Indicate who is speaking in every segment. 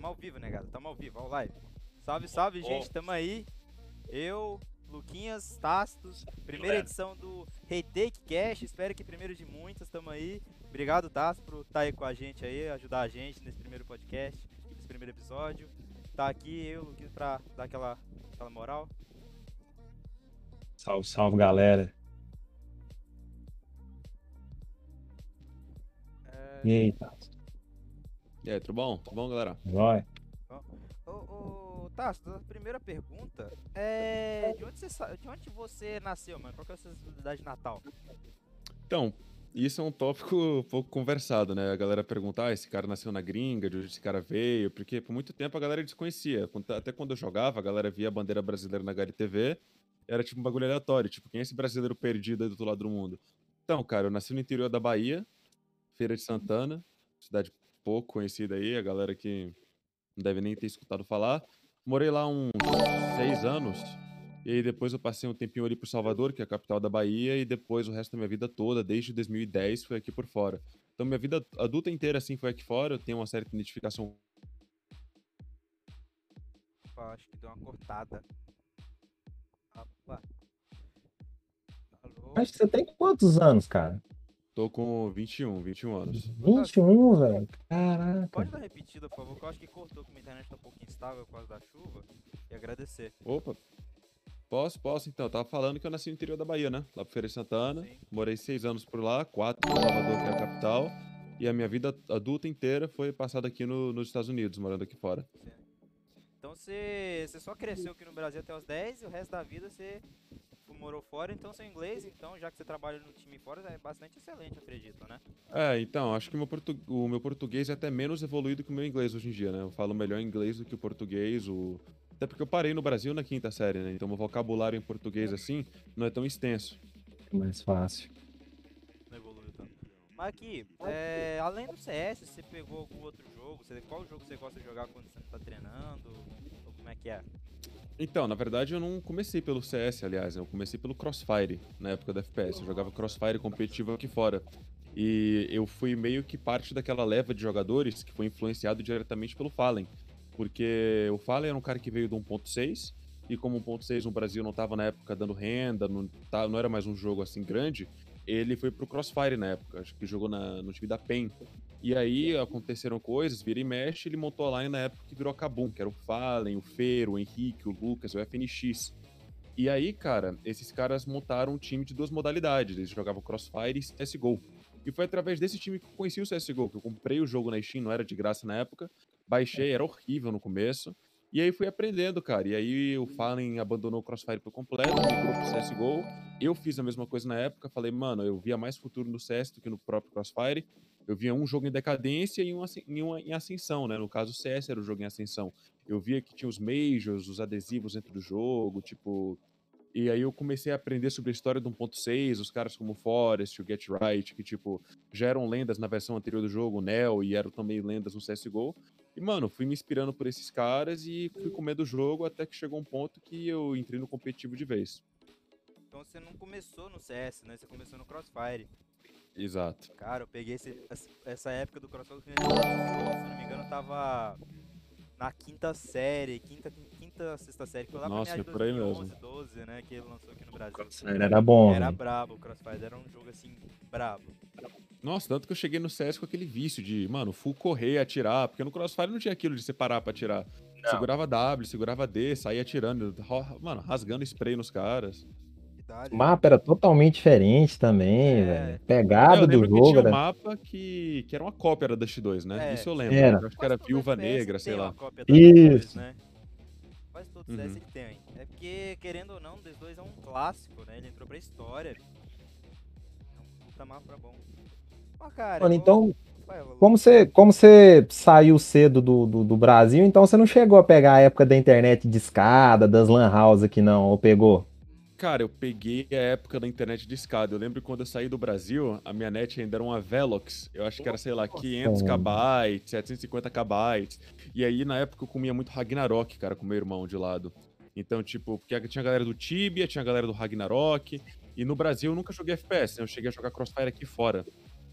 Speaker 1: Tamo ao vivo, negado. Tamo ao vivo, ao live. Salve, salve, gente. Tamo aí. Eu, Luquinhas, Tastos. Primeira edição do Retake Cash. Espero que primeiro de muitas. Tamo aí. Obrigado, Tastos, por estar tá aí com a gente aí, ajudar a gente nesse primeiro podcast, nesse primeiro episódio. Tá aqui eu, Luquinhas, pra dar aquela, aquela moral.
Speaker 2: Salve, salve, galera. É... E aí, Tastos?
Speaker 3: E aí, tudo bom? Tudo bom, galera?
Speaker 2: Vai.
Speaker 1: Ô, ô, Tasso, a primeira pergunta é. De onde, você, de onde você nasceu, mano? Qual que é a sua cidade natal?
Speaker 3: Então, isso é um tópico pouco conversado, né? A galera pergunta, ah, esse cara nasceu na gringa, de onde esse cara veio, porque por muito tempo a galera desconhecia. Até quando eu jogava, a galera via a bandeira brasileira na HLTV, era tipo um bagulho aleatório, tipo, quem é esse brasileiro perdido aí do outro lado do mundo? Então, cara, eu nasci no interior da Bahia, Feira de Santana, cidade pouco conhecida aí, a galera que não deve nem ter escutado falar. Morei lá uns seis anos, e aí depois eu passei um tempinho ali por Salvador, que é a capital da Bahia, e depois o resto da minha vida toda, desde 2010, foi aqui por fora. Então minha vida adulta inteira, assim, foi aqui fora, eu tenho uma certa identificação.
Speaker 1: Acho que deu uma cortada. Opa.
Speaker 2: Alô? Acho que você tem quantos anos, cara?
Speaker 3: Tô com 21, 21 anos.
Speaker 2: 21, velho? Caraca.
Speaker 1: Pode dar repetida, por favor, que eu acho que cortou, que minha internet tá um pouco instável por causa da chuva. E agradecer.
Speaker 3: Opa. Posso, posso então. Eu tava falando que eu nasci no interior da Bahia, né? Lá pro Feira de Santana. Sim. Morei seis anos por lá, quatro em Salvador, que é a capital. E a minha vida adulta inteira foi passada aqui no, nos Estados Unidos, morando aqui fora. Sim.
Speaker 1: Então você, você só cresceu aqui no Brasil até os 10 e o resto da vida você morou fora, então seu inglês, então, já que você trabalha no time fora, é bastante excelente, acredito, né?
Speaker 3: É, então, acho que o meu, portu... o meu português é até menos evoluído que o meu inglês hoje em dia, né? Eu falo melhor inglês do que o português, o... até porque eu parei no Brasil na quinta série, né? Então o vocabulário em português, assim, não é tão extenso.
Speaker 2: É mais fácil.
Speaker 1: Não evoluiu tanto. Mas aqui, é... além do CS, você pegou algum outro jogo? Você... Qual jogo você gosta de jogar quando você tá treinando? Como é que é?
Speaker 3: Então, na verdade, eu não comecei pelo CS, aliás, eu comecei pelo Crossfire na época da FPS. Eu jogava Crossfire competitivo aqui fora. E eu fui meio que parte daquela leva de jogadores que foi influenciado diretamente pelo Fallen. Porque o Fallen era um cara que veio do 1.6, e como 1.6 no Brasil não estava na época dando renda, não, tá, não era mais um jogo assim grande, ele foi pro Crossfire na época, acho que jogou na, no time da PEN. E aí aconteceram coisas, vira e mexe, ele montou a line na época que virou a Kabum, que era o Fallen, o Feiro, o Henrique, o Lucas, o FNX. E aí, cara, esses caras montaram um time de duas modalidades, eles jogavam Crossfire e CSGO. E foi através desse time que eu conheci o CSGO, que eu comprei o jogo na Steam, não era de graça na época, baixei, era horrível no começo, e aí fui aprendendo, cara. E aí o Fallen abandonou o Crossfire por completo, migrou pro CSGO. Eu fiz a mesma coisa na época, falei, mano, eu via mais futuro no CS do que no próprio Crossfire eu via um jogo em decadência e um em, uma, em ascensão, né? No caso, o CS era o jogo em ascensão. Eu via que tinha os majors, os adesivos dentro do jogo, tipo. E aí eu comecei a aprender sobre a história do 1.6, os caras como Forest, o Get Right, que, tipo, já eram lendas na versão anterior do jogo, o Neo, e eram também lendas no CSGO. E, mano, fui me inspirando por esses caras e fui comendo o jogo até que chegou um ponto que eu entrei no competitivo de vez.
Speaker 1: Então você não começou no CS, né? Você começou no Crossfire.
Speaker 3: Exato.
Speaker 1: Cara, eu peguei esse, essa época do crossover, se não me engano, tava na quinta série, quinta, quinta, sexta série, que foi lá
Speaker 3: Nossa,
Speaker 1: pra
Speaker 3: minha 2011,
Speaker 1: 12, né, que ele lançou aqui no Brasil.
Speaker 2: Crossfire era bom.
Speaker 1: Era brabo, o Crossfire era um jogo assim, brabo.
Speaker 3: Nossa, tanto que eu cheguei no CS com aquele vício de, mano, full correr, atirar, porque no Crossfire não tinha aquilo de separar pra atirar. Não. Segurava W, segurava D, saía atirando, mano, rasgando spray nos caras.
Speaker 2: O mapa era totalmente diferente também, é. velho. Pegada do jogo. Que tinha
Speaker 3: era... um mapa que, que era uma cópia da Dust 2, né? É. Isso eu lembro.
Speaker 2: Era.
Speaker 3: Eu acho que era Viúva Negra, sei lá.
Speaker 2: Isso. 2, né?
Speaker 1: Quase todos uhum. Que tem. É porque, querendo ou não, o Dust 2 é um clássico, né? Ele entrou pra história. É um puta mapa bom.
Speaker 2: Ó, cara, Mano, então. Como você, como você saiu cedo do, do, do, Brasil, então você não chegou a pegar a época da internet de escada, das lan house aqui não, ou pegou?
Speaker 3: Cara, eu peguei a época da internet de escada. Eu lembro quando eu saí do Brasil, a minha net ainda era uma Velox. Eu acho que era, sei lá, 500 KB, 750 KB. E aí, na época, eu comia muito Ragnarok, cara, com meu irmão de lado. Então, tipo, porque tinha a galera do Tibia, tinha a galera do Ragnarok. E no Brasil eu nunca joguei FPS, né? Eu cheguei a jogar Crossfire aqui fora.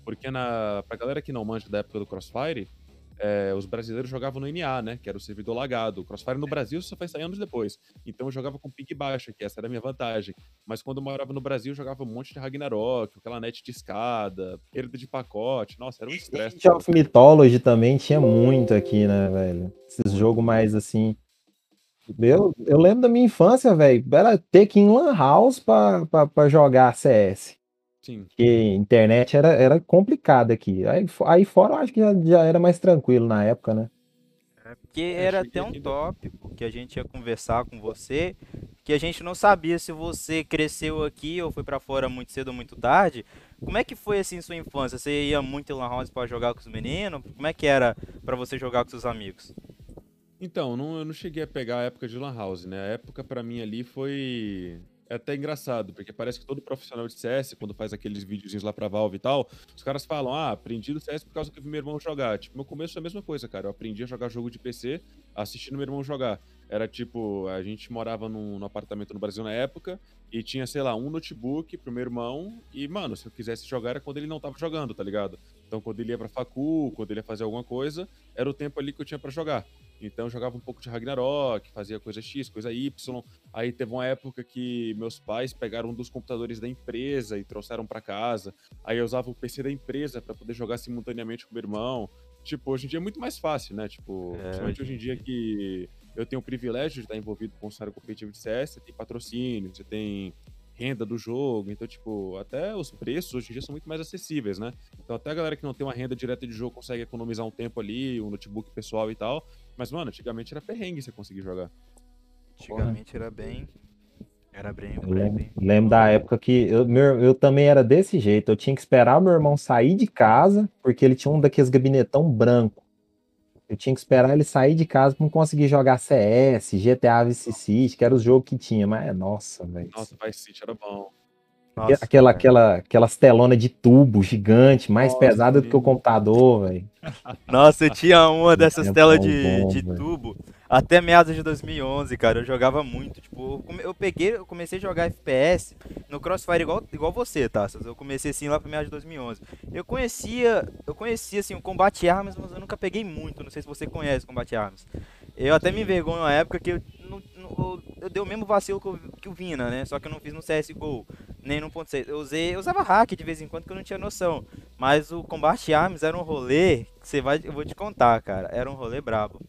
Speaker 3: Porque na, pra galera que não manja da época do Crossfire, é, os brasileiros jogavam no NA, né? Que era o servidor lagado. O Crossfire no Brasil só foi sair anos depois. Então eu jogava com ping baixa, que essa era a minha vantagem. Mas quando eu morava no Brasil, eu jogava um monte de Ragnarok, aquela net de escada, perda de pacote. Nossa, era um estresse.
Speaker 2: Age of Mythology também tinha muito aqui, né, velho? Esses jogos mais assim. Eu, eu lembro da minha infância, velho. Era ter que ir em Lan House pra, pra, pra jogar CS.
Speaker 3: Sim.
Speaker 2: Porque a internet era, era complicada aqui. Aí, aí fora eu acho que já, já era mais tranquilo na época, né?
Speaker 1: É porque era até um tópico que a gente ia conversar com você, que a gente não sabia se você cresceu aqui ou foi para fora muito cedo ou muito tarde. Como é que foi assim sua infância? Você ia muito em lan house para jogar com os meninos? Como é que era para você jogar com seus amigos?
Speaker 3: Então, não, eu não cheguei a pegar a época de lan house, né? A época para mim ali foi é até engraçado, porque parece que todo profissional de CS, quando faz aqueles videozinhos lá pra Valve e tal, os caras falam, ah, aprendi do CS por causa que eu vi meu irmão jogar. Tipo, no começo é a mesma coisa, cara. Eu aprendi a jogar jogo de PC assistindo meu irmão jogar. Era tipo, a gente morava num, num apartamento no Brasil na época e tinha, sei lá, um notebook pro meu irmão e, mano, se eu quisesse jogar era quando ele não tava jogando, tá ligado? Então, quando ele ia pra facu, quando ele ia fazer alguma coisa, era o tempo ali que eu tinha para jogar. Então eu jogava um pouco de Ragnarok, fazia coisa X, coisa Y. Aí teve uma época que meus pais pegaram um dos computadores da empresa e trouxeram para casa. Aí eu usava o PC da empresa para poder jogar simultaneamente com meu irmão. Tipo, hoje em dia é muito mais fácil, né? Tipo, é, principalmente hoje em dia que eu tenho o privilégio de estar envolvido com o cenário competitivo de CS, você tem patrocínio, você tem renda do jogo. Então, tipo, até os preços hoje em dia são muito mais acessíveis, né? Então, até a galera que não tem uma renda direta de jogo consegue economizar um tempo ali, um notebook pessoal e tal. Mas, mano, antigamente era perrengue você conseguir jogar.
Speaker 1: Antigamente era bem. Era bem. Eu
Speaker 2: lembro, lembro da época que eu, meu, eu também era desse jeito. Eu tinha que esperar o meu irmão sair de casa, porque ele tinha um daqueles gabinetão branco. Eu tinha que esperar ele sair de casa para não conseguir jogar CS, GTA Vice City, que era o jogo que tinha. Mas, nossa, velho.
Speaker 3: Nossa, Vice City era bom.
Speaker 2: Nossa, aquela, aquela, aquelas telonas de tubo gigante, mais Nossa, pesada do que o computador, velho.
Speaker 1: Nossa, eu tinha uma dessas é telas de, bom, de tubo até meados de 2011, cara. Eu jogava muito. Tipo, eu peguei, eu comecei a jogar FPS no Crossfire igual, igual você, tá? Eu comecei assim lá pro meados de 2011. Eu conhecia, eu conhecia assim o combate armas, mas eu nunca peguei muito. Não sei se você conhece o combate armas. Eu até me envergonho na época que eu, não, não, eu, dei o mesmo vacilo que o, que o Vina, né? Só que eu não fiz no CSGO, nem no ponto Eu usei, eu usava hack de vez em quando que eu não tinha noção. Mas o combate arms era um rolê que você vai, eu vou te contar, cara. Era um rolê brabo.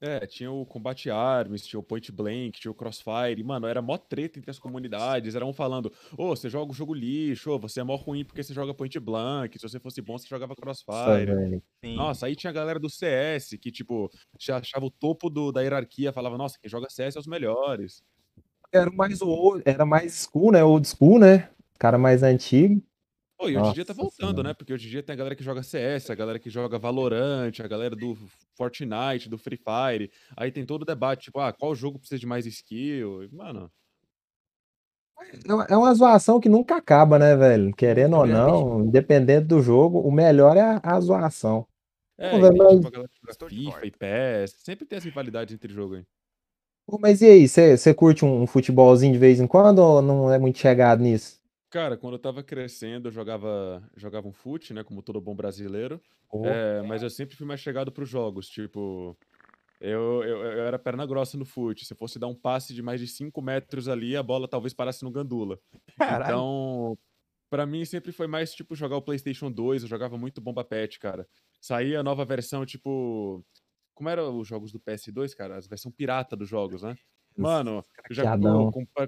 Speaker 3: É, tinha o Combate Arms, tinha o Point Blank, tinha o Crossfire. Mano, era mó treta entre as comunidades. Era um falando, ô, oh, você joga o jogo lixo, ô, você é mó ruim porque você joga Point Blank. Se você fosse bom, você jogava Crossfire. Nossa, aí tinha a galera do CS que, tipo, já achava o topo do, da hierarquia, falava, nossa, quem joga CS é os melhores.
Speaker 2: Era mais o era mais school, né? Old school, né? Cara mais antigo.
Speaker 3: Pô, e hoje em dia tá voltando, senhora. né? Porque hoje em dia tem a galera que joga CS, a galera que joga Valorant, a galera do Fortnite, do Free Fire. Aí tem todo o debate, tipo, ah, qual jogo precisa de mais skill? Mano.
Speaker 2: É, é uma zoação que nunca acaba, né, velho? Querendo ou não, independente do jogo, o melhor é a, a zoação.
Speaker 3: É, Pô, velho, mas... tipo, a galera que joga FIFA e PES. Sempre tem as rivalidades entre jogo aí.
Speaker 2: Pô, mas e aí, você curte um, um futebolzinho de vez em quando ou não é muito chegado nisso?
Speaker 3: Cara, quando eu tava crescendo, eu jogava, jogava um fute, né? Como todo bom brasileiro. Oh. É, mas eu sempre fui mais chegado pros jogos. Tipo, eu, eu, eu, era perna grossa no fute. Se fosse dar um passe de mais de 5 metros ali, a bola talvez parasse no gandula. Caralho. Então, para mim sempre foi mais, tipo, jogar o PlayStation 2. Eu jogava muito Bomba Pet, cara. Saía a nova versão, tipo. Como eram os jogos do PS2, cara? A versão pirata dos jogos, né? Mano, eu já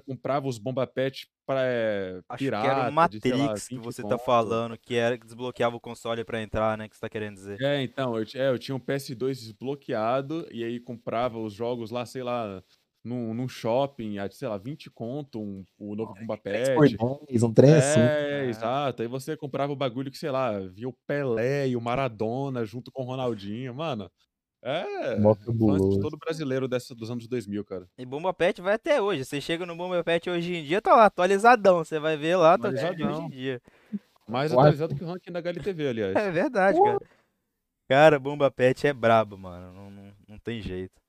Speaker 3: comprava os bomba pet pra é,
Speaker 1: Acho pirata. Que era o Matrix lá, que você tá falando, que era que desbloqueava o console pra entrar, né? Que você tá querendo dizer.
Speaker 3: É, então, eu, é, eu tinha um PS2 desbloqueado e aí comprava os jogos lá, sei lá, num, num shopping, sei lá, 20 conto, um, o novo Bomba Pet.
Speaker 2: Um trem
Speaker 3: assim. É, exato. Aí você comprava o bagulho que, sei lá, via o Pelé e o Maradona junto com o Ronaldinho. Mano, é, de todo brasileiro dessa, dos anos 2000, cara.
Speaker 1: E Bomba Pet vai até hoje. Você chega no Bomba Pet hoje em dia, tá lá, atualizadão. Você vai ver lá, tá hoje em dia.
Speaker 3: Mais atualizado que o ranking da HLTV, aliás.
Speaker 1: É verdade, cara. Cara, Bomba Pet é brabo, mano. Não, não, não tem jeito.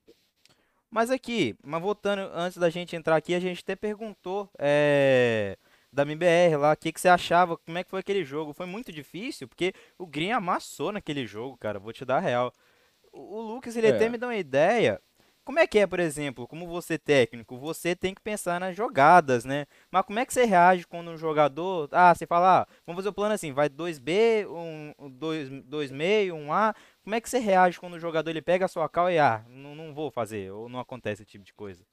Speaker 1: Mas aqui, mas voltando, antes da gente entrar aqui, a gente até perguntou é, da MBR lá, o que, que você achava, como é que foi aquele jogo? Foi muito difícil, porque o Green amassou naquele jogo, cara, vou te dar a real. O, Lucas, ele
Speaker 3: É.
Speaker 1: até me dá uma ideia. Como é que é, por exemplo, como você técnico, você tem que pensar nas jogadas, né? Mas como é que você reage quando um jogador, ah, você fala, ah, vamos fazer o plano assim, vai 2B, um 2, dois meio, um A. Como é que você reage quando o jogador ele pega a sua cal e ah, não, não vou fazer, ou não acontece esse tipo de coisa?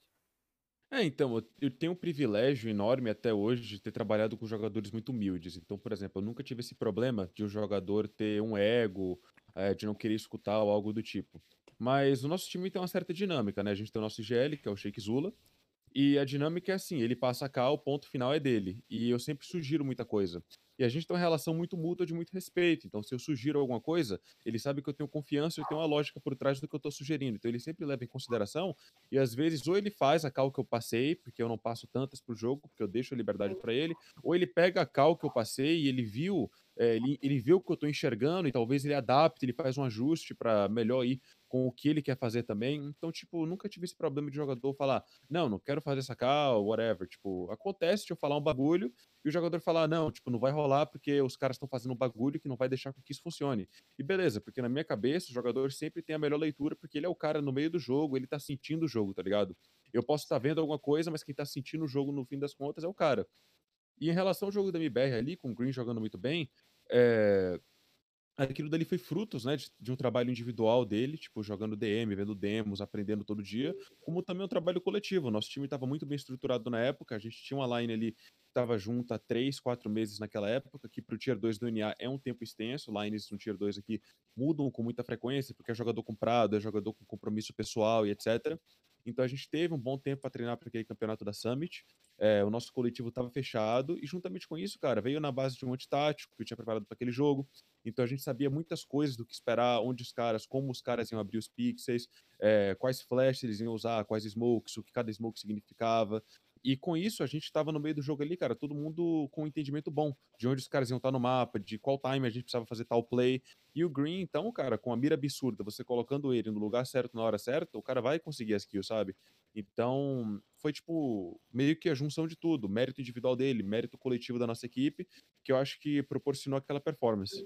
Speaker 3: É, então, eu- eu tenho um privilégio enorme até hoje de ter trabalhado com jogadores muito humildes. Então, por exemplo, eu nunca tive esse problema de um jogador ter um ego, eh, de não querer escutar ou algo do tipo. Mas o nosso time tem uma certa dinâmica, né? A gente tem o nosso IGL, que é o Sheik Zula, e a dinâmica é assim, ele passa cá, o ponto final é dele. E eu sempre sugiro muita coisa. E a gente tem uma relação muito mútua de muito respeito. Então, se eu sugiro alguma coisa, ele sabe que eu tenho confiança e eu tenho uma lógica por trás do que eu tô sugerindo. Então, ele sempre leva em consideração e às vezes, ou ele faz a cal que eu passei, porque eu não passo tantas pro jogo, porque eu deixo a liberdade para ele, ou ele pega a cal que eu passei e ele viu, é, ele, ele vê o que eu tô enxergando e talvez ele adapte, ele faz um ajuste para melhor ir com o que ele quer fazer também. Então, tipo, nunca tive esse problema de jogador falar, não, não quero fazer essa cal, whatever. Tipo, acontece de eu falar um bagulho e o jogador falar, não, tipo, não vai rolar porque os caras estão fazendo um bagulho que não vai deixar que isso funcione. E beleza, porque na minha cabeça o jogador sempre tem a melhor leitura porque ele é o cara no meio do jogo, ele tá sentindo o jogo, tá ligado? Eu posso estar vendo alguma coisa, mas quem tá sentindo o jogo no fim das contas é o cara. E em relação ao jogo da MBR ali, com o Green jogando muito bem, é, aquilo dali foi frutos, né, de, de um trabalho individual dele, tipo, jogando DM, vendo demos, aprendendo todo dia, como também um trabalho coletivo. Nosso time estava muito bem estruturado na época, a gente tinha uma line ali estava junta há 3, 4 meses naquela época, que pro Tier 2 do NA é um tempo extenso, lines no Tier 2 aqui mudam com muita frequência, porque é jogador comprado, é jogador com compromisso pessoal e etc. Então a gente teve um bom tempo para treinar para aquele campeonato da Summit. É, o nosso coletivo estava fechado e juntamente com isso, cara, veio na base de um antitático que eu tinha preparado para aquele jogo. Então a gente sabia muitas coisas do que esperar, onde os caras, como os caras iam abrir os pixels, é, quais flashes eles iam usar, quais smokes, o que cada smoke significava. E com isso a gente estava no meio do jogo ali, cara, todo mundo com um entendimento bom de onde os caras iam estar no mapa, de qual time a gente precisava fazer tal play. E o Green, então, cara, com a mira absurda, você colocando ele no lugar certo na hora certa, o cara vai conseguir as kills, sabe? Então, foi tipo meio que a junção de tudo, mérito individual dele, mérito coletivo da nossa equipe, que eu acho que proporcionou aquela performance.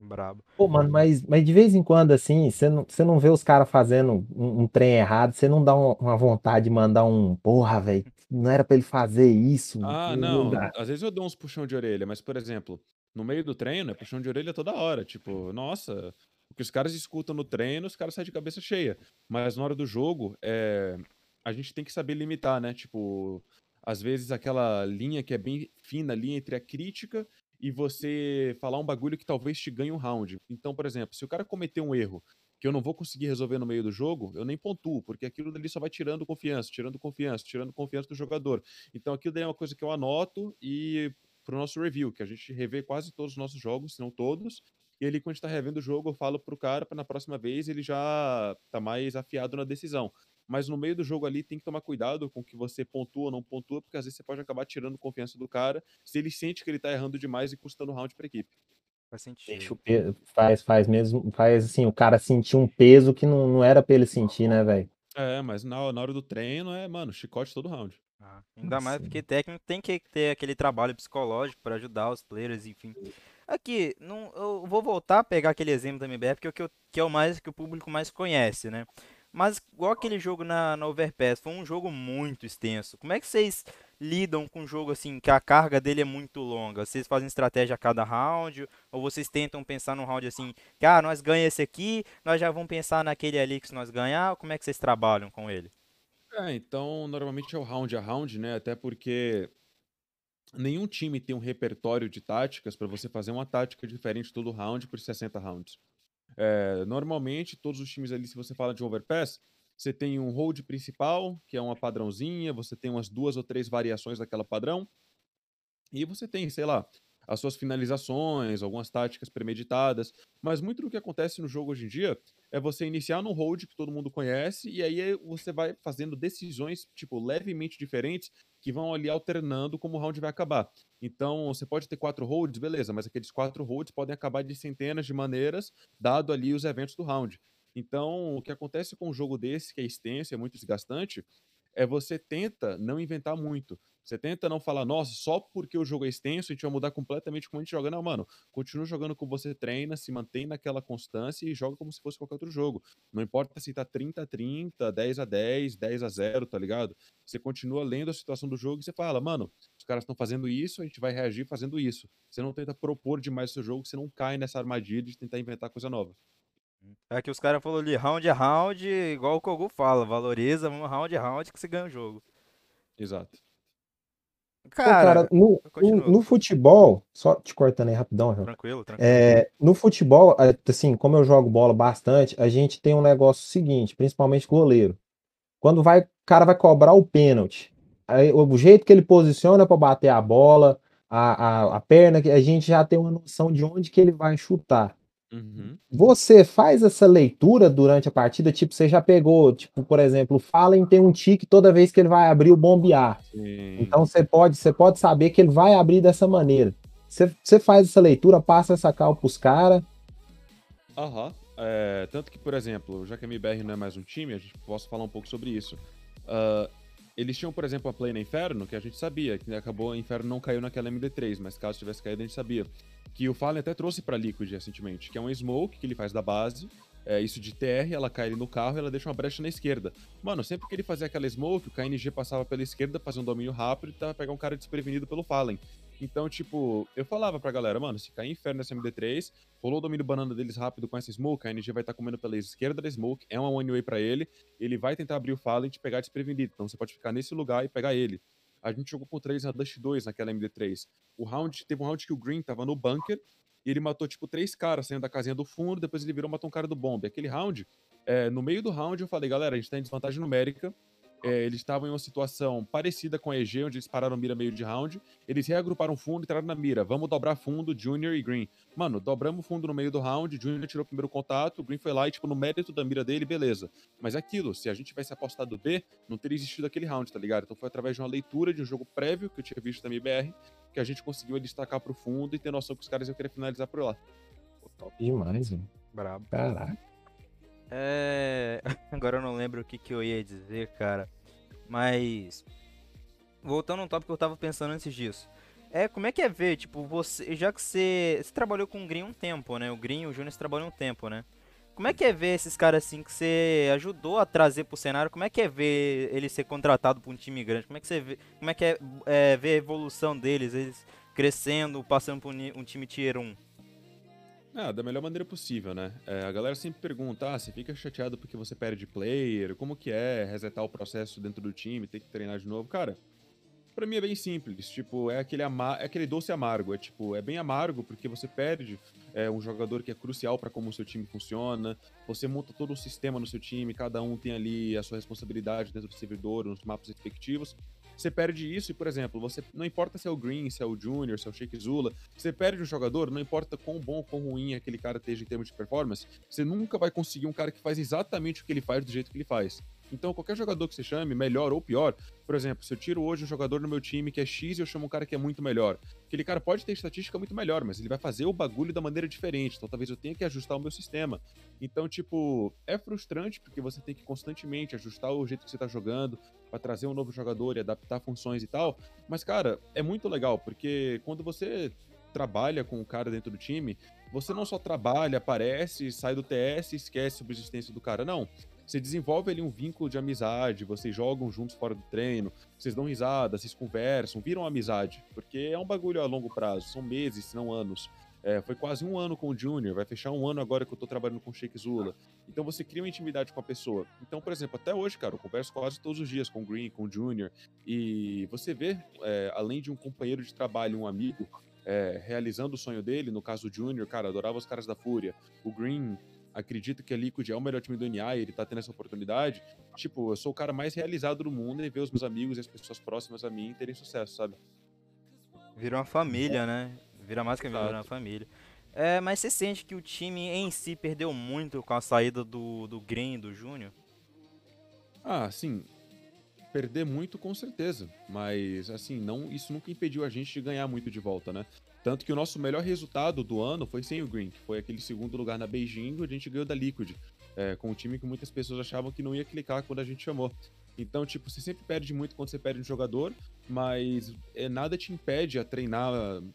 Speaker 1: Brabo.
Speaker 2: Pô, mano, mas, mas de vez em quando, assim, você não, você não vê os caras fazendo um, um trem errado, você não dá um- uma vontade de mandar um, porra, velho, não era pra ele fazer isso.
Speaker 3: Ah,
Speaker 2: não
Speaker 3: não. Às vezes eu dou uns puxão de orelha, mas, por exemplo, no meio do treino, é puxão de orelha toda hora. Tipo, nossa, o que os caras escutam no treino, os caras saem de cabeça cheia. Mas na hora do jogo, é... a gente tem que saber limitar, né? Tipo, às vezes aquela linha que é bem fina ali entre a crítica e você falar um bagulho que talvez te ganhe um round. Então, por exemplo, se o cara cometer um erro que eu não vou conseguir resolver no meio do jogo, eu nem pontuo, porque aquilo dali só vai tirando confiança, tirando confiança, tirando confiança do jogador. Então aquilo daí é uma coisa que eu anoto e pro nosso review, que a gente revê quase todos os nossos jogos, se não todos. E ali, quando a gente tá revendo o jogo, eu falo pro cara para na próxima vez ele já tá mais afiado na decisão. Mas no meio do jogo ali tem que tomar cuidado com o que você pontua ou não pontua, porque às vezes você pode acabar tirando confiança do cara se ele sente que ele tá errando demais e custando round pra equipe.
Speaker 1: Faz
Speaker 2: Deixa o
Speaker 1: sentido.
Speaker 2: pe- faz, faz mesmo, faz assim, o cara sentir um peso que não, não era pra ele sentir, né, velho?
Speaker 3: É, mas na, na hora do treino é, mano, chicote todo round.
Speaker 1: Ah, ainda mais
Speaker 2: Nossa.
Speaker 1: porque técnico tem que ter aquele trabalho psicológico para ajudar os players, enfim. Aqui, não, eu vou voltar a pegar aquele exemplo da MBR, porque é o que, eu- que é o mais que o público mais conhece, né? Mas igual aquele jogo na, na Overpass, foi um jogo muito extenso. Como é que vocês lidam com um jogo assim, que a carga dele é muito longa? Vocês fazem estratégia a cada round? Ou vocês tentam pensar num round assim, que ah, nós ganhamos esse aqui, nós já vamos pensar naquele ali que se nós ganhar? Como é que vocês trabalham com ele?
Speaker 3: É, então normalmente é o round a round, né? Até porque nenhum time tem um repertório de táticas para você fazer uma tática diferente todo round por 60 rounds. É, normalmente, todos os times ali, se você fala de overpass, você tem um hold principal, que é uma padrãozinha, você tem umas duas ou três variações daquela padrão, e você tem, sei lá, as suas finalizações, algumas táticas premeditadas, mas muito do que acontece no jogo hoje em dia é você iniciar num hold que todo mundo conhece, e aí você vai fazendo decisões, tipo, levemente diferentes, que vão ali alternando como o round vai acabar. Então, você pode ter quatro holds, beleza, mas aqueles quatro holds podem acabar de centenas de maneiras, dado ali os eventos do round. Então, o que acontece com um jogo desse, que é extenso, é muito desgastante, é você tenta não inventar muito. Você tenta não falar, nossa, só porque o jogo é extenso, a gente vai mudar completamente como a gente joga. Não, mano, continua jogando como você treina, se mantém naquela constância e joga como se fosse qualquer outro jogo. Não importa se tá 30 a 30, 10 a 10, 10 a 0, tá ligado? Você continua lendo a situação do jogo e você fala, mano, os caras estão fazendo isso, a gente vai reagir fazendo isso. Você não tenta propor demais o seu jogo, você não cai nessa armadilha de tentar inventar coisa nova.
Speaker 1: É que os caras falaram ali, round a round, igual o Kogu fala, valoriza, vamos round a round que você ganha o jogo.
Speaker 3: Exato.
Speaker 2: Cara, cara no, no, no, futebol, só te cortando aí rapidão, João.
Speaker 1: Tranquilo, tranquilo.
Speaker 2: É, no futebol, assim, como eu jogo bola bastante, a gente tem um negócio seguinte, principalmente goleiro. Quando vai, o cara vai cobrar o pênalti, aí, o jeito que ele posiciona para bater a bola, a, a, a perna, a gente já tem uma noção de onde que ele vai chutar.
Speaker 3: Uhum.
Speaker 2: Você faz essa leitura durante a partida, tipo, você já pegou, tipo, por exemplo, o Fallen tem um tique toda vez que ele vai abrir o bombear.
Speaker 3: Sim.
Speaker 2: Então você pode, você pode saber que ele vai abrir dessa maneira. Você, você faz essa leitura, passa essa cal pros caras.
Speaker 3: Aham. É, tanto que, por exemplo, já que a MBR não é mais um time, a gente posso falar um pouco sobre isso. Uh, eles tinham, por exemplo, a Play no Inferno, que a gente sabia, que acabou, o Inferno não caiu naquela MD3, mas caso tivesse caído, a gente sabia que o Fallen até trouxe para Liquid recentemente, que é um smoke que ele faz da base, é, isso de TR, ela cai ali no carro e ela deixa uma brecha na esquerda. Mano, sempre que ele fazia aquela smoke, o KNG passava pela esquerda, fazia um domínio rápido e tava pegar um cara desprevenido pelo Fallen. Então, tipo, eu falava pra galera, mano, se cair inferno nessa MD3, rolou o domínio banana deles rápido com essa smoke, a NG vai estar tá comendo pela esquerda da smoke, é uma one way pra ele, ele vai tentar abrir o Fallen e te pegar desprevenido. Então você pode ficar nesse lugar e pegar ele. A gente jogou com três na Dust 2 naquela MD3. O round, teve um round que o Green tava no bunker e ele matou, tipo, três caras saindo da casinha do fundo, depois ele virou matou um cara do bombe. Aquele round, é, no meio do round, eu falei, galera, a gente tá em desvantagem numérica. É, eles estavam em uma situação parecida com a EG, onde eles pararam mira meio de round. Eles reagruparam fundo e entraram na mira. Vamos dobrar fundo, Junior e Green. Mano, dobramos fundo no meio do round, Junior tirou o primeiro contato, o Green foi lá e, tipo, no mérito da mira dele, beleza. Mas é aquilo, se a gente tivesse apostado B, não teria existido aquele round, tá ligado? Então foi através de uma leitura de um jogo prévio que eu tinha visto da MBR, que a gente conseguiu destacar pro fundo e ter noção que os caras iam querer finalizar por lá.
Speaker 2: top demais, mano.
Speaker 1: Brabo.
Speaker 2: Caraca.
Speaker 1: É... Agora eu não lembro o que, que eu ia dizer, cara. Mas. Voltando ao tópico que eu tava pensando antes disso. É, como é que é ver, tipo, você. Já que você. Você trabalhou com o Green um tempo, né? O Green e o Júnior trabalham um tempo, né? Como é que é ver esses caras assim que você ajudou a trazer pro cenário? Como é que é ver ele ser contratado por um time grande? Como é que você vê, como é que é, é ver a evolução deles, eles crescendo, passando por um time tier 1?
Speaker 3: Ah, da melhor maneira possível, né? É, a galera sempre pergunta, ah, você fica chateado porque você perde player? Como que é resetar o processo dentro do time, ter que treinar de novo? Cara, para mim é bem simples, tipo, é aquele, é aquele doce amargo, é tipo, é bem amargo porque você perde é, um jogador que é crucial para como o seu time funciona, você monta todo o sistema no seu time, cada um tem ali a sua responsabilidade dentro do servidor, nos mapas respectivos, você perde isso e, por exemplo, você não importa se é o Green, se é o Junior, se é o Sheik Zula, você perde um jogador, não importa quão bom ou quão ruim aquele cara esteja em termos de performance, você nunca vai conseguir um cara que faz exatamente o que ele faz do jeito que ele faz. Então, qualquer jogador que você chame, melhor ou pior, por exemplo, se eu tiro hoje um jogador no meu time que é X e eu chamo um cara que é muito melhor, aquele cara pode ter estatística muito melhor, mas ele vai fazer o bagulho da maneira diferente, então talvez eu tenha que ajustar o meu sistema. Então, tipo, é frustrante porque você tem que constantemente ajustar o jeito que você tá jogando para trazer um novo jogador e adaptar funções e tal, mas, cara, é muito legal, porque quando você trabalha com o cara dentro do time, você não só trabalha, aparece, sai do TS e esquece sobre a existência do cara, não. Você desenvolve ali um vínculo de amizade, vocês jogam juntos fora do treino, vocês dão risada, vocês conversam, viram amizade, porque é um bagulho a longo prazo, são meses, se não anos. É, foi quase um ano com o Junior, vai fechar um ano agora que eu tô trabalhando com o Sheik Zula. Então você cria uma intimidade com a pessoa. Então, por exemplo, até hoje, cara, eu converso quase todos os dias com o Green, com o Junior, e você vê, é, além de um companheiro de trabalho, um amigo, é, realizando o sonho dele, no caso do Junior, cara, adorava os caras da Fúria. O Green acredito que a Liquid é o melhor time do NA e ele tá tendo essa oportunidade, tipo, eu sou o cara mais realizado do mundo em ver os meus amigos e as pessoas próximas a mim terem sucesso, sabe?
Speaker 1: Vira uma família, né? Vira mais que virar uma família. É, mas você sente que o time em si perdeu muito com a saída do, do Green do Júnior?
Speaker 3: Ah, sim. Perder muito com certeza. Mas, assim, não isso nunca impediu a gente de ganhar muito de volta, né? Tanto que o nosso melhor resultado do ano foi sem o Green, que foi aquele segundo lugar na Beijing, onde a gente ganhou da Liquid, é, com um time que muitas pessoas achavam que não ia clicar quando a gente chamou. Então, tipo, você sempre perde muito quando você perde um jogador, mas é, nada te impede a treinar,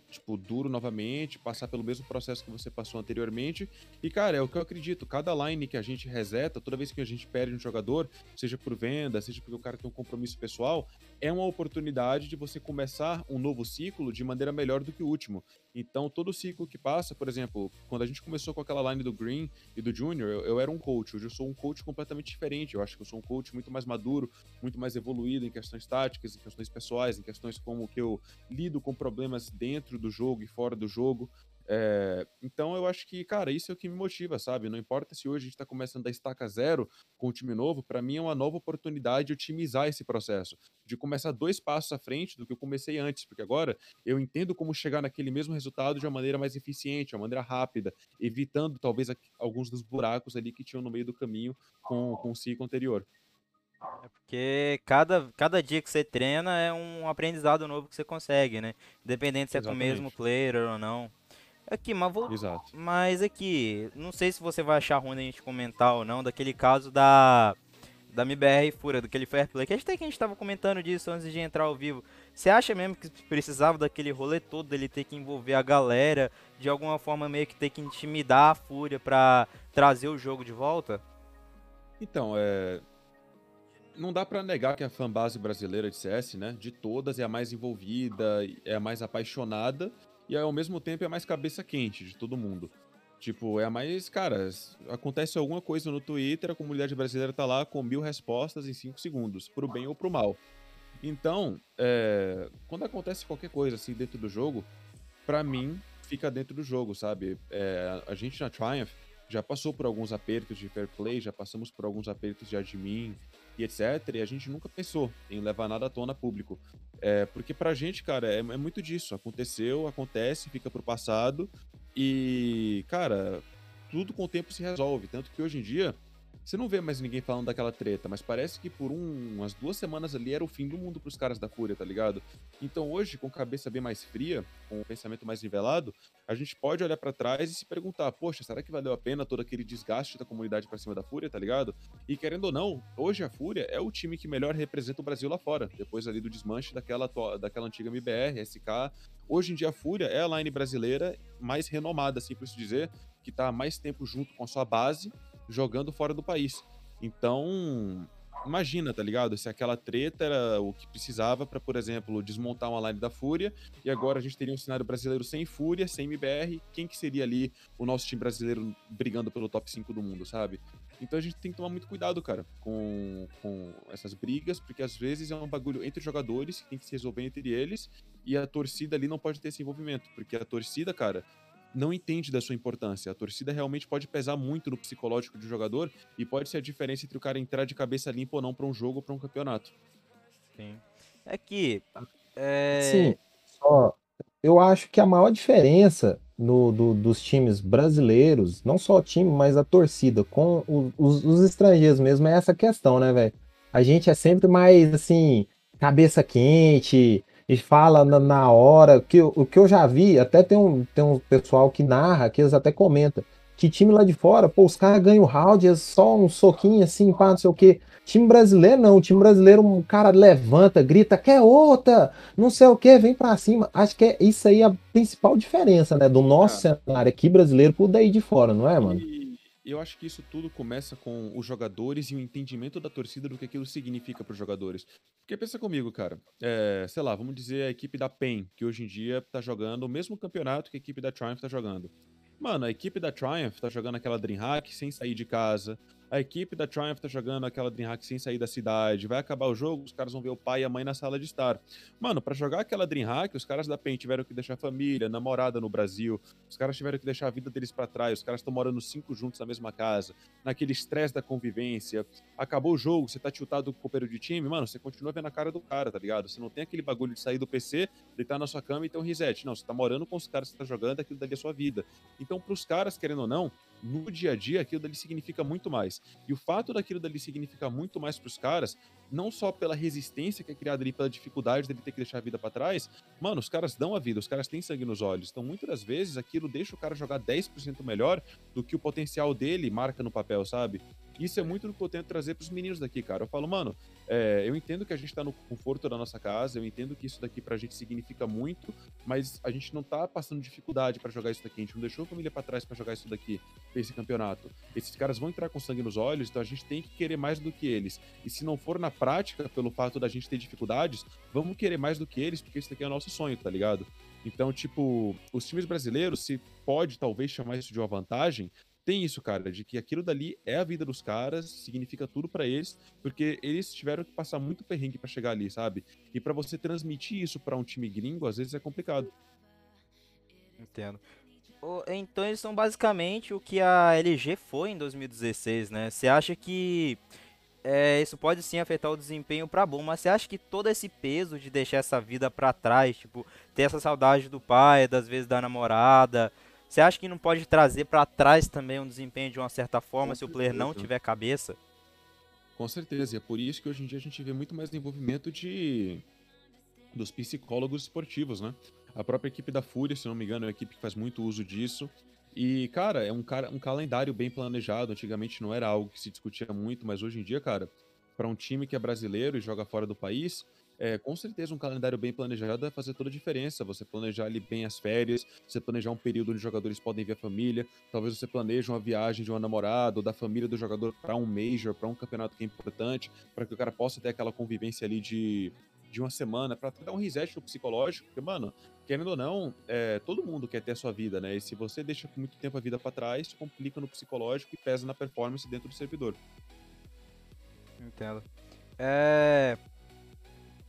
Speaker 3: tipo, duro novamente, passar pelo mesmo processo que você passou anteriormente. E, cara, é o que eu acredito. Cada line que a gente reseta, toda vez que a gente perde um jogador, seja por venda, seja porque o cara tem um compromisso pessoal, é uma oportunidade de você começar um novo ciclo de maneira melhor do que o último. Então, todo ciclo que passa, por exemplo, quando a gente começou com aquela line do Green e do Junior, eu, eu era um coach. Hoje eu sou um coach completamente diferente. Eu acho que eu sou um coach muito mais maduro, muito mais evoluído em questões táticas, em questões pessoais, em questões como que eu lido com problemas dentro do jogo e fora do jogo. É, então eu acho que, cara, isso é o que me motiva, sabe? Não importa se hoje a gente tá começando da estaca zero com o time novo, para mim é uma nova oportunidade de otimizar esse processo, de começar dois passos à frente do que eu comecei antes, porque agora eu entendo como chegar naquele mesmo resultado de uma maneira mais eficiente, uma maneira rápida, evitando talvez alguns dos buracos ali que tinham no meio do caminho com, com o ciclo anterior.
Speaker 1: É porque cada, cada dia que você treina é um aprendizado novo que você consegue, né? Independente se é Exatamente. com o mesmo player ou não. Aqui, mas vou.
Speaker 3: Exato.
Speaker 1: Mas aqui, não sei se você vai achar ruim a gente comentar ou não, daquele caso da. Da MBR Fura, daquele fair play, que até que a gente tava comentando disso antes de entrar ao vivo. Você acha mesmo que precisava daquele rolê todo dele ter que envolver a galera, de alguma forma meio que ter que intimidar a Fúria pra trazer o jogo de volta?
Speaker 3: Então, é não dá para negar que a fanbase brasileira de CS, né, de todas é a mais envolvida, é a mais apaixonada e ao mesmo tempo é a mais cabeça quente de todo mundo. Tipo, é a mais, cara, acontece alguma coisa no Twitter, a comunidade brasileira tá lá com mil respostas em cinco segundos, pro bem ou pro mal. Então, é, quando acontece qualquer coisa assim dentro do jogo, para mim, fica dentro do jogo, sabe? É, a gente na Triumph já passou por alguns apertos de fair play, já passamos por alguns apertos de admin, e etc. E a gente nunca pensou em levar nada à tona público. É, porque pra gente, cara, é, é muito disso. Aconteceu, acontece, fica pro passado. E, cara, tudo com o tempo se resolve. Tanto que hoje em dia, você não vê mais ninguém falando daquela treta, mas parece que por um, umas duas semanas ali era o fim do mundo pros caras da Fúria, tá ligado? Então hoje, com cabeça bem mais fria, com o pensamento mais nivelado, a gente pode olhar para trás e se perguntar, poxa, será que valeu a pena todo aquele desgaste da comunidade pra cima da Fúria, tá ligado? E querendo ou não, hoje a Fúria é o time que melhor representa o Brasil lá fora, depois ali do desmanche daquela, daquela antiga MBR, SK. Hoje em dia a Fúria é a line brasileira mais renomada, assim por se dizer, que tá mais tempo junto com a sua base jogando fora do país. Então, imagina, tá ligado? Se aquela treta era o que precisava para, por exemplo, desmontar uma line da Fúria, e agora a gente teria um cenário brasileiro sem Fúria, sem MBR, quem que seria ali o nosso time brasileiro brigando pelo top 5 do mundo, sabe? Então a gente tem que tomar muito cuidado, cara, com, com essas brigas, porque às vezes é um bagulho entre jogadores que tem que se resolver entre eles, e a torcida ali não pode ter esse envolvimento, porque a torcida, cara, não entende da sua importância. A torcida realmente pode pesar muito no psicológico do jogador e pode ser a diferença entre o cara entrar de cabeça limpa ou não para um jogo ou para um campeonato.
Speaker 1: Sim. É que. É...
Speaker 2: Sim, só. Eu acho que a maior diferença no, do, dos times brasileiros, não só o time, mas a torcida, com os, os estrangeiros mesmo, é essa questão, né, velho? A gente é sempre mais, assim, cabeça quente, e fala na, na hora. Que, o que eu já vi, até tem um, tem um pessoal que narra, que eles até comentam, que time lá de fora, pô, os caras ganham o round, é só um soquinho assim, pá, não sei o quê. Time brasileiro não, time brasileiro, um cara levanta, grita, quer outra, não sei o que, vem pra cima. Acho que é isso aí a principal diferença, né, do nosso é. cenário aqui brasileiro pro daí de fora, não é, mano?
Speaker 3: Eu acho que isso tudo começa com os jogadores e o entendimento da torcida do que aquilo significa para os jogadores. Porque pensa comigo, cara. É, sei lá, vamos dizer a equipe da PEN, que hoje em dia tá jogando o mesmo campeonato que a equipe da Triumph tá jogando. Mano, a equipe da Triumph tá jogando aquela Dreamhack sem sair de casa, a equipe da Triumph tá jogando aquela Dreamhack sem sair da cidade, vai acabar o jogo, os caras vão ver o pai e a mãe na sala de estar. Mano, para jogar aquela Dreamhack, os caras da PEN tiveram que deixar família, namorada no Brasil, os caras tiveram que deixar a vida deles para trás, os caras estão morando cinco juntos na mesma casa, naquele estresse da convivência. Acabou o jogo, você tá tiltado com o companheiro de time, mano, você continua vendo a cara do cara, tá ligado? Você não tem aquele bagulho de sair do PC, deitar na sua cama e ter um reset. Não, você tá morando com os caras que você tá jogando, aquilo dali é a sua vida. Então, pros caras, querendo ou não, no dia a dia, aquilo dali significa muito mais. E o fato daquilo dali significar muito mais para os caras não só pela resistência que é criada ali, pela dificuldade dele ter que deixar a vida para trás, mano, os caras dão a vida, os caras têm sangue nos olhos. Então, muitas das vezes, aquilo deixa o cara jogar 10% melhor do que o potencial dele marca no papel, sabe? Isso é muito do que eu tento trazer pros meninos daqui, cara. Eu falo, mano, é, eu entendo que a gente tá no conforto da nossa casa, eu entendo que isso daqui pra gente significa muito, mas a gente não tá passando dificuldade para jogar isso daqui, a gente não deixou a família para trás para jogar isso daqui, esse campeonato. Esses caras vão entrar com sangue nos olhos, então a gente tem que querer mais do que eles. E se não for na prática, pelo fato da gente ter dificuldades, vamos querer mais do que eles, porque isso daqui é o nosso sonho, tá ligado? Então, tipo, os times brasileiros, se pode talvez chamar isso de uma vantagem, tem isso, cara, de que aquilo dali é a vida dos caras, significa tudo para eles, porque eles tiveram que passar muito perrengue para chegar ali, sabe? E para você transmitir isso para um time gringo, às vezes é complicado.
Speaker 1: Entendo. Então eles são basicamente o que a LG foi em 2016, né? Você acha que é, isso pode sim afetar o desempenho para bom, mas você acha que todo esse peso de deixar essa vida para trás, tipo, ter essa saudade do pai, das vezes da namorada, você acha que não pode trazer para trás também um desempenho de uma certa forma Com se certeza. o player não tiver cabeça?
Speaker 3: Com certeza, e é por isso que hoje em dia a gente vê muito mais envolvimento de dos psicólogos esportivos, né? A própria equipe da Fúria, se não me engano, é uma equipe que faz muito uso disso. E, cara, é um, cara, um calendário bem planejado. Antigamente não era algo que se discutia muito, mas hoje em dia, cara, para um time que é brasileiro e joga fora do país, é, com certeza um calendário bem planejado vai fazer toda a diferença. Você planejar ali bem as férias, você planejar um período onde os jogadores podem ver a família, talvez você planeje uma viagem de uma namorada ou da família do jogador para um major, para um campeonato que é importante, para que o cara possa ter aquela convivência ali de de uma semana para dar um reset no psicológico, porque, mano, querendo ou não, é, todo mundo quer ter a sua vida, né? E se você deixa muito tempo a vida para trás, complica no psicológico e pesa na performance dentro do servidor.
Speaker 1: Entendo. É.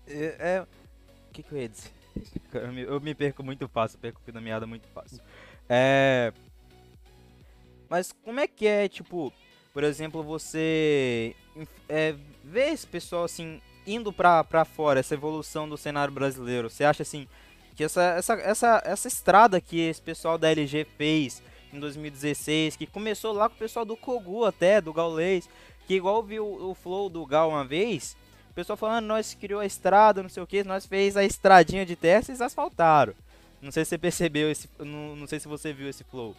Speaker 1: É. é... O que, que eu ia dizer? Eu me, eu me perco muito fácil, perco na meada muito fácil. É. Mas como é que é, tipo, por exemplo, você é, vê esse pessoal assim indo para fora, essa evolução do cenário brasileiro, você acha assim que essa, essa, essa, essa estrada que esse pessoal da LG fez em 2016, que começou lá com o pessoal do Kogu até, do Gaulês, que igual viu o flow do Gal uma vez, o pessoal falando, nós criou a estrada, não sei o que, nós fez a estradinha de terra e asfaltaram. Não sei se você percebeu esse, não, não sei se você viu esse flow.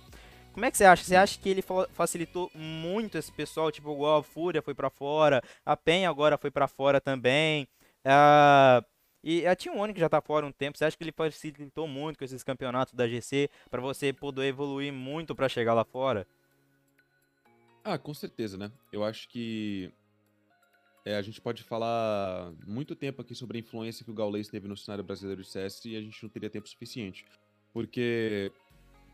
Speaker 1: Como é que você acha? Você acha que ele facilitou muito esse pessoal? Tipo, igual a Fúria foi para fora, a Penha agora foi para fora também. Uh, e a Team One que já tá fora um tempo, você acha que ele facilitou muito com esses campeonatos da GC para você poder evoluir muito para chegar lá fora?
Speaker 3: Ah, com certeza, né? Eu acho que é, a gente pode falar muito tempo aqui sobre a influência que o Gaules teve no cenário brasileiro de CS e a gente não teria tempo suficiente. Porque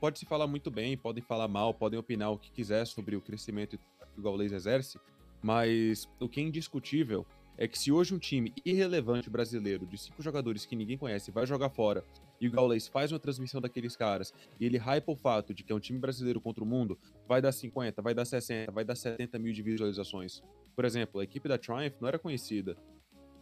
Speaker 3: pode se falar muito bem, podem falar mal, podem opinar o que quiser sobre o crescimento que o Gaules exerce, mas o que é indiscutível é que se hoje um time irrelevante brasileiro de cinco jogadores que ninguém conhece vai jogar fora e o Gaules faz uma transmissão daqueles caras e ele hypa o fato de que é um time brasileiro contra o mundo, vai dar 50, vai dar 60, vai dar 70 mil de visualizações. Por exemplo, a equipe da Triumph não era conhecida.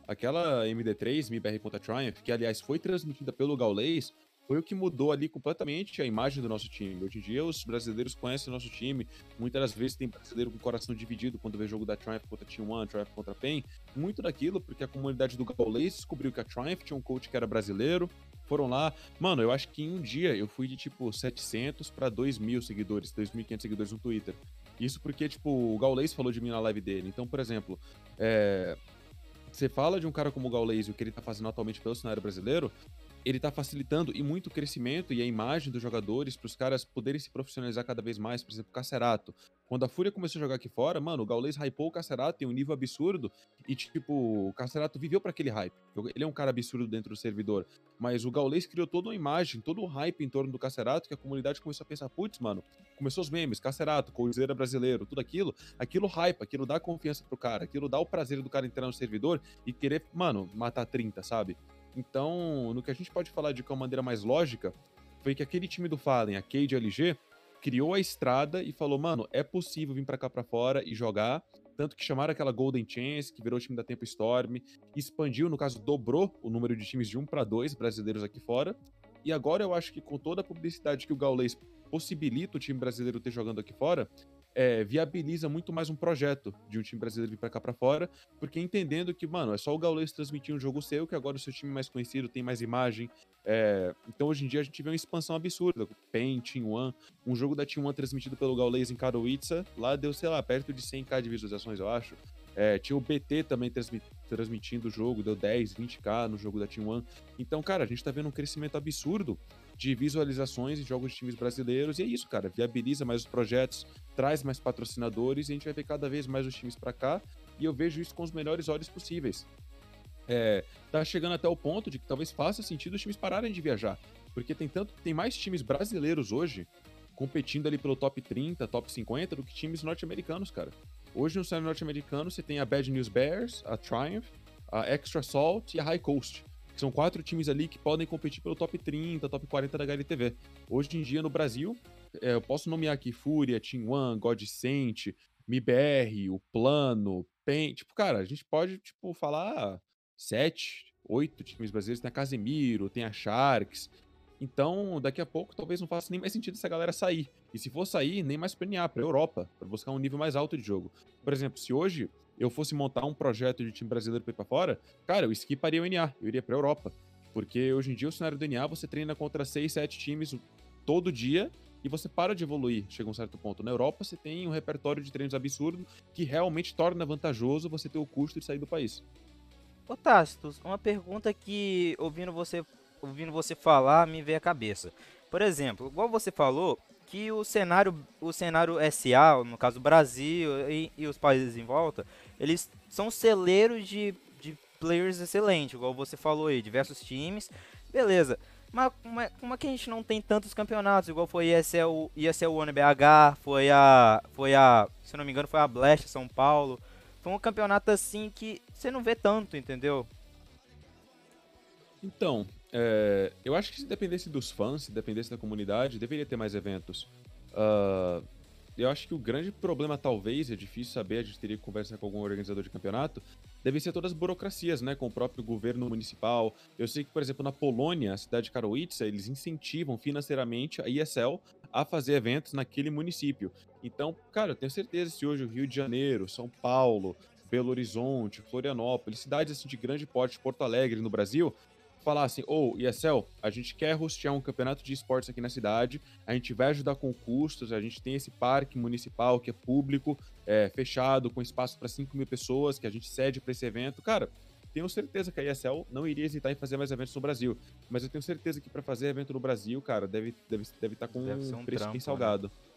Speaker 3: Aquela MD3, MIBR contra Triumph, que aliás foi transmitida pelo Gaules, foi o que mudou ali completamente a imagem do nosso time. Hoje em dia, os brasileiros conhecem o nosso time. Muitas das vezes tem brasileiro com o coração dividido quando vê jogo da Triumph contra Team One, Triumph contra PEN. Muito daquilo porque a comunidade do Gaulês descobriu que a Triumph tinha um coach que era brasileiro. Foram lá. Mano, eu acho que em um dia eu fui de tipo 700 para 2 mil seguidores, 2.500 seguidores no Twitter. Isso porque, tipo, o Gaulês falou de mim na live dele. Então, por exemplo, é, você fala de um cara como o Gaules e o que ele tá fazendo atualmente pelo cenário brasileiro, ele está facilitando e muito o crescimento e a imagem dos jogadores para os caras poderem se profissionalizar cada vez mais. Por exemplo, Cacerato. Quando a Fúria começou a jogar aqui fora, mano, o Gaules hypou o Cacerato em um nível absurdo e, tipo, o Cacerato viveu para aquele hype. Ele é um cara absurdo dentro do servidor, mas o Gaules criou toda uma imagem, todo um hype em torno do Cacerato que a comunidade começou a pensar, putz, mano, começou os memes, Cacerato, Colzeira brasileiro, tudo aquilo, aquilo hype, aquilo dá confiança pro cara, aquilo dá o prazer do cara entrar no servidor e querer, mano, matar 30, sabe? Então, no que a gente pode falar de uma maneira mais lógica, foi que aquele time do Fallen, a Cade LG, criou a estrada e falou, mano, é possível vir para cá para fora e jogar. Tanto que chamaram aquela Golden Chance, que virou o time da Tempo Storm, expandiu, no caso, dobrou o número de times de 1 para 2 brasileiros aqui fora. E agora eu acho que com toda a publicidade que o Gaules possibilita o time brasileiro ter jogando aqui fora, é, viabiliza muito mais um projeto de um time brasileiro vir pra cá pra fora, porque entendendo que, mano, é só o Gaules transmitir um jogo seu, que agora o seu time é mais conhecido, tem mais imagem. É, então hoje em dia a gente vê uma expansão absurda. PEN, Team One, um jogo da Team One transmitido pelo Gaules em Katowice, lá deu, sei lá, perto de 100k de visualizações, eu acho. É, tinha o BT também transmitindo o jogo, deu 10, 20k no jogo da Team One. Então, cara, a gente tá vendo um crescimento absurdo de visualizações em jogos de times brasileiros. E é isso, cara. Viabiliza mais os projetos, traz mais patrocinadores e a gente vai ver cada vez mais os times para cá. E eu vejo isso com os melhores olhos possíveis. É, tá chegando até o ponto de que talvez faça sentido os times pararem de viajar. Porque tem tanto tem mais times brasileiros hoje competindo ali pelo top 30, top 50 do que times norte-americanos, cara. Hoje no cenário norte-americano você tem a Bad News Bears, a Triumph, a Extra Salt e a High Coast. São quatro times ali que podem competir pelo top 30, top 40 da HLTV. Hoje em dia no Brasil, é, eu posso nomear aqui Fúria, Team One, Godsent, MIBR, o Plano, PEN. Tipo, cara, a gente pode, tipo, falar sete, oito times brasileiros. Tem a Casemiro, tem a Sharks, então, daqui a pouco, talvez não faça nem mais sentido essa galera sair. E se for sair, nem mais pra NA, pra Europa, para buscar um nível mais alto de jogo. Por exemplo, se hoje eu fosse montar um projeto de time brasileiro pra ir fora, cara, eu skiparia o NA, eu iria pra Europa. Porque hoje em dia, o cenário do NA, você treina contra 6, 7 times todo dia e você para de evoluir, chega um certo ponto. Na Europa, você tem um repertório de treinos absurdo que realmente torna vantajoso você ter o custo de sair do país.
Speaker 1: Ô Tastos, uma pergunta que, ouvindo você ouvindo você falar, me veio a cabeça. Por exemplo, igual você falou, que o cenário, o cenário SA, no caso Brasil e, e os países em volta, eles são celeiros de, de players excelentes, igual você falou aí, diversos times, beleza. Mas como é, como é que a gente não tem tantos campeonatos, igual foi ESL, ESL One BH, foi a, foi a, se não me engano, foi a Blast São Paulo. Foi um campeonato assim que você não vê tanto, entendeu?
Speaker 3: Então, é, eu acho que se dependesse dos fãs, se dependesse da comunidade, deveria ter mais eventos. Uh, eu acho que o grande problema, talvez, é difícil saber, a gente teria que conversar com algum organizador de campeonato, devem ser todas as burocracias, né, com o próprio governo municipal. Eu sei que, por exemplo, na Polônia, a cidade de Katowice, eles incentivam financeiramente a ESL a fazer eventos naquele município. Então, cara, eu tenho certeza se hoje o Rio de Janeiro, São Paulo, Belo Horizonte, Florianópolis, cidades assim de grande porte, Porto Alegre no Brasil, falar assim, ou oh, ESL, a gente quer hostear um campeonato de esportes aqui na cidade, a gente vai ajudar com custos, a gente tem esse parque municipal que é público, é, fechado, com espaço para 5 mil pessoas, que a gente cede para esse evento. Cara, tenho certeza que a ESL não iria hesitar em fazer mais eventos no Brasil, mas eu tenho certeza que para fazer evento no Brasil, cara, deve estar deve, deve tá com deve um, um preço trampo, bem né? salgado. Né?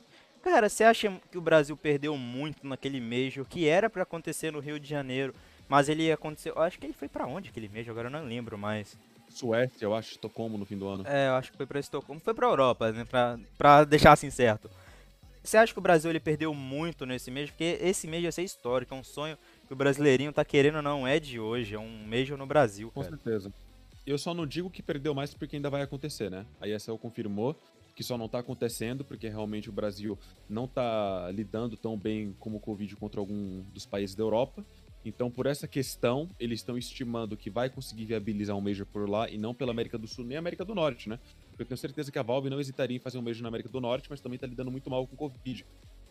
Speaker 1: Cara, você acha que o Brasil perdeu muito naquele Major, que era para acontecer no Rio de Janeiro, mas ele aconteceu. Acho que ele foi para onde aquele Major, agora eu não lembro mais.
Speaker 3: Suécia, eu acho, Estocolmo no fim do ano.
Speaker 1: É, eu acho que foi pra Estocolmo. Foi pra Europa, né? Pra deixar assim certo. Você acha que o Brasil ele perdeu muito nesse mês? Porque esse mês vai ser histórico, é um sonho que o brasileirinho tá querendo não é de hoje, é um mês no Brasil,
Speaker 3: Com
Speaker 1: cara.
Speaker 3: certeza. Eu só não digo que perdeu mais porque ainda vai acontecer, né? A ESL confirmou que só não tá acontecendo porque realmente o Brasil não tá lidando tão bem como o Covid contra algum dos países da Europa. Então, por essa questão, eles estão estimando que vai conseguir viabilizar um Major por lá e não pela América do Sul nem América do Norte, né? Eu tenho certeza que a Valve não hesitaria em fazer um Major na América do Norte, mas também está lidando muito mal com o Covid.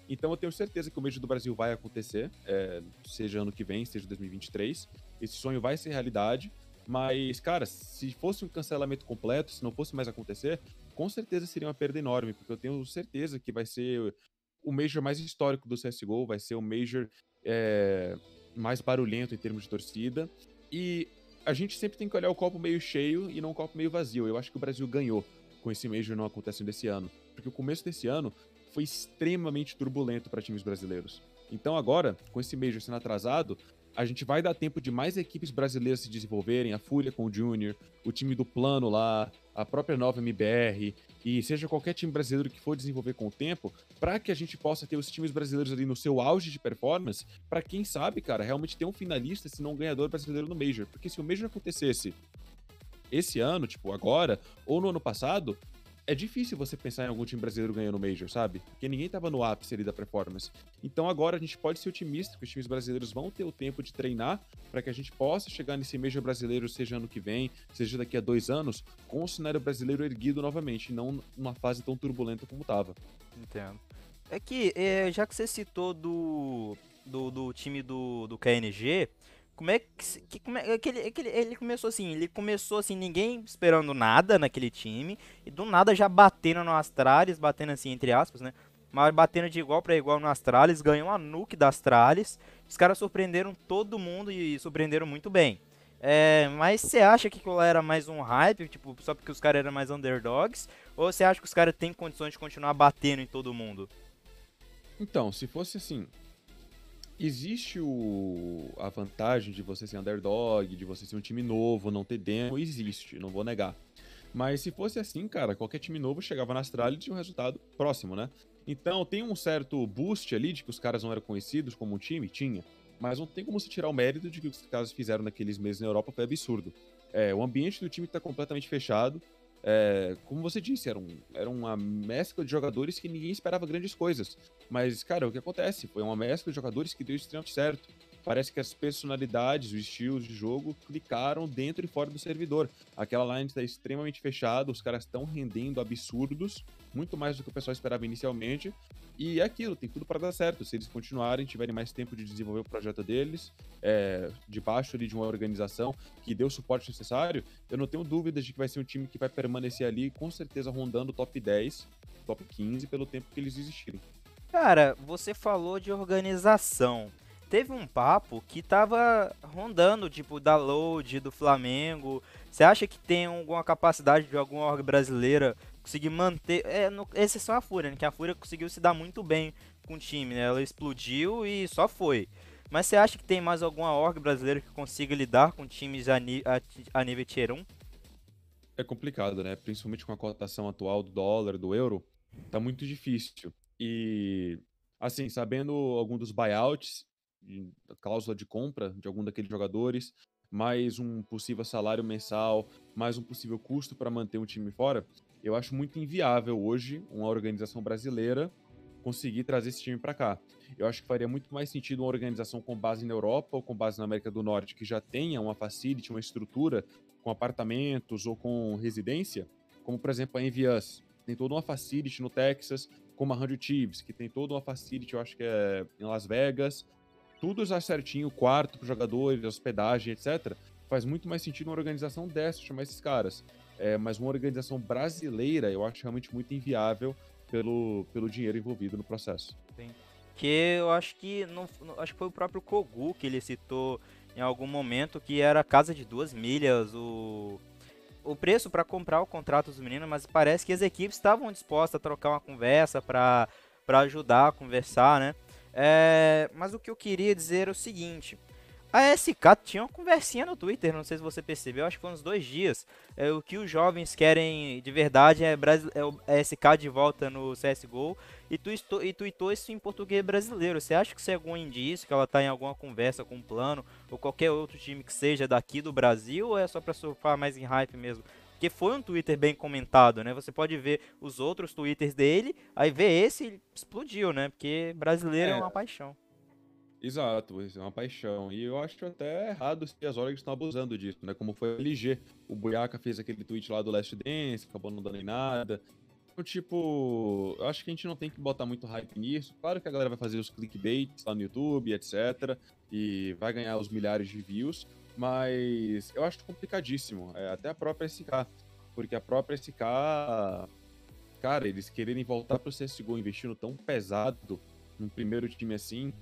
Speaker 3: Então, eu tenho certeza que o Major do Brasil vai acontecer, é, seja ano que vem, seja 2023. Esse sonho vai ser realidade. Mas, cara, se fosse um cancelamento completo, se não fosse mais acontecer, com certeza seria uma perda enorme, porque eu tenho certeza que vai ser o Major mais histórico do CSGO, vai ser o Major. É mais barulhento em termos de torcida. E a gente sempre tem que olhar o copo meio cheio e não o copo meio vazio. Eu acho que o Brasil ganhou com esse Major não acontecendo esse ano. Porque o começo desse ano foi extremamente turbulento para times brasileiros. Então agora, com esse Major sendo atrasado, a gente vai dar tempo de mais equipes brasileiras se desenvolverem, a Fúria com o Júnior, o time do Plano lá, a própria nova MBR, e seja qualquer time brasileiro que for desenvolver com o tempo, para que a gente possa ter os times brasileiros ali no seu auge de performance, para quem sabe, cara, realmente ter um finalista, se não um ganhador brasileiro no Major. Porque se o Major acontecesse esse ano, tipo agora, ou no ano passado, é difícil você pensar em algum time brasileiro ganhando o Major, sabe? Porque ninguém tava no ápice ali da performance. Então agora a gente pode ser otimista que os times brasileiros vão ter o tempo de treinar para que a gente possa chegar nesse Major brasileiro, seja ano que vem, seja daqui a dois anos, com o cenário brasileiro erguido novamente, não numa fase tão turbulenta como tava.
Speaker 1: Entendo. é que, é, já que você citou do, do, do time do, do KNG, como é que, que, como é, que, ele, que ele, ele, começou assim? Ele começou assim, ninguém esperando nada naquele time, e do nada já batendo no Astralis, batendo assim, entre aspas, né? Mas batendo de igual para igual no Astralis, ganhou a nuke da Astralis. Os caras surpreenderam todo mundo e surpreenderam muito bem. É, mas você acha que aquilo era mais um hype, tipo, só porque os caras eram mais underdogs? Ou você acha que os caras têm condições de continuar batendo em todo mundo?
Speaker 3: Então, se fosse assim, existe o, a vantagem de você ser underdog, de você ser um time novo, não ter demo, existe, não vou negar. Mas se fosse assim, cara, qualquer time novo chegava na Austrália e tinha um resultado próximo, né? Então tem um certo boost ali de que os caras não eram conhecidos como um time? Tinha mas não tem como se tirar o mérito de que os caras fizeram naqueles meses na Europa foi absurdo. É, o ambiente do time está completamente fechado. É, como você disse, era, um, era uma mescla de jogadores que ninguém esperava grandes coisas. Mas, cara, o que acontece? Foi uma mescla de jogadores que deu extremamente certo. Parece que as personalidades, os estilos de jogo clicaram dentro e fora do servidor. Aquela line está extremamente fechada, os caras estão rendendo absurdos, muito mais do que o pessoal esperava inicialmente. E é aquilo, tem tudo para dar certo. Se eles continuarem, tiverem mais tempo de desenvolver o projeto deles, é, debaixo ali de uma organização que dê o suporte necessário, eu não tenho dúvidas de que vai ser um time que vai permanecer ali, com certeza rondando o top 10, top 15, pelo tempo que eles existirem.
Speaker 1: Cara, você falou de organização. Teve um papo que tava rondando, tipo, da Load, do Flamengo. Você acha que tem alguma capacidade de alguma org brasileira conseguir manter. É, no, exceção a Fúria, né? Que a Fúria conseguiu se dar muito bem com o time, né? Ela explodiu e só foi. Mas você acha que tem mais alguma org brasileira que consiga lidar com times a, a, a nível Tier 1?
Speaker 3: É complicado, né? Principalmente com a cotação atual do dólar, do euro, tá muito difícil. E, assim, sabendo algum dos buyouts, cláusula de compra de algum daqueles jogadores, mais um possível salário mensal, mais um possível custo para manter um time fora, eu acho muito inviável hoje uma organização brasileira conseguir trazer esse time para cá. Eu acho que faria muito mais sentido uma organização com base na Europa ou com base na América do Norte que já tenha uma facility, uma estrutura com apartamentos ou com residência, como por exemplo a Envias, tem toda uma facility no Texas, como a Hundred Chiefs, que tem toda uma facility, eu acho que é em Las Vegas, tudo já certinho, quarto para jogadores, hospedagem, etc. Faz muito mais sentido uma organização dessa chamar esses caras. É, mas uma organização brasileira eu acho realmente muito inviável pelo, pelo dinheiro envolvido no processo.
Speaker 1: Sim. Que eu acho que não, acho que foi o próprio Kogu que ele citou em algum momento que era casa de duas milhas o, o preço para comprar o contrato dos meninos, mas parece que as equipes estavam dispostas a trocar uma conversa para ajudar a conversar, né? É, mas o que eu queria dizer é o seguinte: a SK tinha uma conversinha no Twitter, não sei se você percebeu, acho que foi uns dois dias. É, o que os jovens querem de verdade é, é é SK de volta no CSGO e, tu e tweetou isso em português brasileiro. Você acha que isso é algum indício que ela está em alguma conversa com o plano ou qualquer outro time que seja daqui do Brasil ou é só para surfar mais em hype mesmo? Porque foi um Twitter bem comentado, né? Você pode ver os outros Twitters dele, aí ver esse explodiu, né? Porque brasileiro é, é uma paixão.
Speaker 3: Exato, é uma paixão. E eu acho até errado se as orgs estão abusando disso, né? Como foi a LG. O Boyaka fez aquele tweet lá do Last Dance, acabou não dando em nada. Então, tipo, eu acho que a gente não tem que botar muito hype nisso. Claro que a galera vai fazer os clickbaits lá no YouTube, etc. E vai ganhar os milhares de views. Mas eu acho complicadíssimo. É, até a própria SK. Porque a própria SK. Cara, eles quererem voltar pro CSGO investindo tão pesado num primeiro time assim,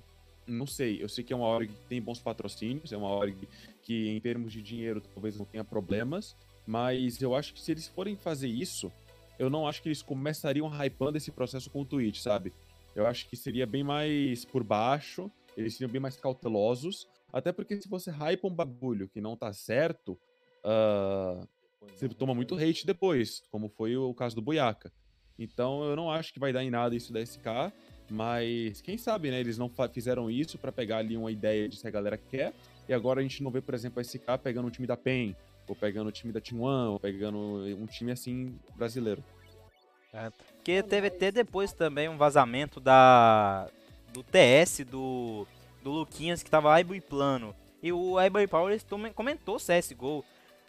Speaker 3: não sei. Eu sei que é uma org que tem bons patrocínios, é uma org que, em termos de dinheiro, talvez não tenha problemas. Mas eu acho que se eles forem fazer isso, eu não acho que eles começariam hypando esse processo com o Twitch, sabe? Eu acho que seria bem mais por baixo, eles seriam bem mais cautelosos. Até porque se você hypa um bagulho que não tá certo, uh, você toma muito hate depois, como foi o caso do Boiaca. Então eu não acho que vai dar em nada isso da SK. Mas quem sabe, né? Eles não fizeram isso para pegar ali uma ideia de se a galera quer. E agora a gente não vê, por exemplo, a SK pegando o time da PEN, ou pegando o time da Team One, ou pegando um time assim brasileiro.
Speaker 1: É, porque teve até depois também um vazamento da do TS do, do Luquinhas que tava aibo e plano. E o Iboy Power comentou CSGO.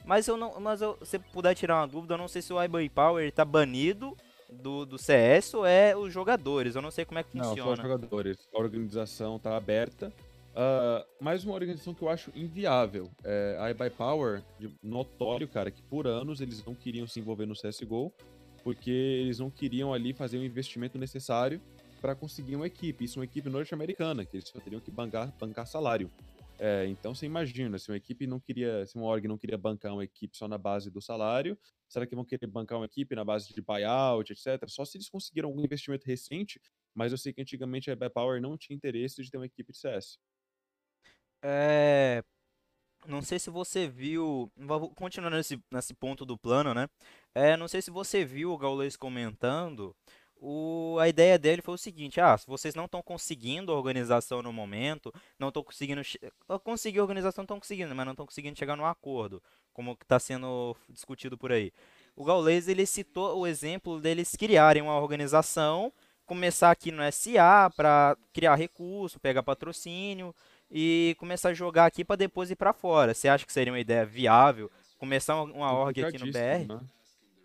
Speaker 1: Mas eu não. Mas eu, se puder tirar uma dúvida, eu não sei se o Iboy Power tá banido do, do CS ou é os jogadores? Eu não sei como é que
Speaker 3: Não, só
Speaker 1: funciona.
Speaker 3: os jogadores. A organização tá aberta. Ah, mais uma organização que eu acho inviável. É a iBuyPower, de- notório, cara, que por anos eles não queriam se envolver no CSGO, porque eles não queriam ali fazer o investimento necessário para conseguir uma equipe. Isso é uma equipe norte-americana, que eles só teriam que bancar, bancar salário. É, então você imagina, se uma equipe não queria, se uma org não queria bancar uma equipe só na base do salário, será que vão querer bancar uma equipe na base de buyout, etc? Só se eles conseguiram algum investimento recente, mas eu sei que antigamente a iBuyPower não tinha interesse de ter uma equipe de CS.
Speaker 1: É, não sei se você viu, continuando nesse, nesse ponto do plano, né? É, não sei se você viu o Gaules comentando, o, a ideia dele foi o seguinte, ah, se vocês não estão conseguindo a organização no momento, não estão conseguindo, conseguir organização estão conseguindo, mas não estão conseguindo chegar num acordo, como está sendo discutido por aí. O Gaules, ele citou o exemplo deles criarem uma organização, começar aqui no SA para criar recurso, pegar patrocínio, e começar a jogar aqui para depois ir para fora. Você acha que seria uma ideia viável começar uma, org aqui no BR?
Speaker 3: Né?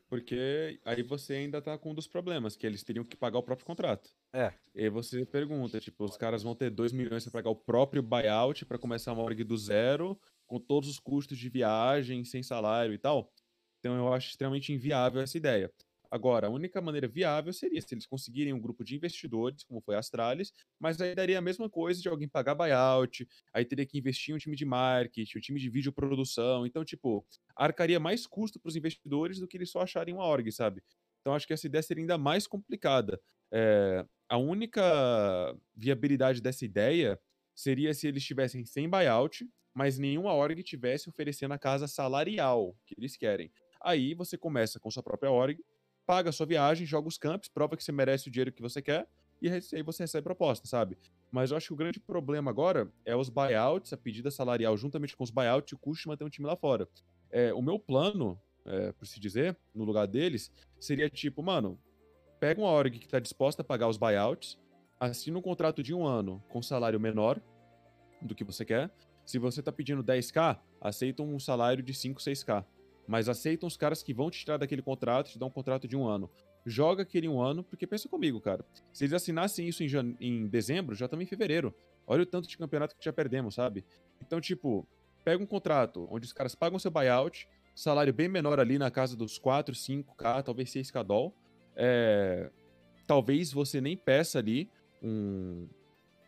Speaker 3: Porque aí você ainda tá com um dos problemas, que eles teriam que pagar o próprio contrato.
Speaker 1: É.
Speaker 3: E aí você pergunta, tipo, os caras vão ter 2 milhões para pagar o próprio buyout para começar uma org do zero, com todos os custos de viagem, sem salário e tal. Então eu acho extremamente inviável essa ideia. Agora, a única maneira viável seria se eles conseguirem um grupo de investidores, como foi a Astralis, mas aí daria a mesma coisa de alguém pagar buyout, aí teria que investir em um time de marketing, um time de videoprodução. Então, tipo, arcaria mais custo para os investidores do que eles só acharem uma org, sabe? Então, acho que essa ideia seria ainda mais complicada. É, a única viabilidade dessa ideia seria se eles estivessem sem buyout, mas nenhuma org tivesse oferecendo a casa salarial que eles querem. Aí você começa com sua própria org, paga a sua viagem, joga os campos, prova que você merece o dinheiro que você quer, e aí você recebe proposta, sabe? Mas eu acho que o grande problema agora é os buyouts, a pedida salarial juntamente com os buyouts e o custo de manter um time lá fora. É, o meu plano, é, por se dizer, no lugar deles, seria tipo, mano, pega uma org que tá disposta a pagar os buyouts, assina um contrato de um ano com salário menor do que você quer. Se você tá pedindo 10k, aceita um salário de 5, 6k. Mas aceitam os caras que vão te tirar daquele contrato te dar um contrato de um ano. Joga aquele um ano, porque pensa comigo, cara. Se eles assinassem isso em, jan- em dezembro, já estamos em fevereiro. Olha o tanto de campeonato que já perdemos, sabe? Então, tipo, pega um contrato onde os caras pagam seu buyout, salário bem menor ali na casa dos 4, 5k, talvez 6k doll. É, talvez você nem peça ali um,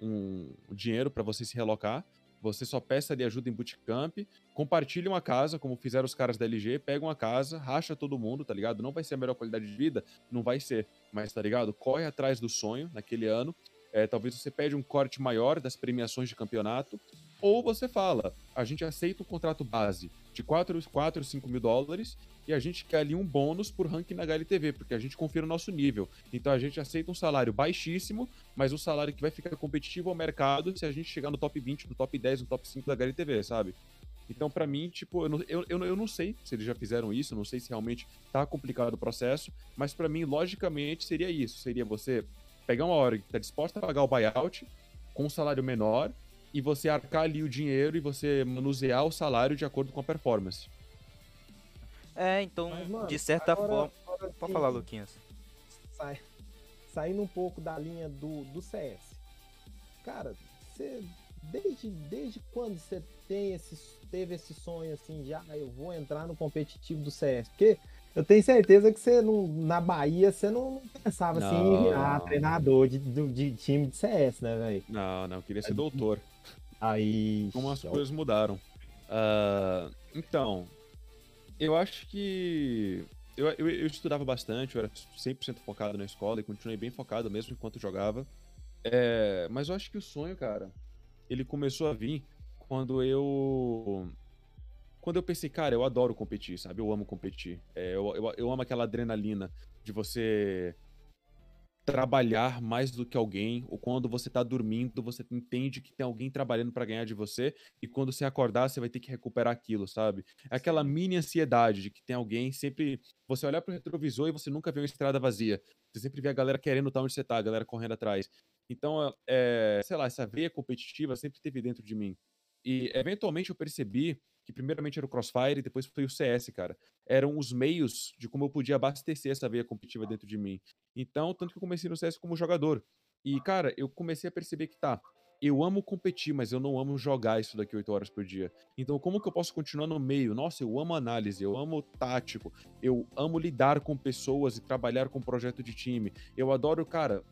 Speaker 3: um dinheiro para você se relocar. Você só peça ali ajuda em bootcamp, compartilha uma casa, como fizeram os caras da LG, pega uma casa, racha todo mundo, tá ligado? Não vai ser a melhor qualidade de vida, não vai ser, mas tá ligado? Corre atrás do sonho naquele ano. É, talvez você pede um corte maior das premiações de campeonato, ou você fala, a gente aceita um contrato base de 4, 4 5 mil dólares e a gente quer ali um bônus por ranking na HLTV, porque a gente confia no nosso nível. Então a gente aceita um salário baixíssimo, mas um salário que vai ficar competitivo ao mercado se a gente chegar no top 20, no top 10, no top 5 da HLTV, sabe? Então, pra mim, tipo, eu não, eu, eu, não sei se eles já fizeram isso, não sei se realmente tá complicado o processo, mas pra mim, logicamente, seria isso. Seria você pegar uma hora que tá disposta a pagar o buyout com um salário menor e você arcar ali o dinheiro e você manusear o salário de acordo com a performance.
Speaker 1: É, então,
Speaker 2: Mas, mano,
Speaker 1: de certa
Speaker 2: agora-
Speaker 1: forma.
Speaker 2: agora
Speaker 1: Pode
Speaker 2: sim,
Speaker 1: falar, Luquinhas.
Speaker 2: sai- saindo um pouco da linha do, do CS. Cara, você desde, desde quando você tem esse, teve esse sonho assim de ah, eu vou entrar no competitivo do CS? Porque eu tenho certeza que você não, na Bahia você não pensava assim em virar
Speaker 3: Não.
Speaker 2: treinador de, do- de time de CS, né, velho?
Speaker 3: Não, não, eu queria ser doutor.
Speaker 2: Aí.
Speaker 3: Como as coisas mudaram. Ah, então, eu acho que. Eu, eu, eu estudava bastante, eu era 100% focado na escola e continuei bem focado mesmo enquanto jogava. É, mas eu acho que o sonho, cara, ele começou a vir quando eu. Quando eu pensei, cara, eu adoro competir, sabe? Eu amo competir. É, eu, eu, eu amo aquela adrenalina de você trabalhar mais do que alguém, ou quando você tá dormindo, você entende que tem alguém trabalhando pra ganhar de você, e quando você acordar, você vai ter que recuperar aquilo, sabe? É aquela mini ansiedade de que tem alguém sempre. Você olhar pro retrovisor e você nunca vê uma estrada vazia. Você sempre vê a galera querendo estar onde você tá, a galera correndo atrás. Então, é, sei lá, essa veia competitiva sempre teve dentro de mim. E eventualmente eu percebi que primeiramente era o Crossfire e depois foi o CS, cara. Eram os meios de como eu podia abastecer essa veia competitiva dentro de mim. Então, tanto que eu comecei no CS como jogador. E, cara, eu comecei a perceber que tá, eu amo competir, mas eu não amo jogar isso daqui 8 horas por dia. Então, como que eu posso continuar no meio? Nossa, eu amo análise, eu amo tático, eu amo lidar com pessoas e trabalhar com projeto de time. Eu adoro, cara,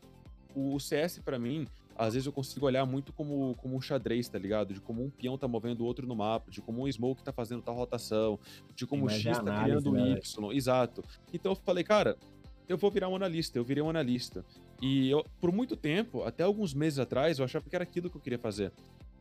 Speaker 3: o CS para mim, às vezes eu consigo olhar muito como, como um xadrez, tá ligado? De como um peão tá movendo o outro no mapa, de como um smoke tá fazendo tal rotação, de como o X tá criando o né? Y. Exato. Então eu falei, cara, eu vou virar um analista, eu virei um analista. E eu, por muito tempo, até alguns meses atrás, eu achava que era aquilo que eu queria fazer.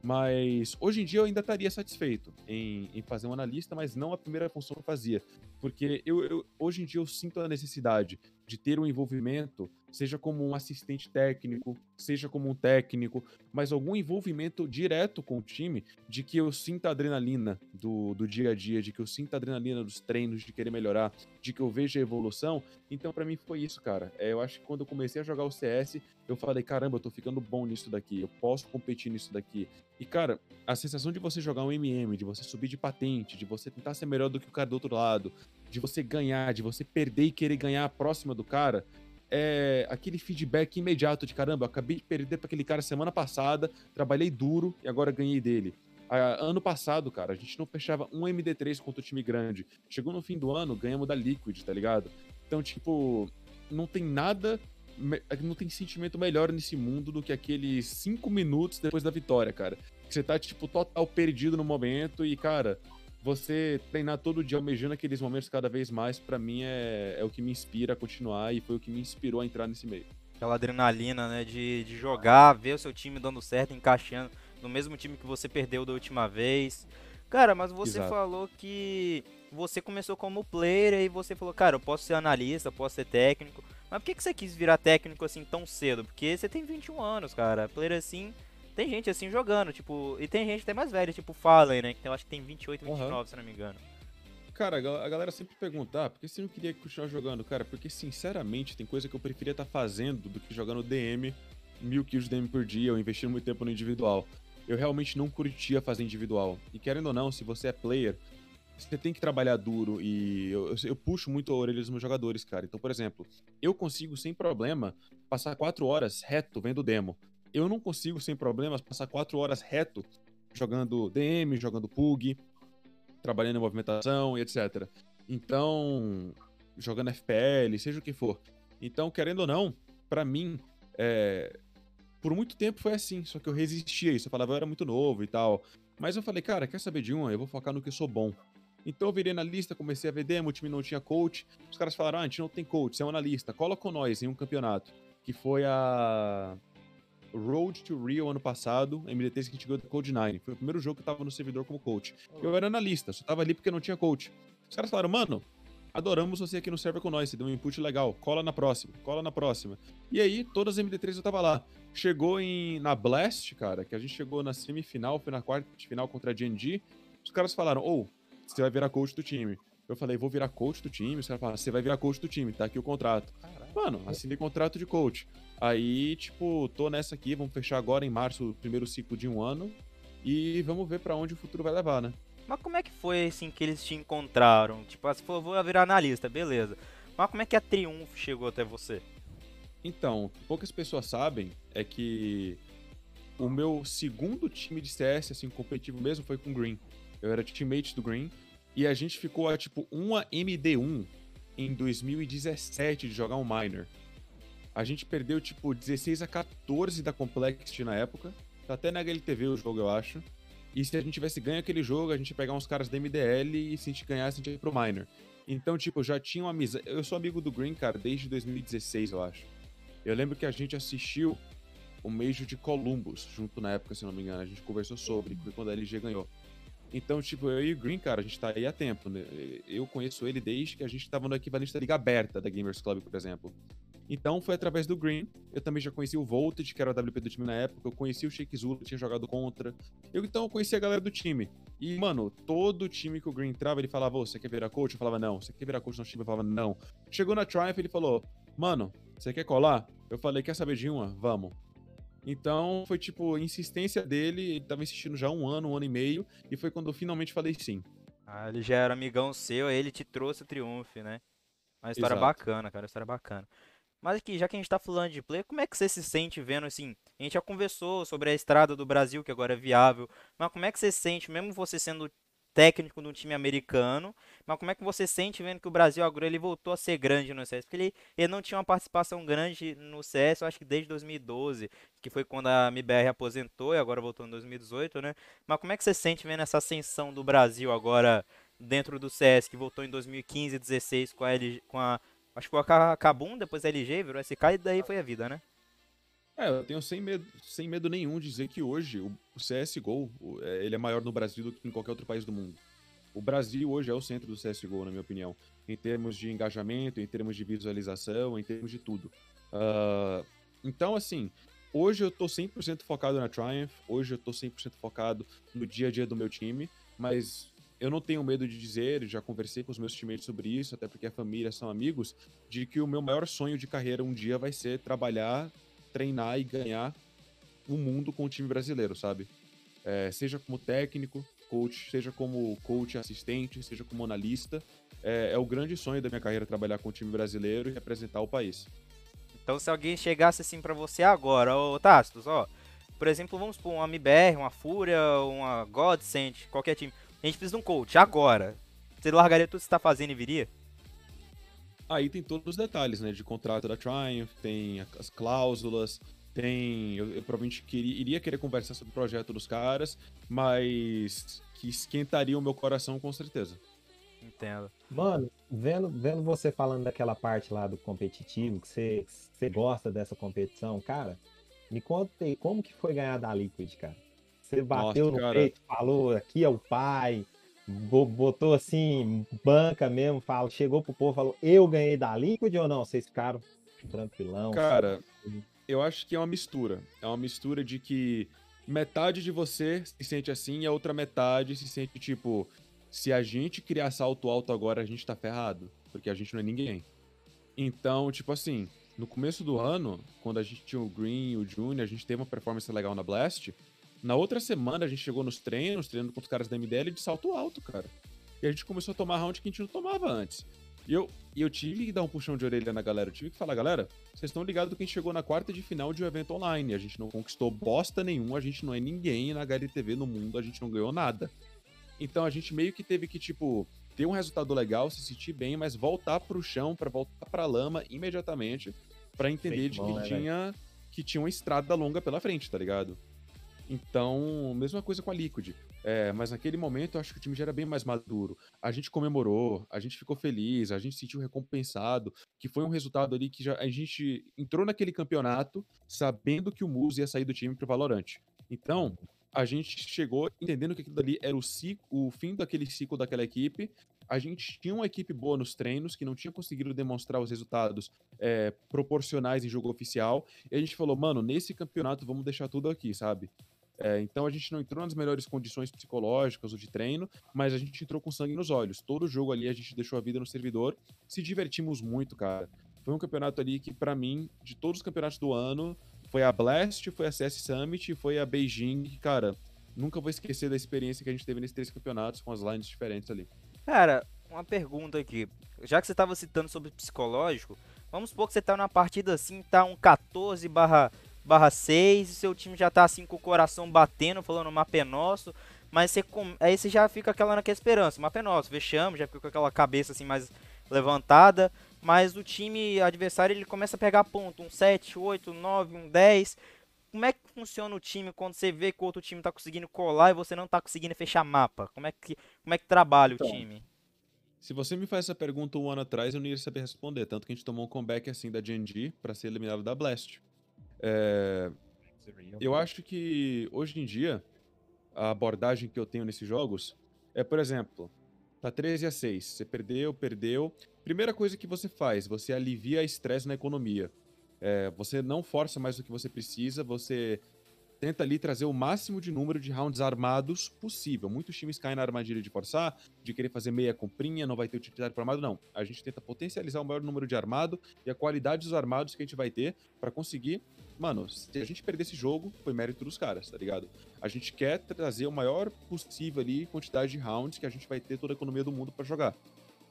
Speaker 3: Mas hoje em dia eu ainda estaria satisfeito em, em, fazer um analista, mas não a primeira função que eu fazia. Porque eu, eu, hoje em dia eu sinto a necessidade de ter um envolvimento, seja como um assistente técnico, seja como um técnico, mas algum envolvimento direto com o time, de que eu sinta adrenalina do, do dia a dia, de que eu sinta adrenalina dos treinos, de querer melhorar, de que eu veja evolução. Então, para mim, foi isso, cara. É, eu acho que quando eu comecei a jogar o CS, eu falei, caramba, eu tô ficando bom nisso daqui, eu posso competir nisso daqui. E, cara, a sensação de você jogar um MM, de você subir de patente, de você tentar ser melhor do que o cara do outro lado, de você ganhar, de você perder e querer ganhar próxima do cara, é aquele feedback imediato de caramba, eu acabei de perder para aquele cara semana passada, trabalhei duro e agora ganhei dele. Ah, ano passado, cara, a gente não fechava um MD3 contra o time grande. Chegou no fim do ano, ganhamos da Liquid, tá ligado? Então, tipo, não tem nada, não tem sentimento melhor nesse mundo do que aqueles cinco minutos depois da vitória, cara. Você tá, tipo, total perdido no momento e, cara, você treinar todo dia almejando aqueles momentos cada vez mais, para mim é, é o que me inspira a continuar e foi o que me inspirou a entrar nesse meio.
Speaker 1: Aquela adrenalina, né, de, de jogar, ver o seu time dando certo, encaixando no mesmo time que você perdeu da última vez. Cara, mas você Exato. falou que você começou como player e você falou, cara, eu posso ser analista, posso ser técnico. Mas por que, que você quis virar técnico assim tão cedo? Porque você tem 21 anos, cara. Player assim tem gente assim jogando, tipo, e tem gente até mais velha, tipo Fallen, né? Que eu acho que tem 28, 29, uhum. se não me engano.
Speaker 3: Cara, a galera sempre pergunta, ah, por que você não queria continuar jogando? Cara, porque sinceramente tem coisa que eu preferia estar tá fazendo do que jogando DM, mil kills de DM por dia, ou investir muito tempo no individual. Eu realmente não curtia fazer individual. E querendo ou não, se você é player, você tem que trabalhar duro e eu, eu, eu, puxo muito a orelha dos meus jogadores, cara. Então, por exemplo, eu consigo sem problema passar quatro horas reto vendo demo eu não consigo, sem problemas, passar quatro horas reto jogando DM, jogando PUG, trabalhando em movimentação e etc. Então, jogando FPL, seja o que for. Então, querendo ou não, para mim, é... por muito tempo foi assim, só que eu resistia a isso. Eu falava, eu era muito novo e tal. Mas eu falei, cara, quer saber de uma? Eu vou focar no que eu sou bom. Então eu virei na lista, comecei a ver demo, o time não tinha coach. Os caras falaram, ah, a gente não tem coach, você é um analista, cola com nós em um campeonato. Que foi a Road to Rio ano passado, MD3 que a gente ganhou do Code9. Foi o primeiro jogo que eu tava no servidor como coach. Eu era analista, só tava ali porque não tinha coach. Os caras falaram, mano, adoramos você aqui no server com nós, você deu um input legal, cola na próxima, cola na próxima. E aí, todas as MD3 eu tava lá. Chegou em, na Blast, cara, que a gente chegou na semifinal, foi na quarta final contra a GNG, os caras falaram, ou, oh, você vai virar coach do time. Eu falei, vou virar coach do time. Os caras falaram, você vai virar coach do time, tá aqui o contrato. Caralho. Mano, assinei contrato de coach. Aí, tipo, tô nessa aqui, vamos fechar agora em março o primeiro ciclo de um ano. E vamos ver para onde o futuro vai levar, né?
Speaker 1: Mas como é que foi assim que eles te encontraram? Tipo, você falou, vou virar analista, beleza. Mas como é que a Triunfo chegou até você?
Speaker 3: Então, poucas pessoas sabem é que o meu segundo time de CS, assim, competitivo mesmo, foi com o Green. Eu era teammate do Green. E a gente ficou a, tipo, uma MD1 em 2017 de jogar um Minor. A gente perdeu, tipo, 16 a 14 da Complexity na época. Tá até na HLTV o jogo, eu acho. E se a gente tivesse ganho aquele jogo, a gente ia pegar uns caras da MDL e se a gente ganhasse, a gente ia pro Minor. Então, tipo, já tinha uma amizade. Eu sou amigo do Green, cara, desde 2016, eu acho. Eu lembro que a gente assistiu o Major de Columbus, junto na época, se não me engano. A gente conversou sobre, quando a LG ganhou. Então, tipo, eu e o Green, cara, a gente tá aí há tempo, né? Eu conheço ele desde que a gente tava no equivalente da Liga Aberta da Gamers Club, por exemplo. Então foi através do Green. Eu também já conheci o Voltage, que era o WP do time na época. Eu conheci o Shake Zulu, tinha jogado contra. Eu então eu conheci a galera do time. E, mano, todo time que o Green entrava, ele falava: Você quer virar coach? Eu falava: Não. Você quer virar coach no time? Eu falava: Não. Chegou na Triumph, ele falou: Mano, você quer colar? Eu falei: Quer saber de uma? Vamos. Então foi tipo, insistência dele, ele tava insistindo já um ano, um ano e meio, e foi quando eu finalmente falei sim.
Speaker 1: Ah, ele já era amigão seu, aí ele te trouxe o triunfo, né? Uma história
Speaker 3: Exato.
Speaker 1: bacana, cara, uma história bacana. Mas aqui, já que a gente tá falando de play, como é que você se sente vendo assim? A gente já conversou sobre a estrada do Brasil, que agora é viável, mas como é que você se sente, mesmo você sendo técnico de um time americano, mas como é que você sente vendo que o Brasil agora ele voltou a ser grande no CS? Porque ele, ele não tinha uma participação grande no CS, eu acho que desde 2012, que foi quando a MBR aposentou e agora voltou em 2018, né? Mas como é que você sente vendo essa ascensão do Brasil agora dentro do CS, que voltou em 2015 e 16 com a, LG, com a acho que foi a Kabum, depois a LG, virou SK e daí foi a vida, né?
Speaker 3: É, eu tenho sem medo, sem medo nenhum de dizer que hoje o, CSGO, é, ele é maior no Brasil do que em qualquer outro país do mundo. O Brasil hoje é o centro do CSGO, na minha opinião. Em termos de engajamento, em termos de visualização, em termos de tudo. Ah, então, assim, hoje eu tô 100% focado na Triumph, hoje eu tô 100% focado no dia a dia do meu time, mas eu não tenho medo de dizer, já conversei com os meus teammates sobre isso, até porque a família são amigos, de que o meu maior sonho de carreira um dia vai ser trabalhar treinar e ganhar o mundo com o time brasileiro, sabe? É, seja como técnico, coach, seja como coach assistente, seja como analista. É, é o grande sonho da minha carreira trabalhar com o time brasileiro e representar o país.
Speaker 1: Então se alguém chegasse assim pra você agora, ô Tastos, ó, por exemplo, vamos supor uma MBR, uma Fúria, uma Godsend, qualquer time. A gente precisa de um coach agora. Você largaria tudo que você tá fazendo e viria?
Speaker 3: Aí tem todos os detalhes, né? De contrato da Triumph, tem as cláusulas, tem. Eu, eu provavelmente queria, iria querer conversar sobre o projeto dos caras, mas que esquentaria o meu coração com certeza.
Speaker 1: Entendo.
Speaker 2: Mano, vendo, vendo você falando daquela parte lá do competitivo, que você, que você gosta dessa competição, cara, me conta aí, como que foi ganhar da Liquid, cara? Você bateu
Speaker 3: Nossa,
Speaker 2: no
Speaker 3: cara.
Speaker 2: peito, falou, aqui é o pai, botou assim, banca mesmo, fala, chegou pro povo, falou, eu ganhei da Liquid ou não? Vocês ficaram tranquilão?
Speaker 3: Cara, eu acho que é uma mistura. É uma mistura de que metade de você se sente assim e a outra metade se sente tipo, se a gente criar salto alto agora, a gente tá ferrado, porque a gente não é ninguém. Então, tipo assim, no começo do ano, quando a gente tinha o Green e o Junior, a gente teve uma performance legal na Blast. Na outra semana a gente chegou nos treinos, treinando com os caras da MDL de salto alto, cara. E a gente começou a tomar round que a gente não tomava antes. E eu, eu tive que dar um puxão de orelha na galera. Eu tive que falar, galera, vocês estão ligados que a gente chegou na quarta de final de um evento online. A gente não conquistou bosta nenhuma, a gente não é ninguém na HLTV no mundo, a gente não ganhou nada. Então a gente meio que teve que, tipo, ter um resultado legal, se sentir bem, mas voltar pro chão, pra voltar pra lama imediatamente, pra entender
Speaker 2: Feito
Speaker 3: de
Speaker 2: bom,
Speaker 3: que
Speaker 2: né, velho?
Speaker 3: tinha, que tinha uma estrada longa pela frente, tá ligado? Então, mesma coisa com a Liquid. É, mas naquele momento eu acho que o time já era bem mais maduro. A gente comemorou, a gente ficou feliz, a gente se sentiu recompensado, que foi um resultado ali que já a gente entrou naquele campeonato sabendo que o Muso ia sair do time pro Valorant. Então, a gente chegou entendendo que aquilo ali era o, ciclo, o fim daquele ciclo daquela equipe. A gente tinha uma equipe boa nos treinos, que não tinha conseguido demonstrar os resultados é, proporcionais em jogo oficial. E a gente falou, mano, nesse campeonato vamos deixar tudo aqui, sabe? É, então a gente não entrou nas melhores condições psicológicas ou de treino, mas a gente entrou com sangue nos olhos. Todo jogo ali a gente deixou a vida no servidor, se divertimos muito, cara. Foi um campeonato ali que, pra mim, de todos os campeonatos do ano, foi a Blast, foi a CS Summit e foi a Beijing, cara, nunca vou esquecer da experiência que a gente teve nesses três campeonatos com as lines diferentes ali.
Speaker 1: Cara, uma pergunta aqui. Já que você tava citando sobre psicológico, vamos supor que você tá numa partida assim, tá um 14 barra, barra 6, e seu time já tá assim com o coração batendo, falando o mapa é nosso, mas você com... aí você já fica aquela naquela esperança, o mapa é nosso, fechamos, já fica com aquela cabeça assim mais levantada, mas o time adversário ele começa a pegar ponto, um 7, 8, 9, um 10. Como é que funciona o time quando você vê que o outro time tá conseguindo colar e você não tá conseguindo fechar mapa? Como é que, como é que trabalha o
Speaker 3: Então,
Speaker 1: time?
Speaker 3: Se você me faz essa pergunta um ano atrás, eu não ia saber responder. Tanto que a gente tomou um comeback assim da GNG pra ser eliminado da Blast. É, Eu acho que hoje em dia, a abordagem que eu tenho nesses jogos é, por exemplo, tá 13 a 6, você perdeu, perdeu. Primeira coisa que você faz, você alivia estresse na economia. É, você não força mais do que você precisa, você tenta ali trazer o máximo de número de rounds armados possível. Muitos times caem na armadilha de forçar, de querer fazer meia comprinha, não vai ter utilidade para armado, não. A gente tenta potencializar o maior número de armado e a qualidade dos armados que a gente vai ter para conseguir. Mano, se a gente perder esse jogo, foi mérito dos caras, tá ligado? A gente quer trazer o maior possível ali quantidade de rounds que a gente vai ter toda a economia do mundo para jogar.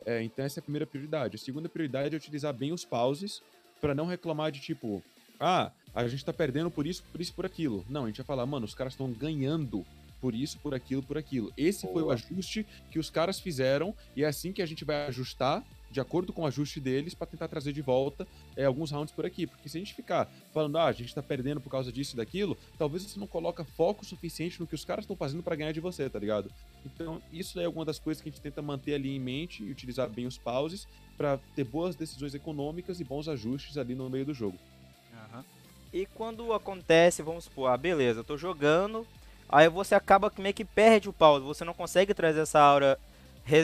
Speaker 3: É, então essa é a primeira prioridade. A segunda prioridade é utilizar bem os pauses para não reclamar de tipo, ah, a gente tá perdendo por isso, por isso, por aquilo. Não, a gente vai falar, mano, os caras estão ganhando por isso, por aquilo, por aquilo. Esse Boa. foi o ajuste que os caras fizeram e é assim que a gente vai ajustar de acordo com o ajuste deles para tentar trazer de volta é, alguns rounds por aqui. Porque se a gente ficar falando, ah, a gente tá perdendo por causa disso e daquilo, talvez você não coloca foco suficiente no que os caras estão fazendo para ganhar de você, tá ligado? Então, isso é alguma das coisas que a gente tenta manter ali em mente e utilizar bem os pauses para ter boas decisões econômicas e bons ajustes ali no meio do jogo.
Speaker 1: Uhum. E quando acontece, vamos supor, ah, beleza, eu tô jogando, aí você acaba que meio que perde o pause, você não consegue trazer essa aura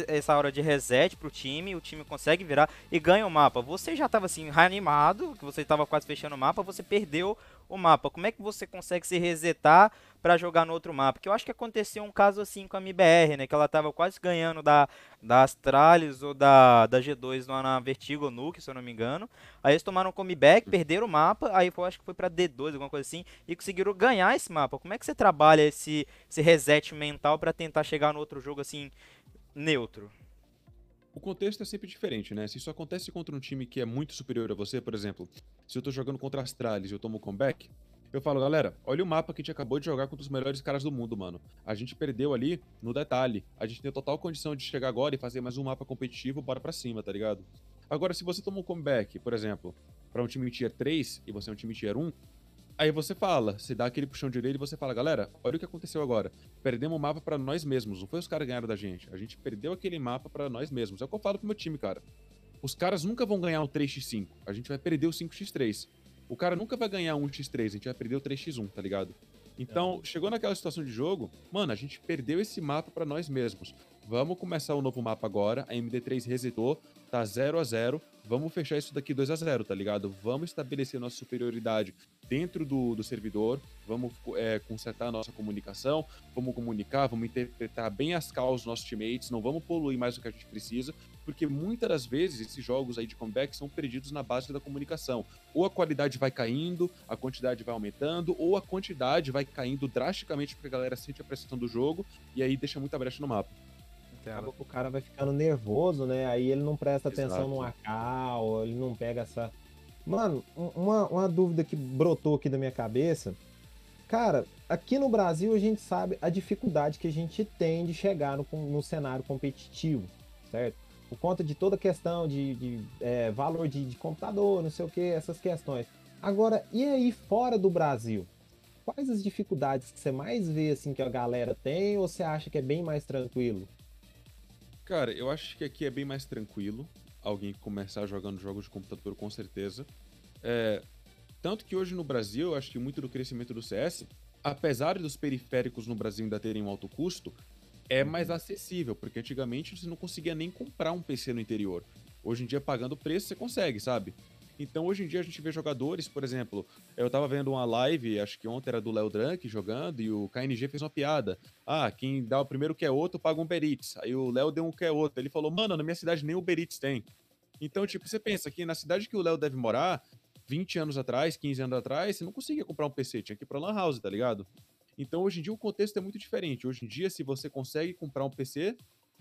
Speaker 1: essa hora de reset pro time, o time consegue virar e ganha o mapa. Você já estava assim reanimado, que você estava quase fechando o mapa, você perdeu o mapa. Como é que você consegue se resetar para jogar no outro mapa? Que eu acho que aconteceu um caso assim com a MBR, né, que ela estava quase ganhando da da Astralis ou da da G2 lá na Vertigo Nuke, se eu não me engano. Aí eles tomaram um comeback, perderam o mapa, aí eu acho que foi para D2, alguma coisa assim, e conseguiram ganhar esse mapa. Como é que você trabalha esse esse reset mental para tentar chegar no outro jogo assim neutro.
Speaker 3: O contexto é sempre diferente, né? Se isso acontece contra um time que é muito superior a você, por exemplo, se eu tô jogando contra Astralis e eu tomo comeback, eu falo, galera, olha o mapa que a gente acabou de jogar contra os melhores caras do mundo, mano. A gente perdeu ali no detalhe. A gente tem total condição de chegar agora e fazer mais um mapa competitivo, bora pra cima, tá ligado? Agora, se você tomou um comeback, por exemplo, para um time tier 3 e você é um time tier 1, Aí você fala, você dá aquele puxão de orelha e você fala, galera, olha o que aconteceu agora. Perdemos o mapa para nós mesmos, não foi os caras ganharam da gente. A gente perdeu aquele mapa para nós mesmos. É o que eu falo pro meu time, cara. Os caras nunca vão ganhar o 3x5, a gente vai perder o 5x3. O cara nunca vai ganhar um x3, a gente vai perder o 3x1, tá ligado? Então, é. chegou naquela situação de jogo, mano, a gente perdeu esse mapa para nós mesmos. Vamos começar o um novo mapa agora. A MD3 resetou, tá 0 a 0 Vamos fechar isso daqui 2 a 0 tá ligado? Vamos estabelecer nossa superioridade dentro do, do servidor, vamos é, consertar a nossa comunicação, vamos comunicar, vamos interpretar bem as causas dos nossos teammates, não vamos poluir mais do que a gente precisa, porque muitas das vezes esses jogos aí de comeback são perdidos na base da comunicação. Ou a qualidade vai caindo, a quantidade vai aumentando, ou a quantidade vai caindo drasticamente porque a galera sente a pressão do jogo e aí deixa muita brecha no mapa.
Speaker 2: Acaba que o cara vai ficando nervoso, né? Aí ele não presta Exato. atenção no AK, ou ele não pega essa Mano, uma, uma dúvida que brotou aqui da minha cabeça. Cara, aqui no Brasil a gente sabe a dificuldade que a gente tem de chegar no, no cenário competitivo, certo? Por conta de toda a questão de, de é, valor de, de computador, não sei o que, essas questões. Agora, e aí fora do Brasil? Quais as dificuldades que você mais vê assim que a galera tem ou você acha que é bem mais tranquilo?
Speaker 3: Cara, eu acho que aqui é bem mais tranquilo alguém começar jogando jogos de computador, com certeza. É, tanto que hoje no Brasil, eu acho que muito do crescimento do CS, apesar dos periféricos no Brasil ainda terem um alto custo, é mais uhum. acessível, porque antigamente você não conseguia nem comprar um PC no interior. Hoje em dia, pagando preço, você consegue, sabe? Então, hoje em dia, a gente vê jogadores, por exemplo, eu tava vendo uma live, acho que ontem era do Léo Drunk jogando, e o KNG fez uma piada. Ah, quem dá o primeiro que é outro, paga um Beritz. Aí o Léo deu um que é outro. Ele falou, mano, na minha cidade nem o Beritz tem. Então, tipo, você pensa que na cidade que o Léo deve morar, 20 anos atrás, 15 anos atrás, você não conseguia comprar um PC, tinha que ir pra Lan House, tá ligado? Então, hoje em dia, o contexto é muito diferente. Hoje em dia, se você consegue comprar um PC,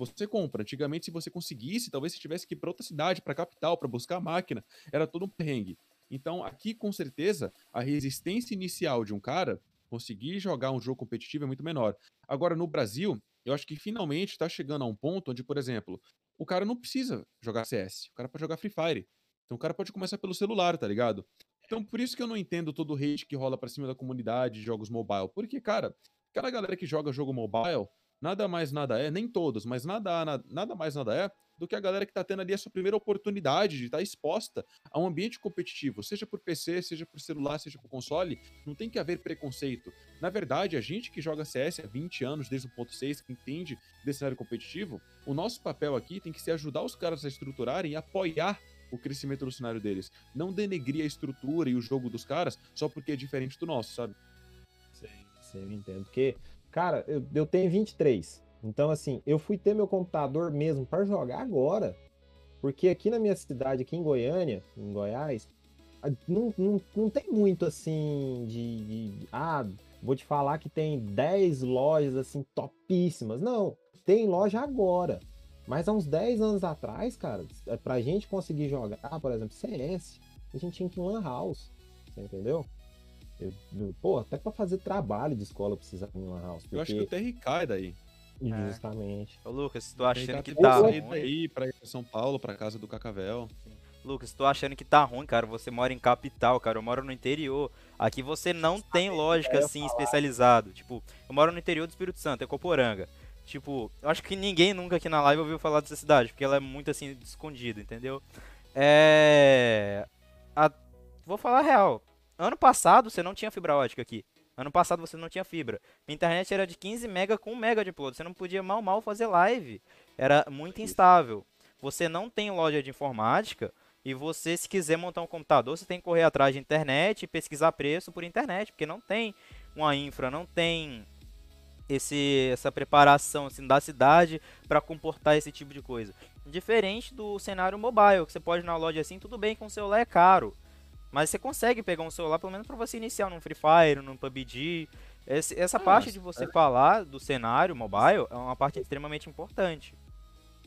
Speaker 3: você compra. Antigamente, se você conseguisse, talvez você tivesse que ir para outra cidade, para capital, para buscar a máquina. Era todo um perrengue. Então, aqui, com certeza, a resistência inicial de um cara conseguir jogar um jogo competitivo é muito menor. Agora, no Brasil, eu acho que finalmente está chegando a um ponto onde, por exemplo, o cara não precisa jogar CS, o cara pode jogar Free Fire. Então, o cara pode começar pelo celular, tá ligado? Então, por isso que eu não entendo todo o hate que rola pra cima da comunidade de jogos mobile. Porque, cara, aquela galera que joga jogo mobile nada mais nada é, nem todos, mas nada, nada, nada mais nada é do que a galera que está tendo ali a sua primeira oportunidade de estar tá exposta a um ambiente competitivo, seja por PC, seja por celular, seja por console, não tem que haver preconceito. Na verdade, a gente que joga CS há 20 anos, desde o ponto 6, que entende desse cenário competitivo, o nosso papel aqui tem que ser ajudar os caras a estruturarem e apoiar o crescimento do cenário deles. Não denegrir a estrutura e o jogo dos caras só porque é diferente do nosso, sabe?
Speaker 1: Sim.
Speaker 2: eu entendo. Porque, cara, eu, eu tenho 23. Então, assim, eu fui ter meu computador mesmo para jogar agora. Porque aqui na minha cidade, aqui em Goiânia, em Goiás, não, não, não tem muito assim de, de, Ah, vou te falar que tem 10 lojas assim topíssimas. Não, tem loja agora. Mas há uns 10 anos atrás, cara, é, pra gente conseguir jogar, por exemplo, CS, a gente tinha que ir em Lan House. Você entendeu? Eu, pô, até pra fazer trabalho de escola precisava ir em Lan House.
Speaker 3: Porque... Eu acho que o TRK é daí.
Speaker 2: Justamente.
Speaker 1: É. Ô, Lucas, tu achando que tá ruim...
Speaker 3: Aí pra ir pra São Paulo, pra casa do Cacavel.
Speaker 1: Sim. Lucas, tô achando que tá ruim, cara. Você mora em capital, cara. Eu moro no interior. Aqui você não tem lógica assim especializado. Tipo, eu moro no interior do Espírito Santo, é Coporanga. Tipo, eu acho que ninguém nunca aqui na live ouviu falar dessa cidade, porque ela é muito assim escondida, entendeu? É. A... Vou falar real. Ano passado você não tinha fibra ótica aqui. Ano passado você não tinha fibra. Minha internet era de 15 mega com 1 mega de upload. Você não podia mal mal fazer live. Era muito instável. Você não tem loja de informática, e você, se quiser montar um computador, você tem que correr atrás de internet e pesquisar preço por internet, porque não tem uma infra, não tem esse, essa preparação assim, da cidade para comportar esse tipo de coisa. Diferente do cenário mobile, que você pode ir na loja assim, tudo bem com o celular é caro. Mas você consegue pegar um celular pelo menos para você iniciar num Free Fire, num PUBG. Esse, essa ah, parte de você é... falar do cenário mobile é uma parte extremamente importante.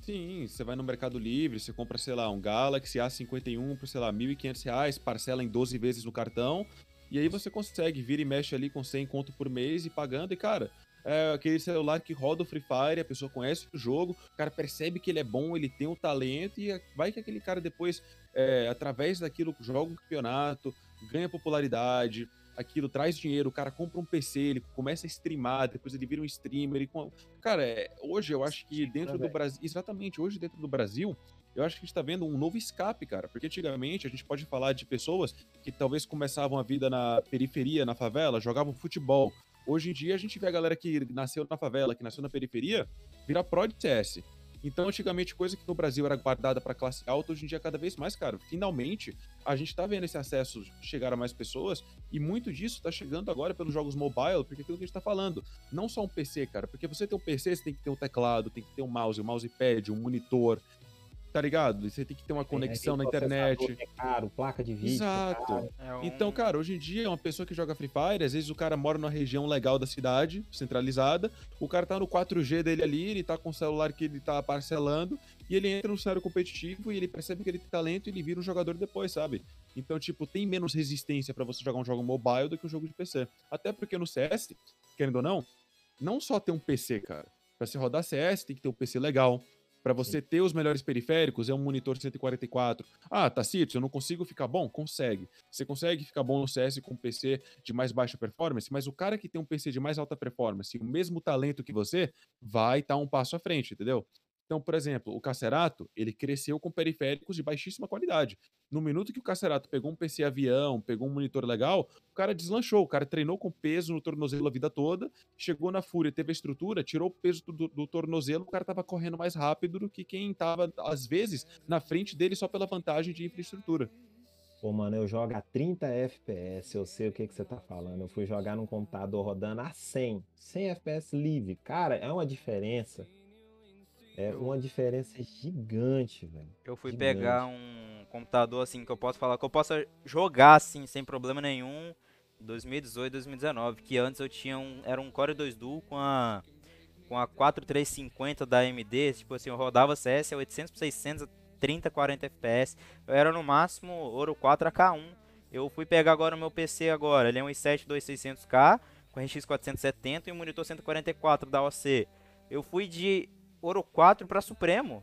Speaker 3: Sim, você vai no Mercado Livre, você compra, sei lá, um Galaxy A51 por, sei lá, R$ 1.500, parcela em 12 vezes no cartão, e aí você consegue, vira e mexe ali com 100 conto por mês e pagando, e cara, é aquele celular que roda o Free Fire, a pessoa conhece o jogo, o cara percebe que ele é bom, ele tem o um talento, e vai que aquele cara depois, é, através daquilo, joga um campeonato, ganha popularidade, aquilo traz dinheiro, o cara compra um PC, ele começa a streamar, depois ele vira um streamer. Ele... Cara, é, hoje eu acho que dentro do Brasil. Exatamente, hoje dentro do Brasil. Eu acho que a gente tá vendo um novo escape, cara. Porque antigamente a gente pode falar de pessoas que talvez começavam a vida na periferia, na favela, jogavam futebol. Hoje em dia a gente vê a galera que nasceu na favela, que nasceu na periferia, virar pro de CS. Então, antigamente, coisa que no Brasil era guardada para classe alta, hoje em dia é cada vez mais caro. Finalmente, a gente tá vendo esse acesso chegar a mais pessoas e muito disso tá chegando agora pelos jogos mobile, porque é aquilo que a gente tá falando, não só um PC, cara, porque você tem um PC, você tem que ter um teclado, tem que ter um mouse, um mousepad, um monitor, tá ligado? Você tem que ter uma conexão na internet.
Speaker 2: É caro, placa de vídeo.
Speaker 3: Exato. É um... Então, cara, hoje em dia, uma pessoa que joga Free Fire, às vezes o cara mora numa região legal da cidade, centralizada, o cara tá no 4G dele ali, ele tá com o celular que ele tá parcelando, e ele entra no cenário competitivo e ele percebe que ele tem talento e ele vira um jogador depois, sabe? Então, tipo, tem menos resistência para você jogar um jogo mobile do que um jogo de PC. Até porque no CS, querendo ou não, não só ter um PC, cara. Pra se rodar CS, tem que ter um PC legal, para você ter os melhores periféricos, é um monitor 144. Ah, Tacito, eu não consigo ficar bom? Consegue. Você consegue ficar bom no CS com um PC de mais baixa performance, mas o cara que tem um PC de mais alta performance, o mesmo talento que você, vai estar tá um passo à frente, entendeu? Então, por exemplo, o Cacerato, ele cresceu com periféricos de baixíssima qualidade. No minuto que o Cacerato pegou um PC avião, pegou um monitor legal, o cara deslanchou. O cara treinou com peso no tornozelo a vida toda, chegou na Fúria, teve a estrutura, tirou o peso do, do tornozelo, o cara tava correndo mais rápido do que quem tava, às vezes, na frente dele só pela vantagem de infraestrutura.
Speaker 2: Pô, mano, eu jogo a 30 FPS, eu sei o que, que você tá falando. Eu fui jogar num computador rodando a 100, 100 FPS livre. Cara, é uma diferença é uma diferença gigante, velho.
Speaker 1: Eu fui
Speaker 2: gigante.
Speaker 1: pegar um computador assim que eu posso falar que eu possa jogar assim sem problema nenhum 2018, 2019, que antes eu tinha um era um Core 2 Duo com a com a 4350 da AMD, tipo assim, eu rodava CS a 800 por 600, 30, 40 FPS. Eu era no máximo Ouro 4 AK1. Eu fui pegar agora o meu PC agora, ele é um i7 2600K com RX 470 e um monitor 144 da OC. Eu fui de Ouro 4 para Supremo.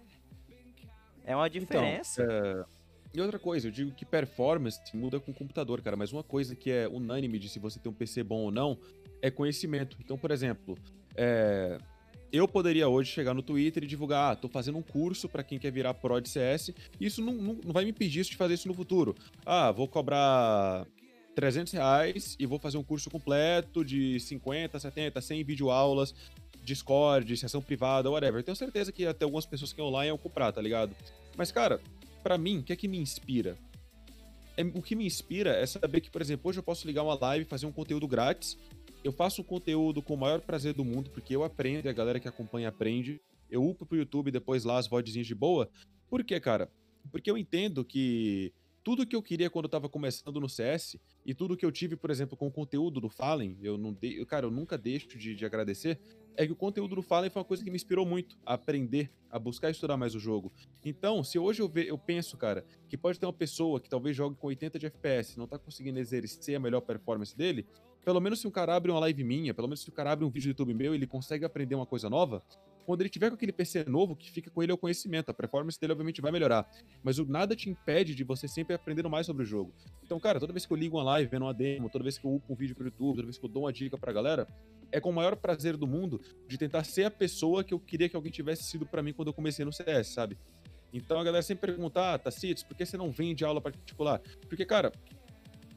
Speaker 1: É uma então, diferença. Então, é...
Speaker 3: E outra coisa, eu digo que performance muda com o computador, cara, mas uma coisa que é unânime de se você tem um PC bom ou não é conhecimento. Então, por exemplo, é... eu poderia hoje chegar no Twitter e divulgar, ah, tô fazendo um curso para quem quer virar pro de CS, isso não, não, não vai me impedir de fazer isso no futuro. Ah, vou cobrar 300 reais e vou fazer um curso completo de 50, 70, 100 videoaulas Discord, sessão privada, whatever. Eu tenho certeza que até algumas pessoas que online iam comprar, tá ligado? Mas, cara, para mim, o que é que me inspira? É, o que me inspira é saber que, por exemplo, hoje eu posso ligar uma live, fazer um conteúdo grátis eu faço um conteúdo com o maior prazer do mundo, porque eu aprendo e a galera que acompanha aprende. Eu upo pro YouTube depois lá as vozinhas de boa. Por quê, cara? Porque eu entendo que tudo que eu queria quando eu tava começando no CS e tudo que eu tive, por exemplo, com o conteúdo do Fallen, eu não cara, eu nunca deixo de, de, agradecer, é que o conteúdo do Fallen foi uma coisa que me inspirou muito a aprender, a buscar estudar mais o jogo. Então, se hoje eu, eu penso, cara, que pode ter uma pessoa que talvez jogue com 80 de FPS, não tá conseguindo exercer a melhor performance dele, pelo menos se um cara abre uma live minha, pelo menos se o cara abre um vídeo do YouTube meu, ele consegue aprender uma coisa nova, quando ele tiver com aquele PC novo, que fica com ele é o conhecimento. A performance dele, obviamente, vai melhorar. Mas o nada te impede de você sempre aprendendo mais sobre o jogo. Então, cara, toda vez que eu ligo uma live, vendo uma demo, toda vez que eu upo um vídeo pro YouTube, toda vez que eu dou uma dica pra galera, é com o maior prazer do mundo de tentar ser a pessoa que eu queria que alguém tivesse sido para mim quando eu comecei no CS, sabe? Então a galera sempre pergunta, ah, Tacitos, por que você não vende aula particular? Porque, cara,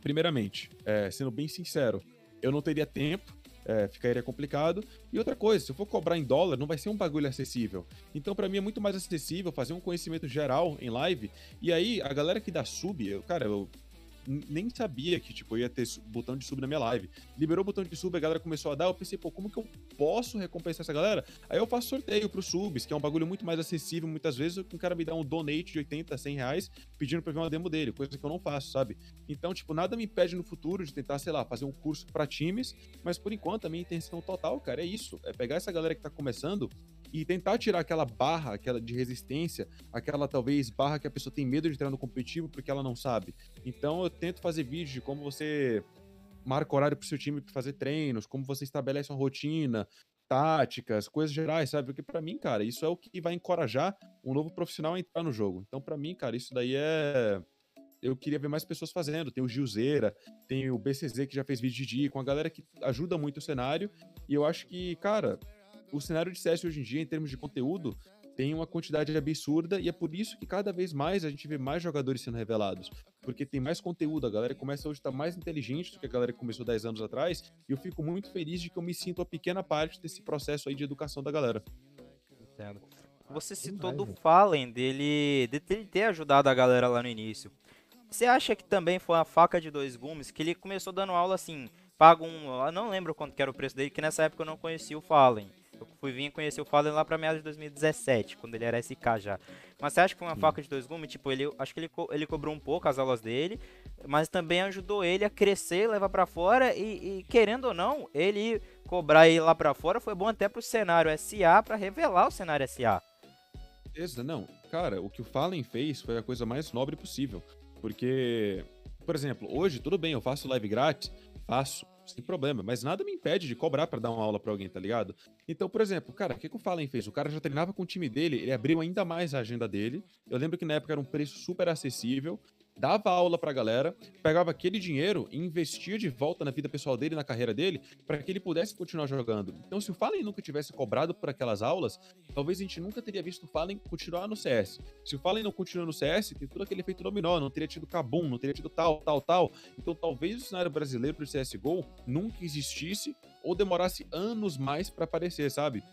Speaker 3: primeiramente, é, sendo bem sincero, eu não teria tempo é, ficaria complicado. E outra coisa, se eu for cobrar em dólar, não vai ser um bagulho acessível. Então, para mim, é muito mais acessível fazer um conhecimento geral em live. E aí, a galera que dá sub, eu, cara, eu nem sabia que, tipo, ia ter botão de sub na minha live. Liberou o botão de sub, a galera começou a dar, eu pensei, pô, como que eu posso recompensar essa galera? Aí eu faço sorteio pros subs, que é um bagulho muito mais acessível, muitas vezes o cara me dá um donate de 80, 100 reais, pedindo pra ver uma demo dele, coisa que eu não faço, sabe? Então, tipo, nada me impede no futuro de tentar, sei lá, fazer um curso para times, mas por enquanto a minha intenção total, cara, é isso, é pegar essa galera que tá começando e tentar tirar aquela barra, aquela de resistência, aquela talvez barra que a pessoa tem medo de entrar no competitivo porque ela não sabe. Então eu tento fazer vídeos de como você marca horário pro seu time para fazer treinos, como você estabelece uma rotina, táticas, coisas gerais, sabe? Porque para mim, cara, isso é o que vai encorajar um novo profissional a entrar no jogo. Então, para mim, cara, isso daí é eu queria ver mais pessoas fazendo. Tem o Gilzeira, tem o BCZ que já fez vídeo de dia, com a galera que ajuda muito o cenário. E eu acho que, cara, o cenário de CS hoje em dia, em termos de conteúdo, tem uma quantidade absurda e é por isso que cada vez mais a gente vê mais jogadores sendo revelados. Porque tem mais conteúdo, a galera começa hoje a estar mais inteligente do que a galera que começou 10 anos atrás, e eu fico muito feliz de que eu me sinto a pequena parte desse processo aí de educação da galera.
Speaker 1: Entendo. Você citou do Fallen, dele, dele ter ajudado a galera lá no início. Você acha que também foi a faca de dois gumes, que ele começou dando aula assim, paga um, eu não lembro quanto era o preço dele, que nessa época eu não conhecia o Fallen. Eu fui vir conhecer o Fallen lá pra meados de 2017, quando ele era SK já. Mas você acha que foi uma Sim. faca de dois gumes? Tipo, ele, acho que ele, ele cobrou um pouco as aulas dele, mas também ajudou ele a crescer, levar para fora e, e, querendo ou não, ele cobrar ele lá para fora foi bom até pro cenário SA para revelar o cenário SA.
Speaker 3: Beleza, não. Cara, o que o Fallen fez foi a coisa mais nobre possível. Porque, por exemplo, hoje, tudo bem, eu faço live grátis, faço, sem problema, mas nada me impede de cobrar para dar uma aula para alguém, tá ligado? Então, por exemplo, cara, o que, que o Fallen fez? O cara já treinava com o time dele, ele abriu ainda mais a agenda dele. Eu lembro que na época era um preço super acessível dava aula pra galera, pegava aquele dinheiro e investia de volta na vida pessoal dele, na carreira dele, para que ele pudesse continuar jogando. Então, se o Fallen nunca tivesse cobrado por aquelas aulas, talvez a gente nunca teria visto o Fallen continuar no CS. Se o Fallen não continua no CS, tem tudo aquele efeito dominó, não teria tido Kabum, não teria tido tal, tal, tal. Então, talvez o cenário brasileiro pro CSGO nunca existisse ou demorasse anos mais para aparecer, sabe?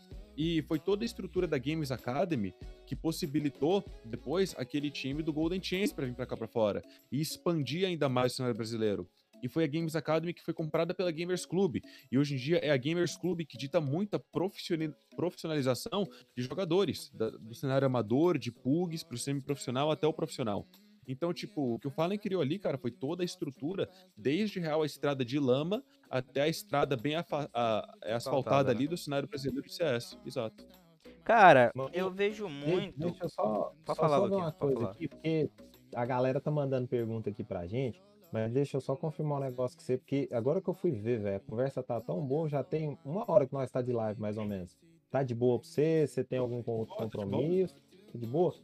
Speaker 3: E foi toda a estrutura da Games Academy que possibilitou depois aquele time do Golden Chance para vir para cá para fora e expandir ainda mais o cenário brasileiro. E foi a Games Academy que foi comprada pela Gamers Club. E hoje em dia é a Gamers Club que dita muita profissionalização de jogadores, do cenário amador, de pugs, para o semi-profissional até o profissional. Então, tipo, o que o Fallen criou ali, cara, foi toda a estrutura, desde real a estrada de lama até a estrada bem a, é asfaltada ali né? do cenário brasileiro de CS. Exato.
Speaker 1: Cara, eu vejo muito.
Speaker 2: Deixa eu só, só falar só uma coisa aqui, porque a galera tá mandando pergunta aqui pra gente. Mas deixa eu só confirmar um negócio que você, porque agora que eu fui ver, velho, a conversa tá tão boa, já tem uma hora que nós tá de live, mais ou menos. Tá de boa pra você? Você tem algum outro compromisso? Tá de boa?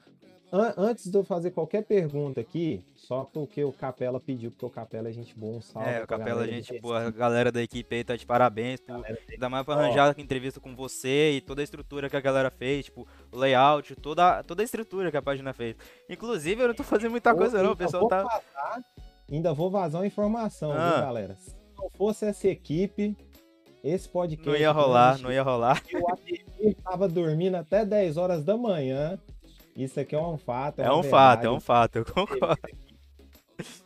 Speaker 2: An antes de eu fazer qualquer pergunta aqui, só porque o Capela pediu, porque o Capela é gente boa, um salve.
Speaker 1: É, o Capela é gente boa, a galera da equipe aí tá de parabéns, por, ainda mais pra arranjar a entrevista com você e toda a estrutura que a galera fez, tipo, o layout, toda, toda a estrutura que a página fez. Inclusive, eu não tô fazendo muita coisa não, o pessoal tá...
Speaker 2: Vazar, ainda vou vazar uma informação, ah. viu, galera? Se não fosse essa equipe, esse podcast...
Speaker 1: Não ia rolar, não ia rolar.
Speaker 2: O ATV tava dormindo até 10 horas da manhã, isso aqui é um fato. É,
Speaker 1: é um
Speaker 2: verdade.
Speaker 1: fato, é um fato, eu concordo.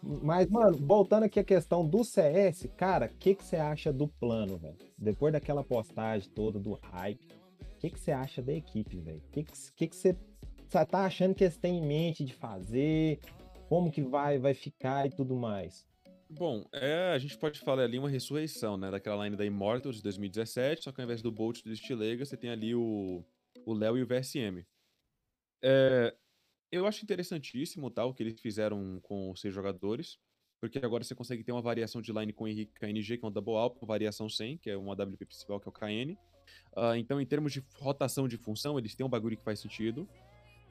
Speaker 2: Mas, mano, voltando aqui à questão do CS, cara, o que, que você acha do plano, velho? Depois daquela postagem toda do hype, o que, que você acha da equipe, velho? O que, que, que, que você tá achando que eles têm em mente de fazer? Como que vai, vai ficar e tudo mais?
Speaker 3: Bom, é, a gente pode falar ali uma ressurreição, né? Daquela line da Immortal de 2017, só que ao invés do Bolt do Stilega, você tem ali o Léo e o VSM. É, eu acho interessantíssimo tá, o que eles fizeram com os seis jogadores, porque agora você consegue ter uma variação de line com o Henrique KNG, que é um double alp, variação 100, que é uma WP principal, que é o KN. Uh, então, em termos de rotação de função, eles têm um bagulho que faz sentido.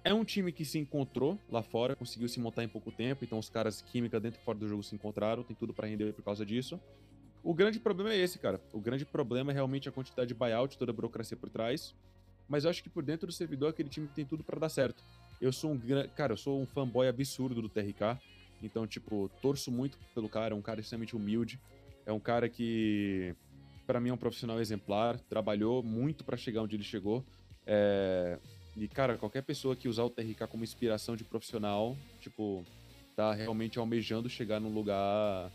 Speaker 3: É um time que se encontrou lá fora, conseguiu se montar em pouco tempo, então os caras química dentro e fora do jogo se encontraram, tem tudo para render por causa disso. O grande problema é esse, cara. O grande problema é realmente a quantidade de buyout, toda a burocracia por trás. Mas eu acho que por dentro do servidor aquele time tem tudo para dar certo. Eu sou um cara, eu sou um fanboy absurdo do TRK. Então, tipo, torço muito pelo cara, é um cara extremamente humilde. É um cara que, para mim, é um profissional exemplar, trabalhou muito para chegar onde ele chegou. É... E, cara, qualquer pessoa que usar o TRK como inspiração de profissional, tipo, tá realmente almejando chegar num lugar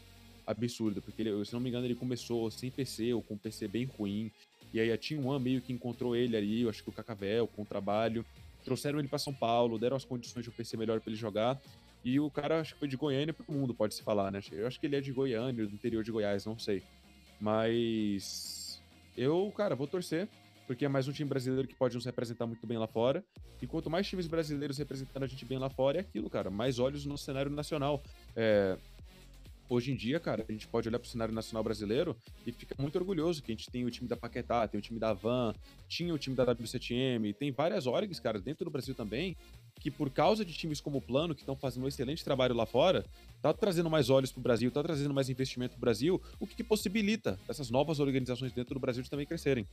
Speaker 3: absurdo. Porque, ele, se não me engano, ele começou sem PC ou com um PC bem ruim. E aí a Team One meio que encontrou ele ali, eu acho que o Cacavel, com o trabalho trouxeram ele para São Paulo, deram as condições de um PC melhor para ele jogar. E o cara acho que foi de Goiânia para o mundo, pode se falar, né? Eu acho que ele é de Goiânia, do interior de Goiás, não sei. Mas eu, cara, vou torcer, porque é mais um time brasileiro que pode nos representar muito bem lá fora. E quanto mais times brasileiros representando a gente bem lá fora, é aquilo, cara, mais olhos no cenário nacional. É, hoje em dia, cara, a gente pode olhar para o cenário nacional brasileiro e fica muito orgulhoso que a gente tem o time da Paquetá, tem o time da Van, tinha o time da W7M, tem várias orgs, cara, dentro do Brasil também, que por causa de times como o Plano, que estão fazendo um excelente trabalho lá fora, tá trazendo mais olhos para o Brasil, tá trazendo mais investimento para o Brasil, o que, que possibilita essas novas organizações dentro do Brasil de também crescerem.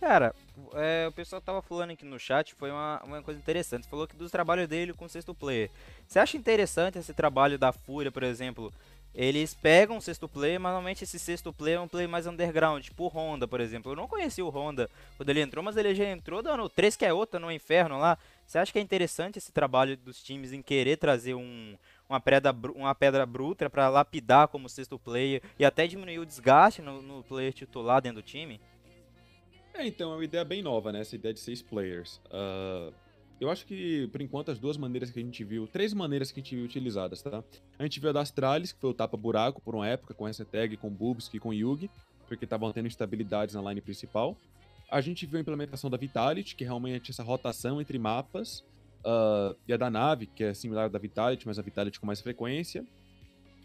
Speaker 1: Cara, é, o pessoal tava falando aqui no chat, foi uma, uma coisa interessante. Falou que dos trabalhos dele com o sexto player. Você acha interessante esse trabalho da Fúria, por exemplo, eles pegam o sexto play, mas normalmente esse sexto play é um play mais underground, tipo o Honda, por exemplo. Eu não conheci o Honda quando ele entrou, mas ele já entrou dando 3 que é outra no inferno lá. Você acha que é interessante esse trabalho dos times em querer trazer um, uma, pedra, uma pedra bruta para lapidar como sexto player e até diminuir o desgaste no, no player titular dentro do time?
Speaker 3: É, então, é uma ideia bem nova, né? Essa ideia de seis players. Uh, eu acho que, por enquanto, as duas maneiras que a gente viu, três maneiras que a gente viu utilizadas, tá? A gente viu a das Astralis, que foi o tapa-buraco por uma época, com essa tag, com Bubsky, com Yugi, porque estavam tendo instabilidades na line principal. A gente viu a implementação da Vitality, que realmente essa rotação entre mapas, uh, e a da nave, que é similar à da Vitality, mas a Vitality com mais frequência.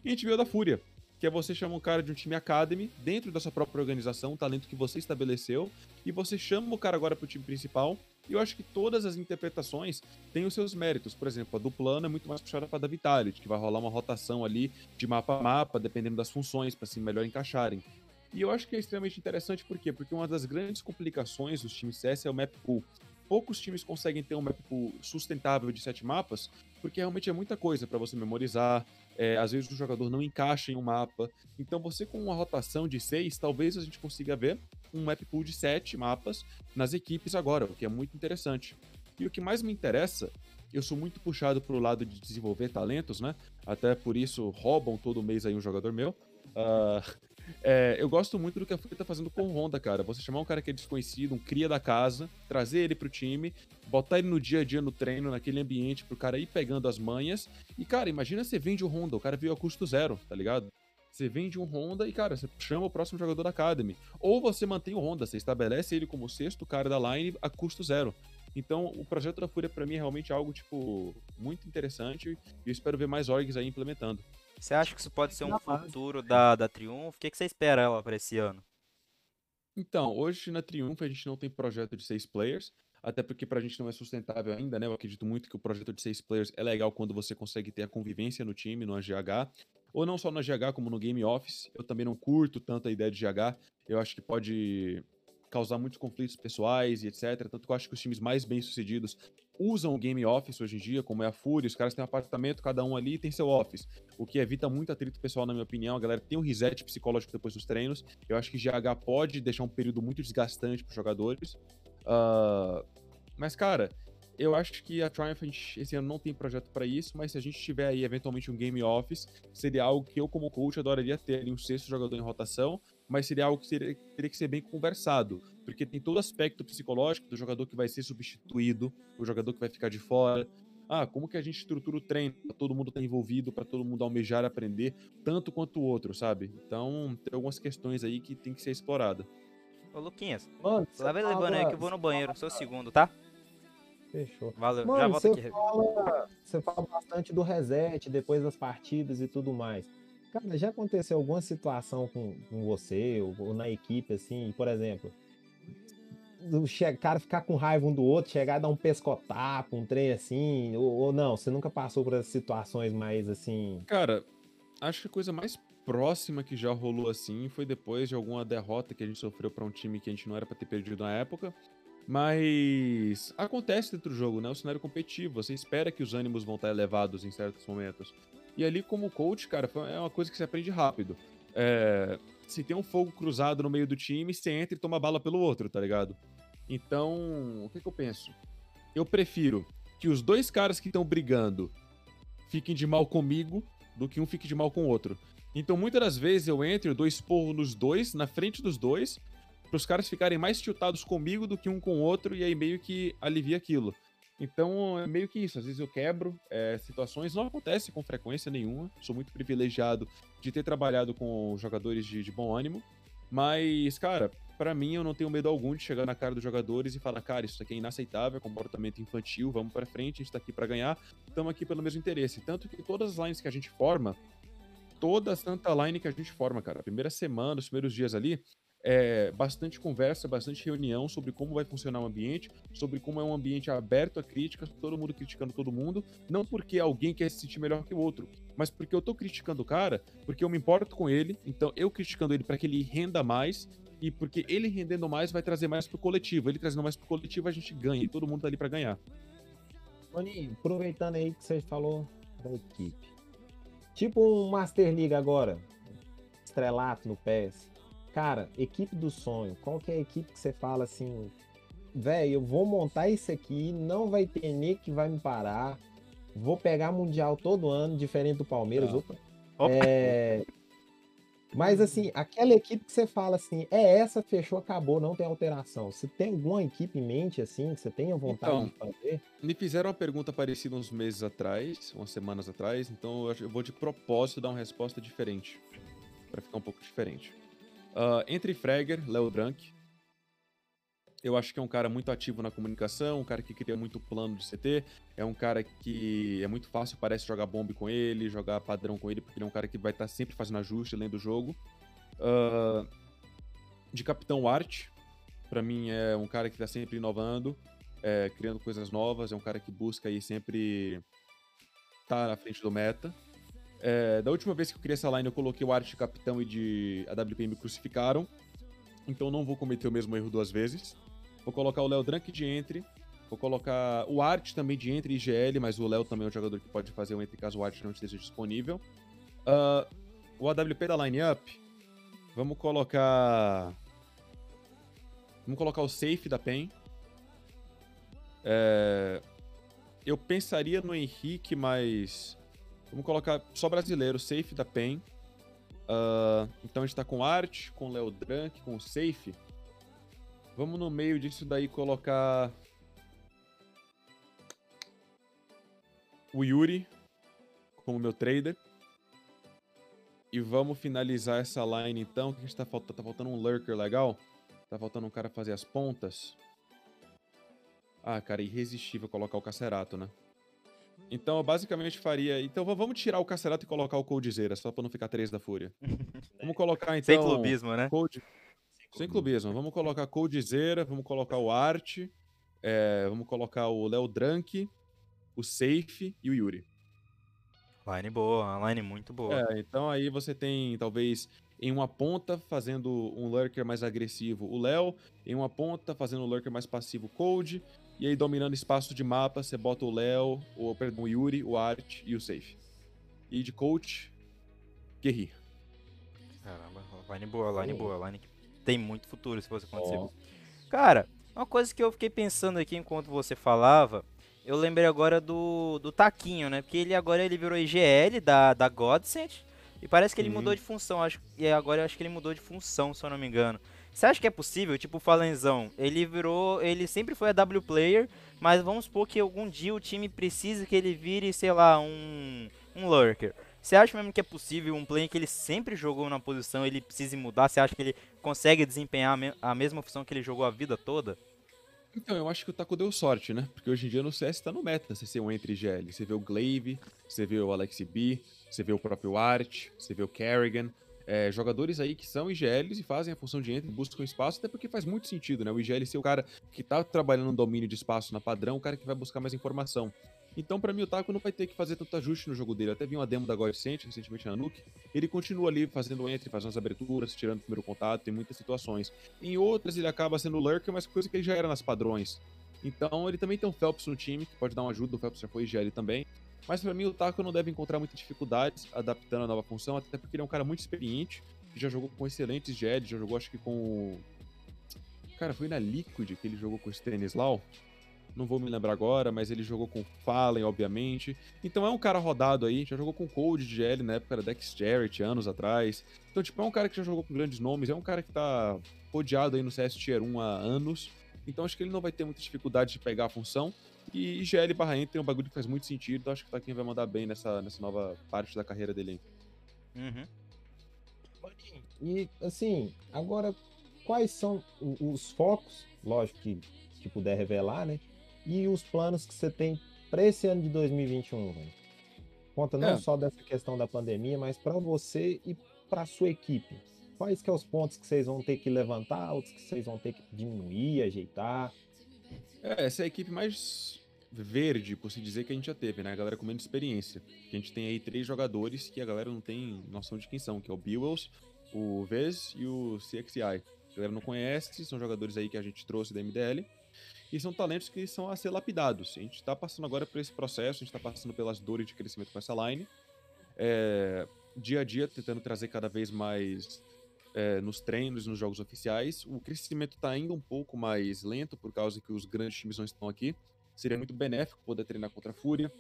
Speaker 3: E a gente viu a da Fúria, que é você chama um cara de um time Academy, dentro da sua própria organização, um talento que você estabeleceu, e você chama o cara agora pro time principal, e eu acho que todas as interpretações têm os seus méritos. Por exemplo, a do plano é muito mais puxada para da Vitality, que vai rolar uma rotação ali de mapa a mapa, dependendo das funções, para se melhor encaixarem. E eu acho que é extremamente interessante, por quê? Porque uma das grandes complicações dos times CS é o map pool. Poucos times conseguem ter um map pool sustentável de sete mapas, porque realmente é muita coisa para você memorizar, é, às vezes o jogador não encaixa em um mapa. Então você com uma rotação de seis, talvez a gente consiga ver um map pool de sete mapas nas equipes agora, o que é muito interessante. E o que mais me interessa, eu sou muito puxado para o lado de desenvolver talentos, né? Até por isso roubam todo mês aí um jogador meu. Uh, é, eu gosto muito do que a Fúria tá fazendo com o Honda, cara. Você chamar um cara que é desconhecido, um cria da casa, trazer ele pro time, botar ele no dia a dia no treino, naquele ambiente, pro cara ir pegando as manhas. E, cara, imagina você vende o Honda, o cara veio a custo zero, tá ligado? Você vende um Honda e, cara, você chama o próximo jogador da Academy. Ou você mantém o Honda, você estabelece ele como sexto cara da line a custo zero. Então, o projeto da Fúria, para mim, é realmente algo, tipo, muito interessante. E eu espero ver mais orgs aí implementando.
Speaker 1: Você acha que isso pode ser um futuro da, da Triumph? O que, que você espera ela para esse ano?
Speaker 3: Então, hoje na Triumph a gente não tem projeto de seis players, até porque pra gente não é sustentável ainda, né? Eu acredito muito que o projeto de seis players é legal quando você consegue ter a convivência no time, no AGH, ou não só no AGH, como no Game Office. Eu também não curto tanto a ideia de GH, eu acho que pode causar muitos conflitos pessoais e etc. Tanto que eu acho que os times mais bem-sucedidos usam o game office hoje em dia, como é a Fúria, os caras têm um apartamento, cada um ali tem seu office, o que evita muito atrito pessoal, na minha opinião. A galera tem um reset psicológico depois dos treinos. Eu acho que GH pode deixar um período muito desgastante para os jogadores. Uh, mas, cara, eu acho que a Triumph esse ano não tem projeto para isso, mas se a gente tiver aí eventualmente um game office, seria algo que eu como coach adoraria ter ali um sexto jogador em rotação, mas seria algo que seria, teria que ser bem conversado, porque tem todo o aspecto psicológico do jogador que vai ser substituído, o jogador que vai ficar de fora. Ah, como que a gente estrutura o treino para todo mundo estar tá envolvido, para todo mundo almejar aprender, tanto quanto o outro, sabe? Então, tem algumas questões aí que tem que ser explorada.
Speaker 1: Ô, Luquinhas,
Speaker 2: Mano,
Speaker 1: lá vai levando aí que eu vou no banheiro, sou o segundo, tá?
Speaker 2: Fechou.
Speaker 1: Valeu, já
Speaker 2: Mano,
Speaker 1: volto
Speaker 2: você
Speaker 1: aqui.
Speaker 2: fala, você fala bastante do reset depois das partidas e tudo mais. Cara, já aconteceu alguma situação com, com você ou, ou na equipe, assim, por exemplo, che- cara ficar com raiva um do outro, chegar a dar um pescotapo, um trem assim, ou, ou não, você nunca passou por essas situações mais assim.
Speaker 3: Cara, acho que a coisa mais próxima que já rolou assim foi depois de alguma derrota que a gente sofreu pra um time que a gente não era pra ter perdido na época. Mas acontece dentro do jogo, né? O cenário competitivo, você espera que os ânimos vão estar elevados em certos momentos. E ali, como coach, cara, é uma coisa que você aprende rápido. É, se tem um fogo cruzado no meio do time, você entra e toma bala pelo outro, tá ligado? Então, o que, que eu penso? Eu prefiro que os dois caras que estão brigando fiquem de mal comigo do que um fique de mal com o outro. Então, muitas das vezes eu entro e dou esporro nos dois, na frente dos dois, para os caras ficarem mais tiltados comigo do que um com o outro, e aí meio que alivia aquilo. Então, é meio que isso. Às vezes eu quebro é, situações, não acontece com frequência nenhuma. Sou muito privilegiado de ter trabalhado com jogadores de, de bom ânimo. Mas, cara, pra mim eu não tenho medo algum de chegar na cara dos jogadores e falar, cara, isso aqui é inaceitável, é comportamento infantil, vamos pra frente, a gente tá aqui pra ganhar, estamos aqui pelo mesmo interesse. Tanto que todas as lines que a gente forma, toda santa line que a gente forma, cara, a primeira semana, os primeiros dias ali, é bastante conversa, bastante reunião sobre como vai funcionar o ambiente, sobre como é um ambiente aberto a críticas, todo mundo criticando todo mundo, não porque alguém quer se sentir melhor que o outro, mas porque eu tô criticando o cara, porque eu me importo com ele, então eu criticando ele para que ele renda mais e porque ele rendendo mais vai trazer mais pro coletivo, ele trazendo mais pro coletivo a gente ganha e todo mundo tá ali para ganhar.
Speaker 2: Toninho, aproveitando aí que você falou da equipe. Tipo um Master League agora. Estrelato no PES. Cara, equipe do sonho. Qual que é a equipe que você fala assim, velho, eu vou montar isso aqui, não vai ter nem que vai me parar. Vou pegar mundial todo ano, diferente do Palmeiras.
Speaker 3: Ah.
Speaker 2: Opa.
Speaker 1: Opa.
Speaker 2: É, Mas assim, aquela equipe que você fala assim, é essa, fechou, acabou, não tem alteração. Você tem alguma equipe em mente assim, que você tenha vontade
Speaker 3: Então,
Speaker 2: de fazer?
Speaker 3: Me fizeram uma pergunta parecida uns meses atrás, umas semanas atrás, então eu vou de propósito dar uma resposta diferente. Pra ficar um pouco diferente. Ah, entre Fragger, Léo Drank. Eu acho que é um cara muito ativo na comunicação, um cara que cria muito plano de CT. É um cara que é muito fácil, parece jogar bombe com ele, jogar padrão com ele, porque ele é um cara que vai estar sempre fazendo ajuste, lendo o jogo. Ah, de Capitão Art, pra mim é um cara que tá sempre inovando é, criando coisas novas, é um cara que busca aí sempre tá na frente do meta. É, da última vez que eu criei essa line, eu coloquei o Arte Capitão e de AWP me crucificaram. Então não vou cometer o mesmo erro duas vezes. Vou colocar o Léo Drank de Entry. Vou colocar o Arte também de Entry e GL, mas o Léo também é um jogador que pode fazer o Entry caso o Arte não esteja disponível. Ah, o AWP da lineup. Vamos colocar. Vamos colocar o Safe da PEN. É, eu pensaria no Henrique, mas. Vamos colocar só brasileiro, safe da PEN. Ah, então a gente tá com Art, com Léo Drank, com Safe. Vamos no meio disso daí colocar. O Yuri como meu trader. E vamos finalizar essa line então. O que gente tá faltando? Tá faltando um lurker legal. Tá faltando um cara fazer as pontas. Ah, cara, irresistível colocar o Cacerato, né? Então, eu basicamente faria. Então, vamos tirar o Cacerato e colocar o Coldzera, só pra não ficar três da Fúria. Vamos colocar então.
Speaker 1: Sem clubismo, né?
Speaker 3: Cold... Sem clubismo. Vamos colocar Coldzera, vamos colocar o Art, é, vamos colocar o Léo Drank, o Safe e o Yuri.
Speaker 1: Line boa, line muito boa.
Speaker 3: É, então aí você tem, talvez, em uma ponta fazendo um lurker mais agressivo o Léo, em uma ponta fazendo um lurker mais passivo o Cold, e aí dominando espaço de mapa, você bota o Léo, o, perdão, o Yuri, o Art e o Safe. E de coach, Guerri.
Speaker 1: Caramba, line boa, line boa, line que tem muito futuro se fosse acontecer.
Speaker 2: Ó.
Speaker 1: Cara, uma coisa que eu fiquei pensando aqui enquanto você falava, eu lembrei agora do, do Taquinho, né? Porque ele agora ele virou IGL da, da Godsend. E parece que ele
Speaker 3: Uhum.
Speaker 1: mudou de função. Acho, e agora eu acho que ele mudou de função, se eu não me engano. Você acha que é possível? Tipo, o Falenzão, ele virou. Ele sempre foi a W player, mas vamos supor que algum dia o time precise que ele vire, sei lá, um. um lurker. Você acha mesmo que é possível um player que ele sempre jogou na posição, ele precise mudar? Você acha que ele consegue desempenhar a, me- a mesma função que ele jogou a vida toda?
Speaker 3: Então, eu acho que o Taco deu sorte, né? Porque hoje em dia no CS tá no meta você ser um entre GL. Você vê o Glaive, você vê o Alex B, você vê o próprio Art, você vê o Kerrigan. É, jogadores aí que são IGLs e fazem a função de entre, buscam espaço, até porque faz muito sentido, né? O IGL ser o cara que tá trabalhando no domínio de espaço na padrão, o cara que vai buscar mais informação. Então, pra mim, o Taco não vai ter que fazer tanto ajuste no jogo dele. Eu até vi uma demo da Godsent recentemente na Nuke. Ele continua ali fazendo entre, fazendo as aberturas, tirando o primeiro contato, em muitas situações. Em outras, ele acaba sendo lurker, mas coisa que ele já era nas padrões. Então, ele também tem um Phelps no time, que pode dar uma ajuda. O Phelps já foi IGL também. Mas pra mim, o Taco não deve encontrar muitas dificuldades adaptando a nova função, até porque ele é um cara muito experiente, que já jogou com excelentes GL, já jogou acho que com. Cara, foi na Liquid que ele jogou com o Stanislau. Não vou me lembrar agora, mas ele jogou com Fallen, obviamente. Então é um cara rodado aí, já jogou com Cold de GL na época da Dexterity, anos atrás. Então, tipo, é um cara que já jogou com grandes nomes, é um cara que tá rodeado aí no CS Tier 1 há anos. Então acho que ele não vai ter muita dificuldade de pegar a função. E IGL barra Enter é um bagulho que faz muito sentido. Então acho que o Taquinho vai mandar bem nessa, nessa nova parte da carreira dele.
Speaker 1: Uhum.
Speaker 2: E assim, agora quais são os focos, lógico que, que puder revelar, né? E os planos que você tem para esse ano de 2021, velho? Conta não
Speaker 3: É.
Speaker 2: só dessa questão da pandemia, mas para você e para sua equipe. Quais que é os pontos que vocês vão ter que levantar, outros que vocês vão ter que diminuir, ajeitar?
Speaker 3: É, essa é a equipe mais verde, por se dizer, que a gente já teve, né? A galera com menos experiência. Que a gente tem aí três jogadores que a galera não tem noção de quem são, que é o Bewells, o Vez e o CXI. A galera não conhece, são jogadores aí que a gente trouxe da MDL. E são talentos que são a ser lapidados. A gente tá passando agora por esse processo, a gente tá passando pelas dores de crescimento com essa line. É, dia a dia, tentando trazer cada vez mais é, nos treinos, nos jogos oficiais. O crescimento está ainda um pouco mais lento por causa que os grandes times não estão aqui. Seria muito benéfico poder treinar contra a Fúria,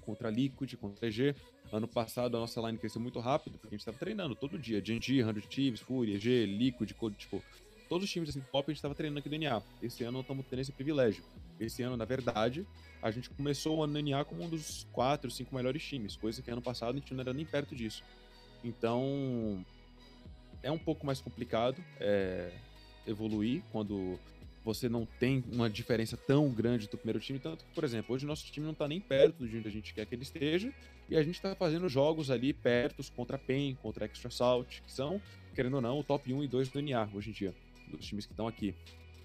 Speaker 3: contra a Liquid, contra a EG. Ano passado a nossa line cresceu muito rápido, porque a gente estava treinando todo dia. GNG, 100 Thieves, Fúria, EG, Liquid, Code, tipo, todos os times assim, top a gente estava treinando aqui no NA. Esse ano não estamos tendo esse privilégio. Esse ano, na verdade, a gente começou o ano no NA como um dos 4, 5 melhores times, coisa que ano passado a gente não era nem perto disso. Então, é um pouco mais complicado é, evoluir quando você não tem uma diferença tão grande do primeiro time. Tanto que, por exemplo, hoje nosso time não tá nem perto de onde a gente quer que ele esteja. E a gente tá fazendo jogos ali perto contra PEN, contra Extra Salt, que são, querendo ou não, o top 1 e 2 do NA hoje em dia, dos times que estão aqui.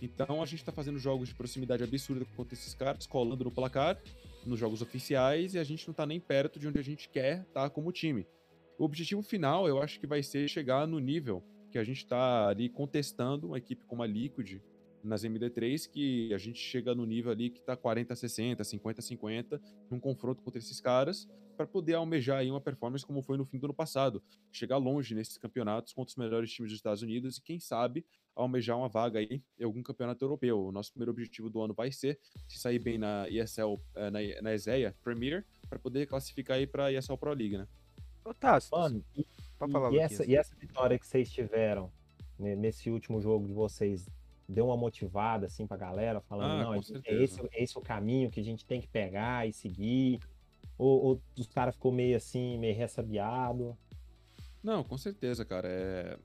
Speaker 3: Então a gente tá fazendo jogos de proximidade absurda contra esses caras, colando no placar, nos jogos oficiais, e a gente não tá nem perto de onde a gente quer estar tá como time. O objetivo final, eu acho que vai ser chegar no nível que a gente tá ali contestando uma equipe como a Liquid nas MD3, que a gente chega no nível ali que tá 40 60, 50 50 num confronto contra esses caras, para poder almejar aí uma performance como foi no fim do ano passado, chegar longe nesses campeonatos contra os melhores times dos Estados Unidos e quem sabe almejar uma vaga aí em algum campeonato europeu. O nosso primeiro objetivo do ano vai ser se sair bem na ESL, eh, na, na ESEA Premier, para poder classificar aí para ESL Pro League, né?
Speaker 1: Ô, Tassi,
Speaker 2: Mano, e,
Speaker 1: falar,
Speaker 2: e, essa,
Speaker 1: Luquinhas.
Speaker 2: e essa vitória que vocês tiveram né, nesse último jogo de vocês deu uma motivada assim pra galera, falando,
Speaker 3: Ah,
Speaker 2: não,
Speaker 3: com
Speaker 2: é esse, é esse o caminho que a gente tem que pegar e seguir? Ou, ou os caras ficou meio assim, meio ressabiado?
Speaker 3: Não, com certeza, cara. É...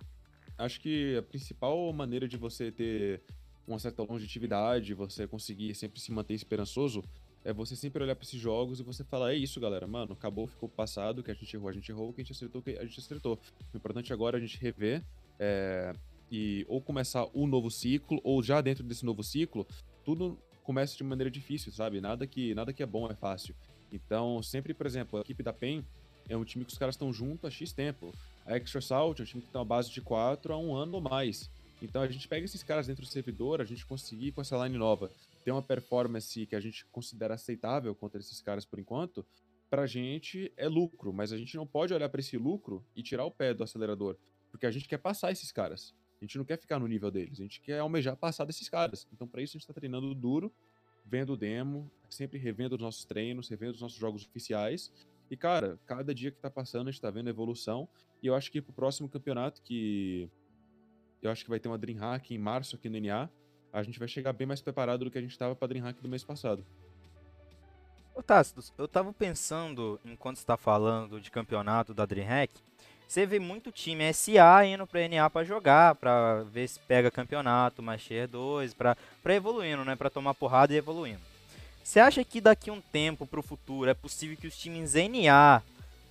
Speaker 3: Acho que a principal maneira de você ter uma certa longevidade, você conseguir sempre se manter esperançoso, é você sempre olhar para esses jogos e você falar: é isso, galera, mano, acabou, ficou passado, que a gente errou, a gente errou, que a gente acertou, que a gente acertou. O importante agora é a gente rever é, e ou começar um novo ciclo, ou já dentro desse novo ciclo, tudo começa de maneira difícil, sabe? Nada que, nada que é bom é fácil. Então, sempre, por exemplo, a equipe da PEN é um time que os caras estão juntos há X tempo. A Extra Salt é um time que tem uma base de 4 a um ano ou mais. Então a gente pega esses caras dentro do servidor, a gente conseguir com essa line nova ter uma performance que a gente considera aceitável contra esses caras por enquanto, pra gente é lucro, mas a gente não pode olhar para esse lucro e tirar o pé do acelerador, porque a gente quer passar esses caras. A gente não quer ficar no nível deles, a gente quer almejar passar desses caras. Então para isso a gente tá treinando duro vendo o demo, sempre revendo os nossos treinos, revendo os nossos jogos oficiais. E, cara, cada dia que tá passando, a gente tá vendo evolução. E eu acho que pro próximo campeonato, que eu acho que vai ter uma Dreamhack em março aqui no NA, a gente vai chegar bem mais preparado do que a gente tava pra Dreamhack do mês passado.
Speaker 1: Ô Tácitos, eu tava pensando, enquanto você tá falando de campeonato da Dreamhack, você vê muito time SA indo pra NA pra jogar, pra ver se pega campeonato, mais Tier 2, pra, pra evoluindo, né? Pra tomar porrada e evoluindo. Você acha que daqui um tempo pro futuro é possível que os times NA,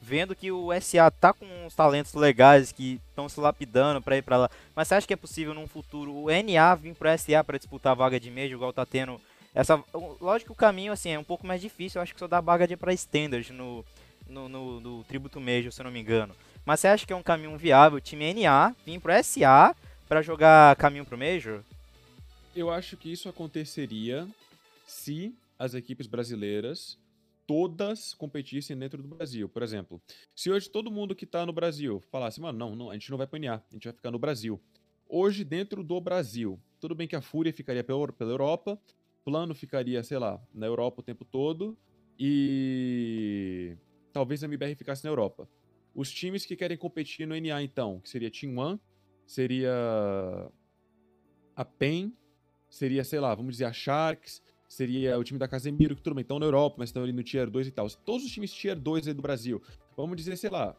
Speaker 1: vendo que o SA tá com uns talentos legais que estão se lapidando pra ir pra lá, mas você acha que é possível num futuro o NA vir pro SA pra disputar a vaga de Major, igual tá tendo essa. Lógico que o caminho assim é um pouco mais difícil, eu acho que só dá vaga de pra Standard no, no, no, no Tributo Major, se eu não me engano. Mas você acha que é um caminho viável time NA vir pro SA para jogar caminho pro Major?
Speaker 3: Eu acho que isso aconteceria se as equipes brasileiras todas competissem dentro do Brasil. Por exemplo, se hoje todo mundo que tá no Brasil falasse, mano, não, não, a gente não vai NA, a gente vai ficar no Brasil. Hoje, dentro do Brasil, tudo bem que a Fúria ficaria pela, pela Europa, Plano ficaria, sei lá, na Europa o tempo todo, e talvez a MBR ficasse na Europa. Os times que querem competir no NA, então, que seria Team One, seria a PEN, seria, sei lá, vamos dizer, a Sharks, seria o time da Casemiro, que tudo bem, estão na Europa, mas estão ali no Tier 2 e tal. Se todos os times Tier 2 aí do Brasil, vamos dizer, sei lá,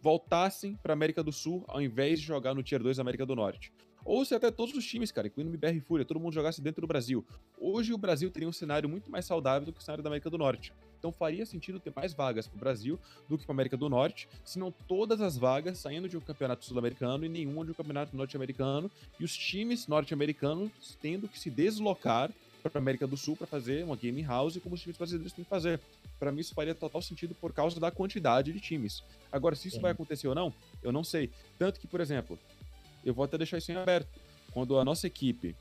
Speaker 3: voltassem para América do Sul ao invés de jogar no Tier 2 da América do Norte. Ou se até todos os times, cara, incluindo MBR e Fúria, todo mundo jogasse dentro do Brasil. Hoje o Brasil teria um cenário muito mais saudável do que o cenário da América do Norte. Então faria sentido ter mais vagas para o Brasil do que para a América do Norte, se não todas as vagas saindo de um campeonato sul-americano e nenhuma de um campeonato norte-americano, e os times norte-americanos tendo que se deslocar para a América do Sul para fazer uma game house como os times brasileiros têm que fazer. Para mim isso faria total sentido por causa da quantidade de times. Agora, se isso Sim. vai acontecer ou não, eu não sei. Tanto que, por exemplo, eu vou até deixar isso em aberto. Quando a nossa equipe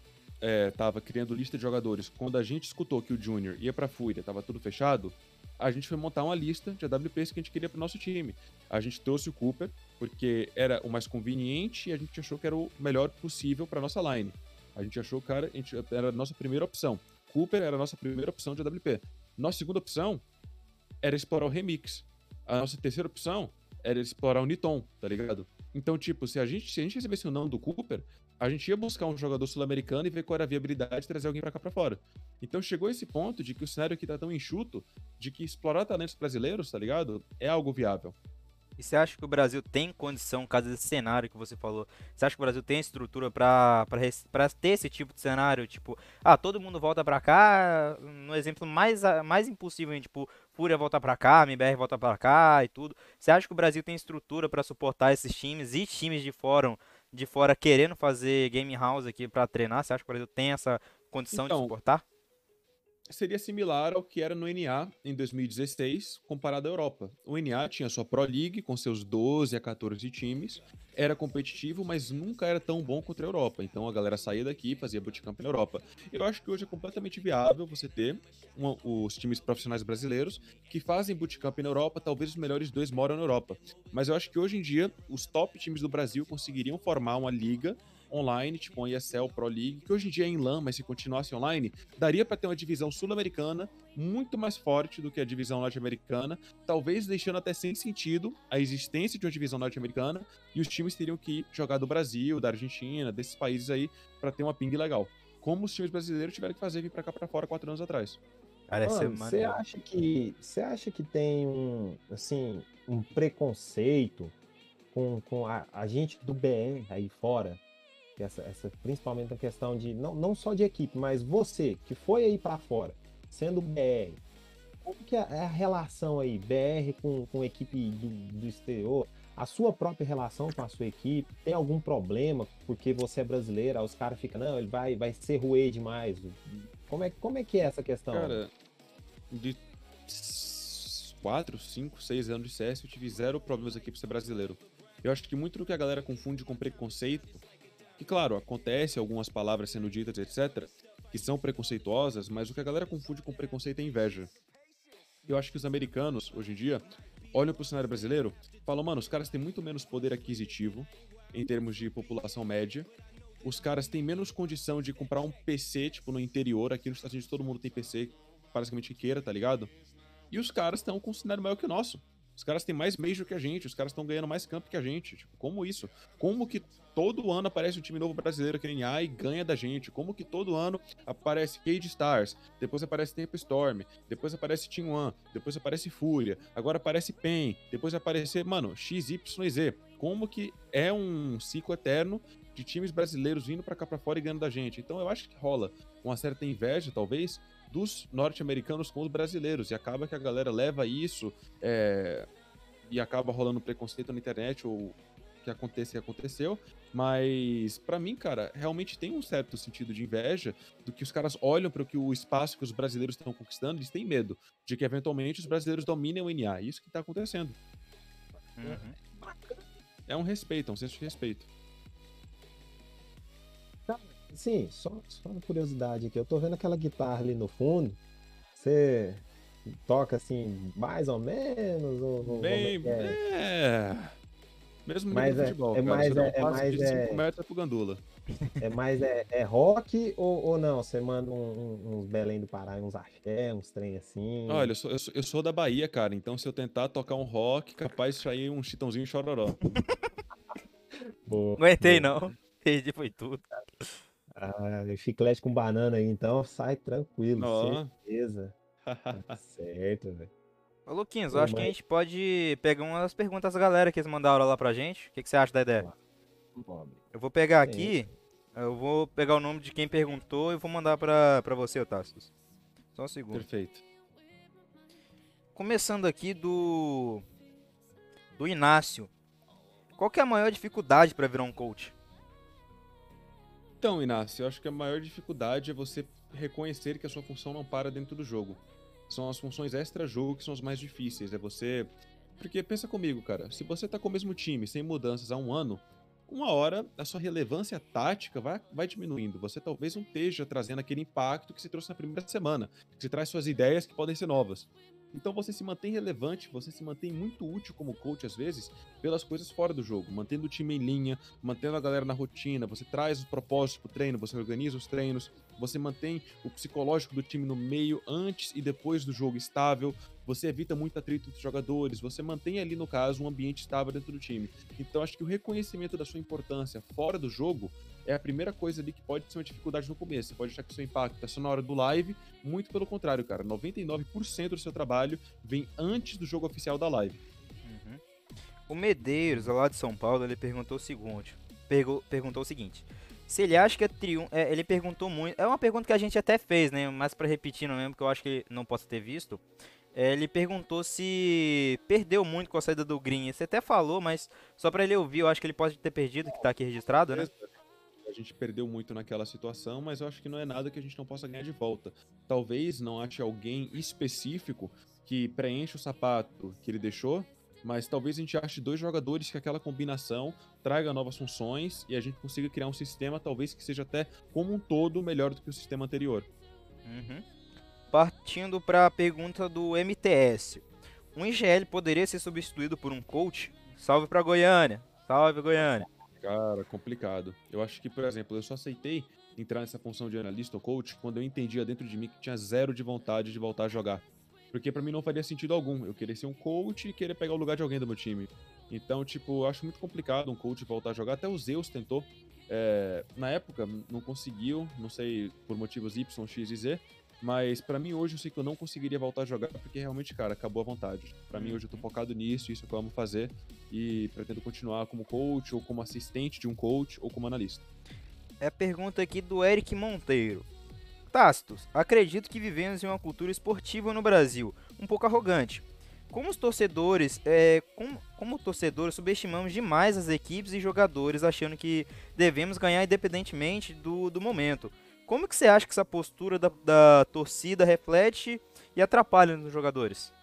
Speaker 3: estava é, criando lista de jogadores, quando a gente escutou que o Júnior ia para Fúria, estava tudo fechado, a gente foi montar uma lista de AWPs que a gente queria para o nosso time. A gente trouxe o Cooper, porque era o mais conveniente e a gente achou que era o melhor possível para nossa line. A gente achou, cara, a gente, era a nossa primeira opção. Cooper era a nossa primeira opção de AWP. Nossa segunda opção era explorar o Remix. A nossa terceira opção era explorar o Niton, tá ligado? Então, tipo, se a gente, se a gente recebesse o não do Cooper, a gente ia buscar um jogador sul-americano e ver qual era a viabilidade de trazer alguém para cá para fora. Então chegou esse ponto de que o cenário aqui tá tão enxuto de que explorar talentos brasileiros, tá ligado? É algo viável.
Speaker 1: E você acha que o Brasil tem condição, caso desse cenário que você falou, você acha que o Brasil tem estrutura para ter esse tipo de cenário? Tipo, ah, todo mundo volta para cá, no exemplo mais, mais impossível, tipo, Fúria volta para cá, MBR volta para cá e tudo. Você acha que o Brasil tem estrutura para suportar esses times e times de fora, de fora querendo fazer game house aqui para treinar? Você acha que o Brasil tem essa condição então, de suportar?
Speaker 3: Seria similar ao que era no NA em 2016, comparado à Europa. O NA tinha sua Pro League, com seus 12 a 14 times, era competitivo, mas nunca era tão bom contra a Europa. Então a galera saía daqui e fazia bootcamp na Europa. Eu acho que hoje é completamente viável você ter uma, os times profissionais brasileiros que fazem bootcamp na Europa, talvez os melhores dois moram na Europa. Mas eu acho que hoje em dia os top times do Brasil conseguiriam formar uma liga online, tipo uma ESL Pro League, que hoje em dia é em LAN, mas se continuasse online, daria para ter uma divisão sul-americana muito mais forte do que a divisão norte-americana, talvez deixando até sem sentido a existência de uma divisão norte-americana, e os times teriam que jogar do Brasil, da Argentina, desses países aí, para ter uma ping legal. Como os times brasileiros tiveram que fazer vir para cá para fora quatro anos atrás.
Speaker 2: você acha que você acha que tem um assim um preconceito com, com a, a gente do BR aí fora essa, essa, principalmente na questão de, não, não só de equipe, mas você que foi aí para fora, sendo BR, como que é, é a relação aí, BR com, com equipe do, do exterior, a sua própria relação com a sua equipe, tem algum problema porque você é brasileiro, os caras ficam, não, ele vai, vai ser ruê demais. Como é, como é que é essa questão?
Speaker 3: Cara, de 4, 5, 6 anos de CS, eu tive zero problemas aqui por ser brasileiro. Eu acho que muito do que a galera confunde com preconceito que, claro, acontece algumas palavras sendo ditas, etc., que são preconceituosas, mas o que a galera confunde com preconceito é inveja. Eu acho que os americanos, hoje em dia, olham pro cenário brasileiro e falam, mano, os caras têm muito menos poder aquisitivo em termos de população média os caras têm menos condição de comprar um PC, tipo, no interior. Aqui nos Estados Unidos todo mundo tem PC, basicamente que queira, tá ligado? E os caras estão com um cenário maior que o nosso. Os caras têm mais Major que a gente, os caras estão ganhando mais campo que a gente. Tipo, como isso? Como que todo ano aparece um time novo brasileiro aqui em A e ganha da gente? Como que todo ano aparece Cage Stars, depois aparece Tempo Storm, depois aparece Team One, depois aparece Fúria, agora aparece PEN, depois aparecer, mano, XYZ. Como que é um ciclo eterno de times brasileiros vindo para cá para fora e ganhando da gente? Então eu acho que rola uma certa inveja, talvez, dos norte-americanos com os brasileiros. E acaba que a galera leva isso é, e acaba rolando preconceito na internet ou que aconteça e aconteceu. Mas, para mim, cara, realmente tem um certo sentido de inveja do que os caras olham para o espaço que os brasileiros estão conquistando, eles têm medo de que eventualmente os brasileiros dominem o NA. Isso que tá acontecendo.
Speaker 1: Uhum.
Speaker 3: É um respeito, é um senso de respeito.
Speaker 2: Sim, só, só uma curiosidade aqui. Eu tô vendo aquela guitarra ali no fundo. Você toca assim, mais ou menos? Ou, ou
Speaker 3: Bem,
Speaker 2: como é que é?
Speaker 3: É. Mesmo
Speaker 2: Mas
Speaker 3: nível
Speaker 2: é-
Speaker 3: futebol,
Speaker 2: é
Speaker 3: cara.
Speaker 2: mais-
Speaker 3: Você dá um
Speaker 2: é- é mais,
Speaker 3: de 5
Speaker 2: é-
Speaker 3: metros pro Gandula.
Speaker 2: É mais é, é rock ou, ou não? Você manda um- um- uns Belém do Pará, uns axé, uns trem assim.
Speaker 3: Olha, eu sou, eu, sou, eu sou da Bahia, cara. Então, se eu tentar tocar um rock, capaz de sair um chitãozinho chororó.
Speaker 2: Boa,
Speaker 1: Aguentei
Speaker 2: boa.
Speaker 1: não. Perdi foi tudo.
Speaker 2: Ah, chiclete com banana aí, então sai tranquilo,
Speaker 3: Ó.
Speaker 2: certeza. Tá certo, velho.
Speaker 1: Ô, Luquinhos, eu acho que a gente pode pegar umas perguntas da galera que eles mandaram lá pra gente. O que, que você acha da ideia? Eu vou pegar aqui, eu vou pegar o nome de quem perguntou e vou mandar pra, pra você, Otácios. Só um segundo.
Speaker 3: Perfeito.
Speaker 1: Começando aqui do. Do Inácio. Qual que é a maior dificuldade pra virar um coach?
Speaker 3: Então, Inácio, eu acho que a maior dificuldade é você reconhecer que a sua função não para dentro do jogo. São as funções extra-jogo que são as mais difíceis. É você. Porque pensa comigo, cara. Se você tá com o mesmo time, sem mudanças há um ano, uma hora a sua relevância tática vai, vai diminuindo. Você talvez não esteja trazendo aquele impacto que você trouxe na primeira semana. Você traz suas ideias que podem ser novas. Então você se mantém relevante, você se mantém muito útil como coach às vezes pelas coisas fora do jogo, mantendo o time em linha, mantendo a galera na rotina, você traz os propósitos pro treino, você organiza os treinos, você mantém o psicológico do time no meio antes e depois do jogo estável, você evita muito atrito dos jogadores, você mantém ali no caso um ambiente estável dentro do time. Então acho que o reconhecimento da sua importância fora do jogo é a primeira coisa ali que pode ser uma dificuldade no começo. Você pode achar que o seu impacto é só na hora do live, muito pelo contrário, cara. 99% do seu trabalho vem antes do jogo oficial da live.
Speaker 1: Uhum. O Medeiros, lá de São Paulo, ele perguntou o seguinte. pergu- perguntou o seguinte. Se ele acha que é triunfo. ele perguntou muito. É uma pergunta que a gente até fez, né? Mas pra repetir não mesmo, que eu acho que não posso ter visto. É, ele perguntou se perdeu muito com a saída do Green. Você até falou, mas só pra ele ouvir, eu acho que ele pode ter perdido, que tá aqui registrado, né?
Speaker 3: Gente perdeu muito naquela situação, mas eu acho que não é nada que a gente não possa ganhar de volta. Talvez não ache alguém específico que preencha o sapato que ele deixou, mas talvez a gente ache dois jogadores que aquela combinação traga novas funções e a gente consiga criar um sistema, talvez que seja até como um todo melhor do que o sistema anterior.
Speaker 1: Uhum. Partindo para a pergunta do MTS. Um IGL poderia ser substituído por um coach? Salve para Goiânia. Salve Goiânia.
Speaker 3: Cara, complicado. Eu acho que, por exemplo, eu só aceitei entrar nessa função de analista ou coach quando eu entendia dentro de mim que tinha zero de vontade de voltar a jogar. Porque pra mim não faria sentido algum eu querer ser um coach e querer pegar o lugar de alguém do meu time. Então, tipo, eu acho muito complicado um coach voltar a jogar. Até o Zeus tentou. É, na época, não conseguiu, não sei por motivos Y, X e Z. Mas pra mim hoje eu sei que eu não conseguiria voltar a jogar porque realmente, cara, acabou a vontade. Pra mim hoje eu tô focado nisso, isso que eu amo fazer e pretendo continuar como coach ou como assistente de um coach ou como analista.
Speaker 1: É a pergunta aqui do Eric Monteiro. Tácitos, acredito que vivemos em uma cultura esportiva no Brasil, um pouco arrogante. Como os torcedores, é, como, como torcedores, subestimamos demais as equipes e jogadores, achando que devemos ganhar independentemente do, do momento. Como que você acha que essa postura da, da torcida reflete e atrapalha nos jogadores?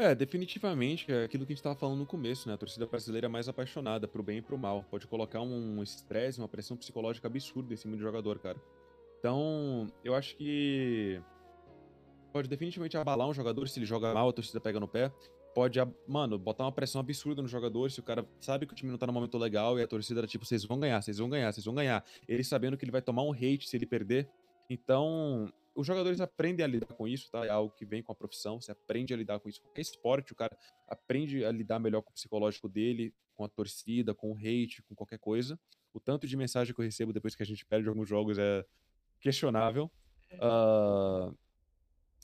Speaker 3: É, definitivamente, é aquilo que a gente tava falando no começo, né? A torcida brasileira é mais apaixonada pro bem e pro mal. Pode colocar um estresse, uma pressão psicológica absurda em cima do jogador, cara. Então, eu acho que pode definitivamente abalar um jogador se ele joga mal, a torcida pega no pé. Pode, mano, botar uma pressão absurda no jogador se o cara sabe que o time não tá no momento legal e a torcida era tipo, vocês vão ganhar, vocês vão ganhar, vocês vão ganhar. Ele sabendo que ele vai tomar um hate se ele perder. Então, os jogadores aprendem a lidar com isso, tá? É algo que vem com a profissão, você aprende a lidar com isso. Qualquer esporte, o cara aprende a lidar melhor com o psicológico dele, com a torcida, com o hate, com qualquer coisa. O tanto de mensagem que eu recebo depois que a gente perde alguns jogos é questionável. Uh,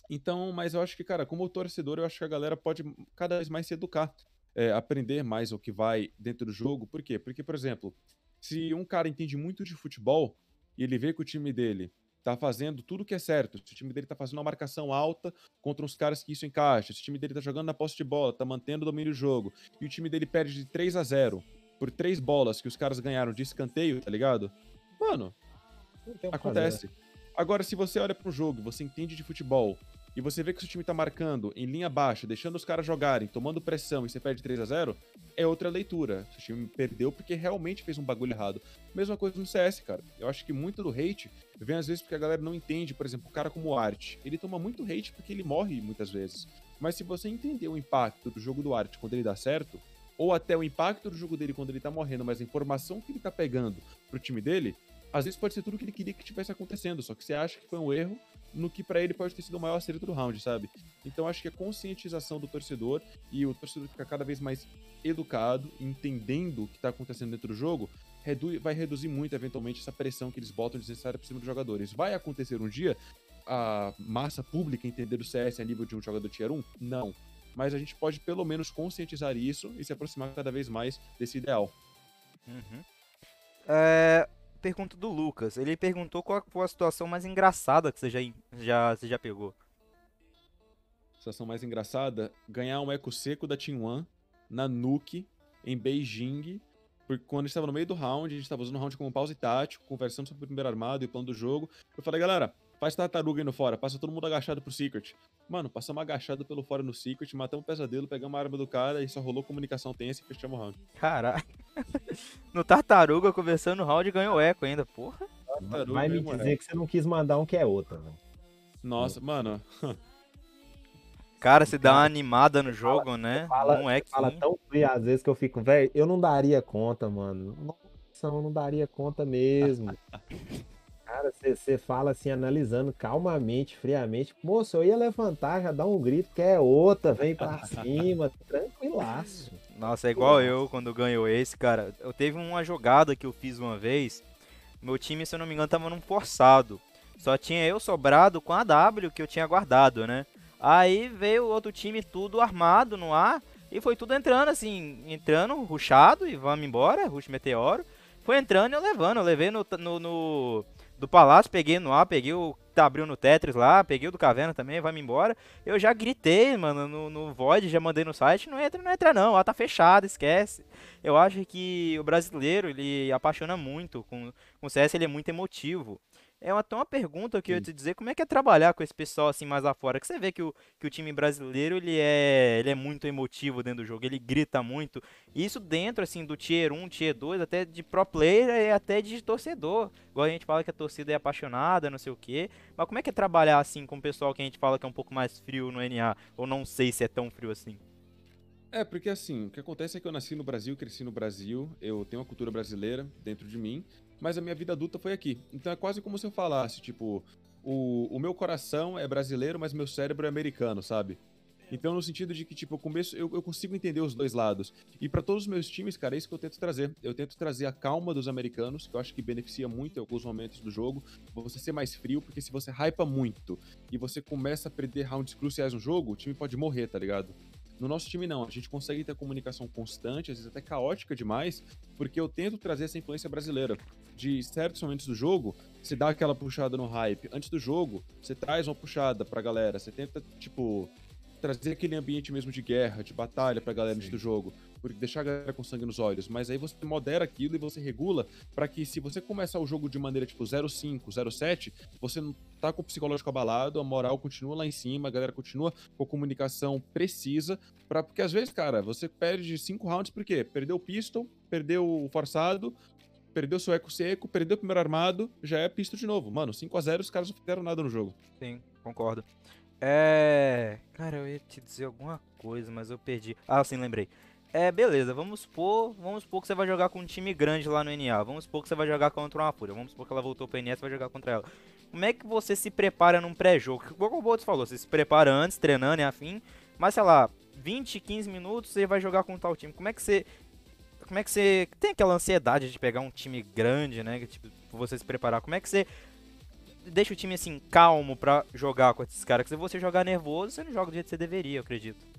Speaker 3: então, mas eu acho que, cara, como torcedor, eu acho que a galera pode cada vez mais se educar, é, aprender mais o que vai dentro do jogo. Por quê? Porque, por exemplo, se um cara entende muito de futebol e ele vê que o time dele tá fazendo tudo que é certo, se o time dele tá fazendo uma marcação alta contra uns caras que isso encaixa, se o time dele tá jogando na posse de bola, tá mantendo o domínio do jogo, e o time dele perde de 3 a 0 por três bolas que os caras ganharam de escanteio, tá ligado? Mano, acontece. Agora, se você olha para um jogo, você entende de futebol, e você vê que seu time tá marcando em linha baixa, deixando os caras jogarem, tomando pressão e você perde 3 a 0 é outra leitura. Seu time perdeu porque realmente fez um bagulho errado. Mesma coisa no CS, cara. Eu acho que muito do hate vem às vezes porque a galera não entende, por exemplo, o cara como o Art. Ele toma muito hate porque ele morre muitas vezes. Mas se você entender o impacto do jogo do Art quando ele dá certo, ou até o impacto do jogo dele quando ele tá morrendo, mas a informação que ele tá pegando pro time dele, às vezes pode ser tudo que ele queria que tivesse acontecendo, só que você acha que foi um erro no que para ele pode ter sido o maior acerto do round, sabe? Então acho que a conscientização do torcedor e o torcedor ficar cada vez mais educado, entendendo o que tá acontecendo dentro do jogo, redu vai reduzir muito eventualmente essa pressão que eles botam desnecessária por cima dos jogadores. Vai acontecer um dia a massa pública entender o CS a nível de um jogador tier 1? Não. Mas a gente pode pelo menos conscientizar isso e se aproximar cada vez mais desse ideal.
Speaker 1: Uhum. É, pergunta do Lucas. Ele perguntou qual foi a situação mais engraçada que você já, já, você já pegou.
Speaker 3: Situação mais engraçada? Ganhar um eco seco da Team One na Nuke, em Beijing. Porque quando a gente estava no meio do round, a gente estava usando o round como pause tático, conversando sobre o primeiro armado e o plano do jogo. Eu falei, galera, faz tartaruga aí no fora, passa todo mundo agachado pro Secret. Mano, passamos agachado pelo fora no Secret, matamos o pesadelo, pegamos a arma do cara e só rolou comunicação tensa e fechamos o round.
Speaker 1: Caralho. no tartaruga, conversando no round, ganhou eco ainda, porra.
Speaker 2: Tartaruga Vai me dizer é. que você não quis mandar um que é outra, velho.
Speaker 3: Nossa, mano.
Speaker 1: Cara, se dá uma animada no jogo, fala, né?
Speaker 2: Fala, não é que. Fala tão frio às vezes que eu fico, velho, eu não daria conta, mano. Nossa, eu não daria conta mesmo. Cara, você fala assim, analisando calmamente, friamente. Moço, eu ia levantar, já dá um grito, que é outra, vem pra cima, tranquilaço.
Speaker 1: Nossa, é igual eu quando ganhou esse, cara. Eu teve uma jogada que eu fiz uma vez. Meu time, se eu não me engano, tava num forçado. Só tinha eu sobrado com a W que eu tinha guardado, né? Aí veio o outro time tudo armado no ar. E foi tudo entrando, assim, entrando, ruxado, e vamos embora, rush meteoro. Foi entrando e eu levando. Eu levei no, no, no do Palácio, peguei no ar, peguei o que abriu no Tetris lá, peguei o do Caverna também, vai-me embora. Eu já gritei, mano, no, no Void, já mandei no site, não entra, não entra não, lá tá fechado, esquece. Eu acho que o brasileiro, ele apaixona muito com, com o CS, ele é muito emotivo. É uma, uma pergunta que eu ia te dizer, como é que é trabalhar com esse pessoal assim mais lá fora? Que você vê que o, que o time brasileiro, ele é, ele é muito emotivo dentro do jogo, ele grita muito. Isso dentro assim do tier 1, tier 2, até de pro player e até de torcedor. Igual a gente fala que a torcida é apaixonada, não sei o quê. Mas como é que é trabalhar assim com o pessoal que a gente fala que é um pouco mais frio no NA? Ou não sei se é tão frio assim?
Speaker 3: É, porque assim, o que acontece é que eu nasci no Brasil, cresci no Brasil, eu tenho uma cultura brasileira dentro de mim, mas a minha vida adulta foi aqui. Então é quase como se eu falasse, tipo, o, o meu coração é brasileiro, mas meu cérebro é americano, sabe? Então, no sentido de que, tipo, eu começo, eu, eu consigo entender os dois lados. E para todos os meus times, cara, é isso que eu tento trazer. Eu tento trazer a calma dos americanos, que eu acho que beneficia muito em alguns momentos do jogo. Você ser mais frio, porque se você hypa muito e você começa a perder rounds cruciais no jogo, o time pode morrer, tá ligado? No nosso time, não. A gente consegue ter comunicação constante, às vezes até caótica demais, porque eu tento trazer essa influência brasileira. De certos momentos do jogo, você dá aquela puxada no hype. Antes do jogo, você traz uma puxada pra galera. Você tenta, tipo, trazer aquele ambiente mesmo de guerra, de batalha pra galera Sim. antes do jogo, porque deixar a galera com sangue nos olhos, mas aí você modera aquilo e você regula para que se você começar o jogo de maneira tipo 05, 07, você não tá com o psicológico abalado, a moral continua lá em cima, a galera continua com a comunicação precisa, para porque às vezes, cara, você perde cinco rounds por quê? Perdeu o pistol, perdeu o forçado, perdeu seu eco seco, perdeu o primeiro armado, já é pistol de novo. Mano, 5 a 0 os caras não fizeram nada no jogo.
Speaker 1: Sim, concordo. É. Cara, eu ia te dizer alguma coisa, mas eu perdi. Ah, sim, lembrei. É, beleza, vamos supor, vamos supor que você vai jogar com um time grande lá no NA. Vamos supor que você vai jogar contra uma Fúria. Vamos supor que ela voltou pro NA você vai jogar contra ela. Como é que você se prepara num pré-jogo? Como o Boltz falou, você se prepara antes, treinando e afim. Mas sei lá, 20, 15 minutos você vai jogar com tal time. Como é que você. Como é que você. Tem aquela ansiedade de pegar um time grande, né? Que, tipo, você se preparar. Como é que você deixa o time assim, calmo pra jogar com esses caras? Porque se você jogar nervoso, você não joga do jeito que você deveria, eu acredito.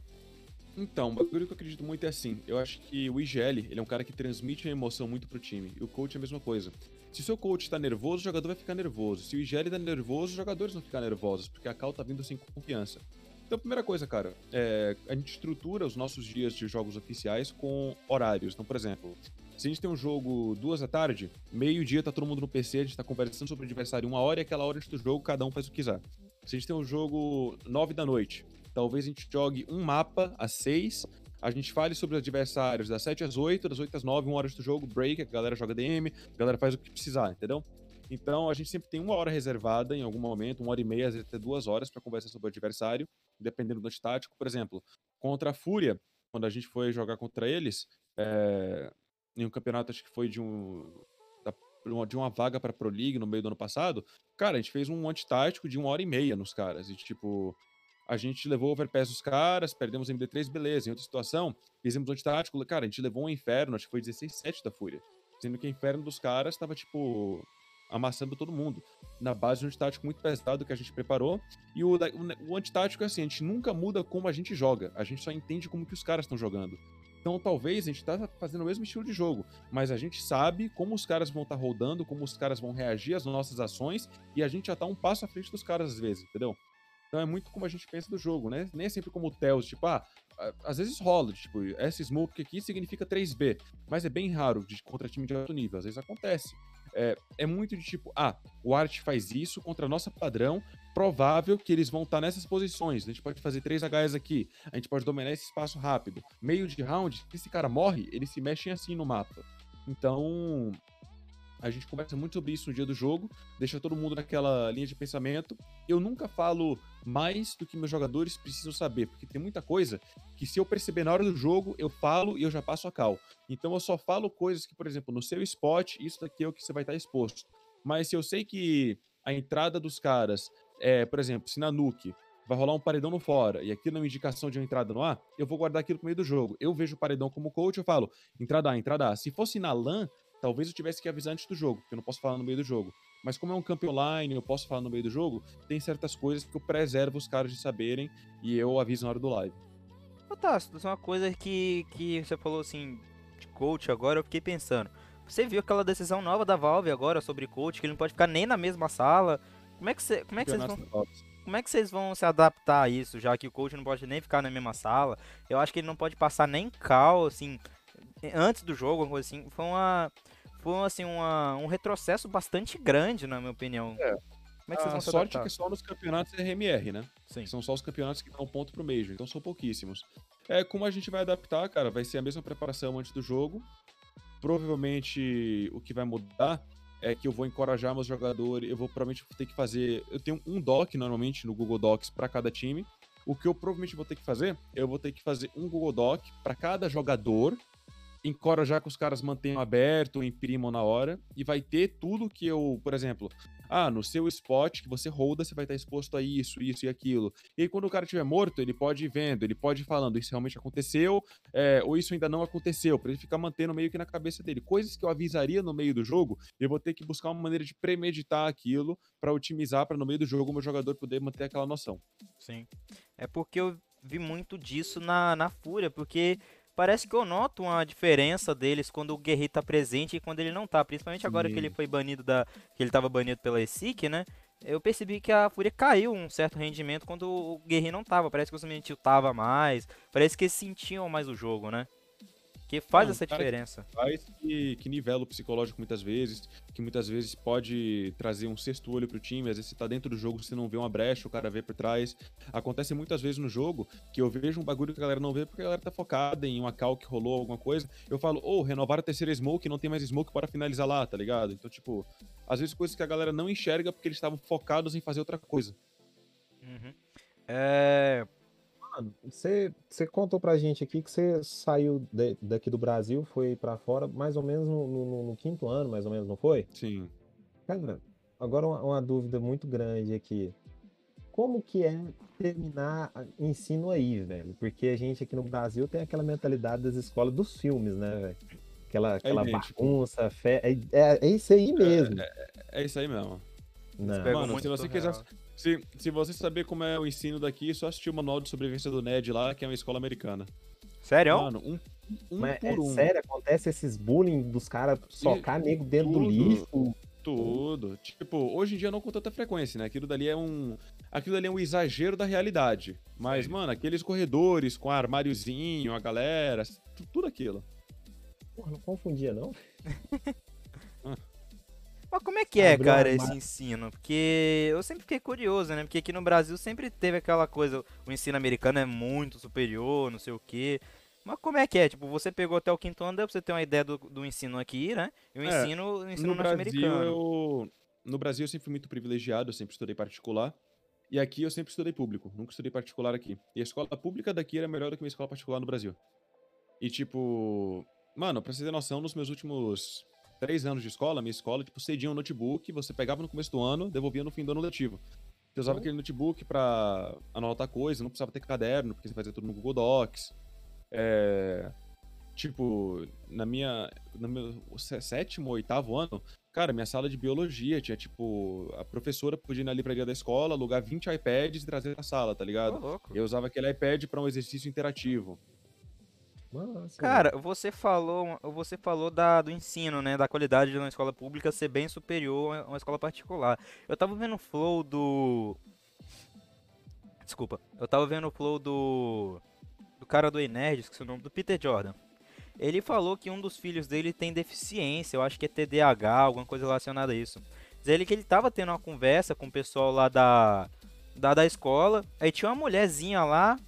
Speaker 3: Então, o bagulho que eu acredito muito é assim. Eu acho que o IGL, ele é um cara que transmite uma emoção muito pro time. E o coach é a mesma coisa. Se o seu coach tá nervoso, o jogador vai ficar nervoso. Se o IGL tá nervoso, os jogadores vão ficar nervosos, porque a cal tá vindo sem confiança. Então, primeira coisa, cara, é, a gente estrutura os nossos dias de jogos oficiais com horários. Então, por exemplo, se a gente tem um jogo duas da tarde, meio-dia tá todo mundo no PC, a gente tá conversando sobre o adversário uma hora e aquela hora antes do jogo cada um faz o que quiser. Se a gente tem um jogo nove da noite, Talvez a gente jogue um mapa às 6. A gente fale sobre os adversários das 7 às 8, das 8 às 9, uma hora do jogo, break, a galera joga DM, a galera faz o que precisar, entendeu? Então a gente sempre tem uma hora reservada em algum momento, uma hora e meia, às vezes até duas horas para conversar sobre o adversário, dependendo do tático. Por exemplo, contra a Fúria, quando a gente foi jogar contra eles, é, em um campeonato acho que foi de um de uma vaga para Pro League no meio do ano passado, cara, a gente fez um antitático de uma hora e meia nos caras. E, tipo, a gente levou overpass dos caras, perdemos MD3, beleza. Em outra situação, fizemos um antitático, cara, a gente levou um inferno, acho que foi 16-7 da Fúria. Sendo que o inferno dos caras tava, tipo, amassando todo mundo. Na base de um antitático muito pesado que a gente preparou. E o, o, o antitático é assim, a gente nunca muda como a gente joga. A gente só entende como que os caras estão jogando. Então talvez a gente tá fazendo o mesmo estilo de jogo, mas a gente sabe como os caras vão estar tá rodando, como os caras vão reagir às nossas ações, e a gente já tá um passo à frente dos caras às vezes, entendeu? Então é muito como a gente pensa do jogo, né? Nem é sempre como o Tells, tipo, ah, às vezes rola, tipo, essa smoke aqui significa 3B, mas é bem raro de contra time de alto nível, às vezes acontece. É, é muito de tipo, ah, o Art faz isso contra a nossa padrão, provável que eles vão estar nessas posições. A gente pode fazer 3 HS aqui, a gente pode dominar esse espaço rápido. Meio de round, se esse cara morre, eles se mexem assim no mapa. Então, a gente conversa muito sobre isso no dia do jogo, deixa todo mundo naquela linha de pensamento. Eu nunca falo mais do que meus jogadores precisam saber, porque tem muita coisa que se eu perceber na hora do jogo, eu falo e eu já passo a cal. Então eu só falo coisas que, por exemplo, no seu spot, isso daqui é o que você vai estar exposto. Mas se eu sei que a entrada dos caras é, por exemplo, se na nuke vai rolar um paredão no fora e aquilo é uma indicação de uma entrada no A, eu vou guardar aquilo pro meio do jogo. Eu vejo o paredão como coach, eu falo, entrada A, entrada A. Se fosse na LAN, Talvez eu tivesse que avisar antes do jogo, porque eu não posso falar no meio do jogo. Mas como é um camp online, eu posso falar no meio do jogo, tem certas coisas que eu preservo os caras de saberem e eu aviso na hora do live.
Speaker 1: Ô Tássio, isso é uma coisa que, que você falou assim, de coach agora, eu fiquei pensando. Você viu aquela decisão nova da Valve agora sobre coach, que ele não pode ficar nem na mesma sala. Como é que, você, como é que vocês vão... Como é que vocês vão se adaptar a isso, já que o coach não pode nem ficar na mesma sala? Eu acho que ele não pode passar nem cal, assim, antes do jogo, alguma coisa assim. Foi uma foi assim, uma, um retrocesso bastante grande, na minha opinião.
Speaker 3: É. Como é que vocês vão A sorte é que só nos campeonatos RMR, né?
Speaker 1: Sim.
Speaker 3: São só os campeonatos que dão ponto pro Major, então são pouquíssimos. É, como a gente vai adaptar, cara, vai ser a mesma preparação antes do jogo. Provavelmente o que vai mudar é que eu vou encorajar meus jogadores, eu vou provavelmente ter que fazer, eu tenho um doc normalmente no Google Docs para cada time. O que eu provavelmente vou ter que fazer, eu vou ter que fazer um Google Doc para cada jogador encorajar que os caras mantenham aberto, imprimam na hora, e vai ter tudo que eu, por exemplo, ah, no seu spot que você roda, você vai estar exposto a isso, isso e aquilo. E aí, quando o cara estiver morto, ele pode ir vendo, ele pode ir falando, isso realmente aconteceu, é, ou isso ainda não aconteceu, para ele ficar mantendo meio que na cabeça dele. Coisas que eu avisaria no meio do jogo, eu vou ter que buscar uma maneira de premeditar aquilo para otimizar, para no meio do jogo o meu jogador poder manter aquela noção.
Speaker 1: Sim. É porque eu vi muito disso na, na Fúria, porque parece que eu noto uma diferença deles quando o Guerri tá presente e quando ele não tá. Principalmente agora Sim. que ele foi banido da. que ele tava banido pela ESIC, né? Eu percebi que a Fúria caiu um certo rendimento quando o Guerri não tava. Parece que o Sumentil tava mais. Parece que eles sentiam mais o jogo, né? Que faz não, essa diferença.
Speaker 3: Faz que, que nivela o psicológico muitas vezes, que muitas vezes pode trazer um sexto olho pro time, às vezes você tá dentro do jogo, você não vê uma brecha, o cara vê por trás. Acontece muitas vezes no jogo que eu vejo um bagulho que a galera não vê porque a galera tá focada em uma cal que rolou, alguma coisa. Eu falo, ô, oh, renovaram a terceira smoke, não tem mais smoke para finalizar lá, tá ligado? Então, tipo, às vezes coisas que a galera não enxerga porque eles estavam focados em fazer outra coisa.
Speaker 1: Uhum. É.
Speaker 2: Mano, você, você contou pra gente aqui que você saiu de- daqui do Brasil, foi pra fora, mais ou menos no, no- no quinto ano, mais ou menos, não foi?
Speaker 3: Sim.
Speaker 2: Cara, agora uma, uma dúvida muito grande aqui. Como que é terminar a- ensino aí, velho? Porque a gente aqui no Brasil tem aquela mentalidade das escolas dos filmes, né, velho? Aquela, aquela
Speaker 3: idêntico.
Speaker 2: bagunça, fé. É, é, é isso aí mesmo.
Speaker 3: É isso aí mesmo.
Speaker 2: Não.
Speaker 1: pegam
Speaker 3: Mano,
Speaker 1: muito
Speaker 3: se você quiser. Se, se você saber como é o ensino daqui, é só assistir o Manual de Sobrevivência do Ned lá, que é uma escola americana.
Speaker 1: Sério?
Speaker 3: Mano, um, um
Speaker 2: Mas é
Speaker 3: por um.
Speaker 2: sério, acontece esses bullying dos caras socar nego dentro do
Speaker 3: tudo.
Speaker 2: lixo.
Speaker 3: Tudo. Tipo, hoje em dia não com tanta frequência, né? Aquilo dali é um. Aquilo dali é um exagero da realidade. Mas, mano, aqueles corredores com armáriozinho, a galera, tu- tudo aquilo.
Speaker 2: Porra, não confundia, não?
Speaker 1: Mas como é que é,
Speaker 2: Abriu
Speaker 1: cara, esse ensino? Porque eu sempre fiquei curioso, né? Porque aqui no Brasil sempre teve aquela coisa, o ensino americano é muito superior, não sei o quê. Mas como é que é? Tipo, você pegou até o quinto ano, pra você ter uma ideia do, do ensino aqui, né? E o
Speaker 3: É,
Speaker 1: ensino, o ensino
Speaker 3: no Brasil,
Speaker 1: norte-americano.
Speaker 3: eu. No Brasil eu sempre fui muito privilegiado, eu sempre estudei particular. E aqui eu sempre estudei público, nunca estudei particular aqui. E a escola pública daqui era melhor do que uma escola particular no Brasil. E tipo. Mano, pra você ter noção, nos meus últimos três anos de escola, minha escola, tipo, cedia um notebook, você pegava no começo do ano, devolvia no fim do ano letivo. Você usava
Speaker 2: Uhum.
Speaker 3: aquele notebook pra anotar coisa, não precisava ter caderno, porque você fazia tudo no Google Docs. É. Tipo, na minha. No meu sé- sétimo, oitavo ano, cara, minha sala de biologia tinha, tipo, a professora podia ir na livraria da escola, alugar 20 iPads e trazer pra sala, tá ligado?
Speaker 1: louco.
Speaker 3: Eu usava aquele iPad pra um exercício interativo.
Speaker 2: Nossa,
Speaker 1: Cara, você falou, você falou da, do ensino, né? Da qualidade de uma escola pública ser bem superior a uma escola particular. Eu tava vendo o flow do. Desculpa. Eu tava vendo o flow do. Do cara do Enerd, esqueci o nome, do Peter Jordan. Ele falou que um dos filhos dele tem deficiência, eu acho que é TDAH, alguma coisa relacionada a isso. Diz ele que ele tava tendo uma conversa com o pessoal lá da, da, da escola, aí tinha uma mulherzinha lá,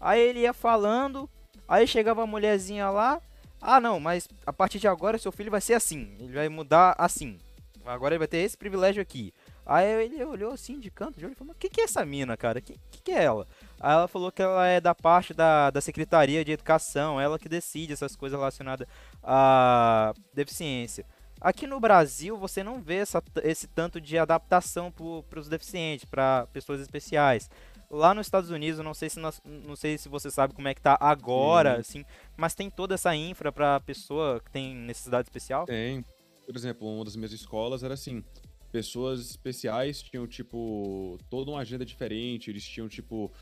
Speaker 1: aí ele ia falando, Aí chegava a mulherzinha lá, ah não, mas a partir de agora seu filho vai ser assim, ele vai mudar assim. Agora ele vai ter esse privilégio aqui. Aí ele olhou assim de canto, de olho e falou, o que, que é essa mina, cara? O que, que, que é ela? Aí ela falou que ela é da parte da, da Secretaria de Educação, ela que decide essas coisas relacionadas à deficiência. Aqui no Brasil você não vê essa, esse tanto de adaptação para os deficientes, para pessoas especiais. Lá nos Estados Unidos, não sei se nós- não sei se você sabe como é que tá agora, assim, mas tem toda essa infra para pessoa que tem necessidade especial.
Speaker 3: Tem. Por exemplo, uma das minhas escolas era assim. Pessoas especiais tinham, tipo, toda uma agenda diferente. Eles tinham, tipo,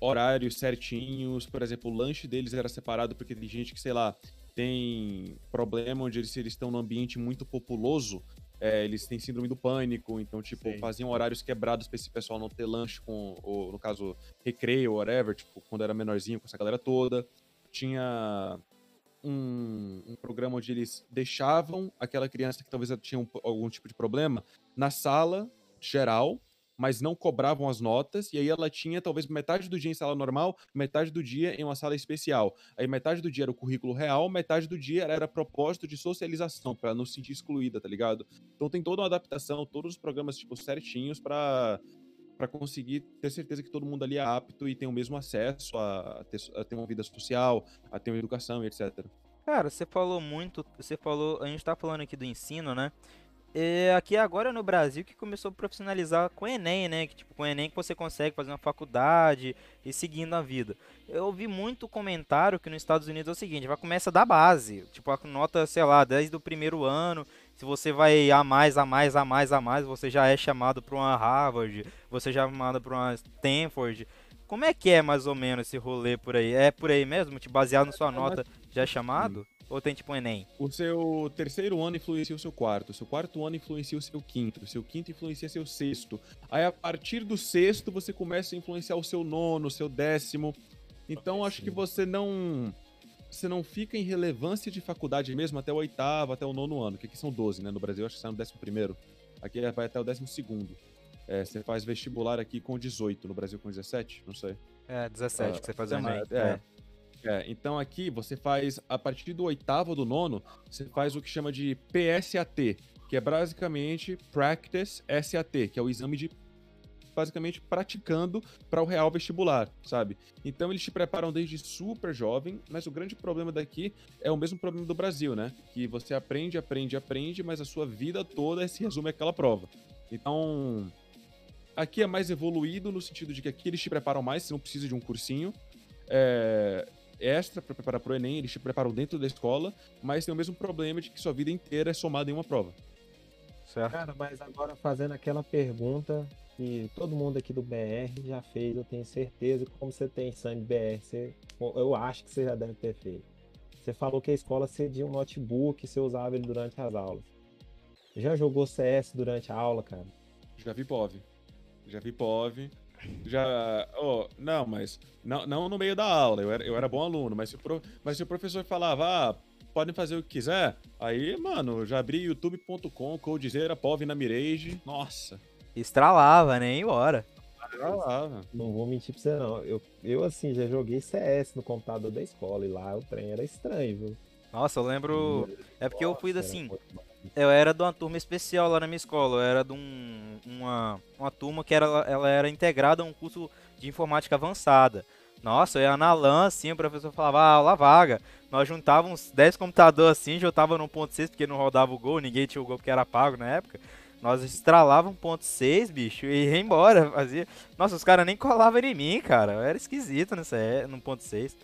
Speaker 3: horários certinhos. Por exemplo, o lanche deles era separado porque tem gente que, sei lá, tem problema onde eles, eles estão num ambiente muito populoso. É, eles têm síndrome do pânico, então, tipo,
Speaker 2: Sim.
Speaker 3: faziam horários quebrados pra esse pessoal não ter lanche com, ou, no caso, recreio, whatever, tipo, quando era menorzinho, com essa galera toda. Tinha um, um programa onde eles deixavam aquela criança que talvez tinha um- algum tipo de problema na sala geral, mas não cobravam as notas, e aí ela tinha talvez metade do dia em sala normal, metade do dia em uma sala especial. Aí metade do dia era o currículo real, metade do dia era, propósito de socialização, pra não se sentir excluída, tá ligado? Então tem toda uma adaptação, todos os programas, tipo, certinhos pra para conseguir ter certeza que todo mundo ali é apto e tem o mesmo acesso a ter, a ter uma vida social, a ter uma educação e etc.
Speaker 1: Cara, você falou muito, você falou, a gente tá falando aqui do ensino, né? É, aqui agora no Brasil que começou a profissionalizar com o Enem, né? Que tipo, com o Enem que você consegue fazer uma faculdade e seguindo a vida. Eu ouvi muito comentário que nos Estados Unidos é o seguinte, vai começa da base, tipo a nota, sei lá, desde o primeiro ano, se você vai a mais, a mais, a mais, a mais, você já é chamado para uma Harvard, você já é chamado para uma Stanford. Como é que é mais ou menos esse rolê por aí? É por aí mesmo? Te baseado na sua nota, já é chamado? Ou tem tipo um Enem?
Speaker 3: O seu terceiro ano influencia o seu quarto, o seu quarto ano influencia o seu quinto, o seu quinto influencia seu sexto. Aí a partir do sexto você começa a influenciar o seu nono, o seu décimo. Então acho que você não você não fica em relevância de faculdade mesmo até o oitavo, até o nono ano, que aqui são 12, né? No Brasil acho que sai no décimo primeiro. Aqui vai até o décimo segundo. É, você faz vestibular aqui com 18, no Brasil com 17, não sei.
Speaker 1: É, 17
Speaker 3: Ah,
Speaker 1: que você faz o
Speaker 3: é,
Speaker 1: Enem.
Speaker 3: é. É, então aqui você faz, a partir do oitavo do nono, você faz o que chama de PSAT, que é basicamente Practice SAT, que é o exame de basicamente praticando para o real vestibular, sabe? Então eles te preparam desde super jovem, mas o grande problema daqui é o mesmo problema do Brasil, né? Que você aprende, aprende, aprende, mas a sua vida toda se resume àquela prova. Então, aqui é mais evoluído no sentido de que aqui eles te preparam mais, você não precisa de um cursinho. É, extra para preparar para o Enem, eles te preparam dentro da escola, mas tem o mesmo problema de que sua vida inteira é somada em uma prova.
Speaker 2: Certo. Cara, mas agora fazendo aquela pergunta que todo mundo aqui do BR já fez, eu tenho certeza que como você tem sangue BR, você, eu acho que você já deve ter feito. Você falou que a escola cedia um notebook e você usava ele durante as aulas. Já jogou CS durante a aula, cara?
Speaker 3: Já vi POV. Já vi POV. Já. Oh, não, mas. Não, não no meio da aula. Eu era, eu era bom aluno, mas se, o pro, mas se o professor falava, ah, podem fazer o que quiser, aí, mano, já abri youtube.com, coldzera, POV na Mirage. Nossa.
Speaker 1: Estralava, nem né? hora.
Speaker 2: Estralava. Não vou mentir pra você, não. Eu, eu, assim, já joguei CS no computador da escola e lá o trem era estranho, viu?
Speaker 1: Nossa, eu lembro. É porque eu fui assim. Eu era de uma turma especial lá na minha escola. Eu era de um, uma, uma turma que era, ela era integrada a um curso de informática avançada. Nossa, eu ia na LAN, assim, o professor falava, ah, aula vaga. Nós juntávamos 10 computadores assim, juntava no ponto 6, porque não rodava o gol, ninguém tinha o gol porque era pago na época. Nós estralava 1.6, bicho, e ia embora. Fazia... Nossa, os caras nem colavam em mim, cara. Eu era esquisito nessa, é, no ponto 6.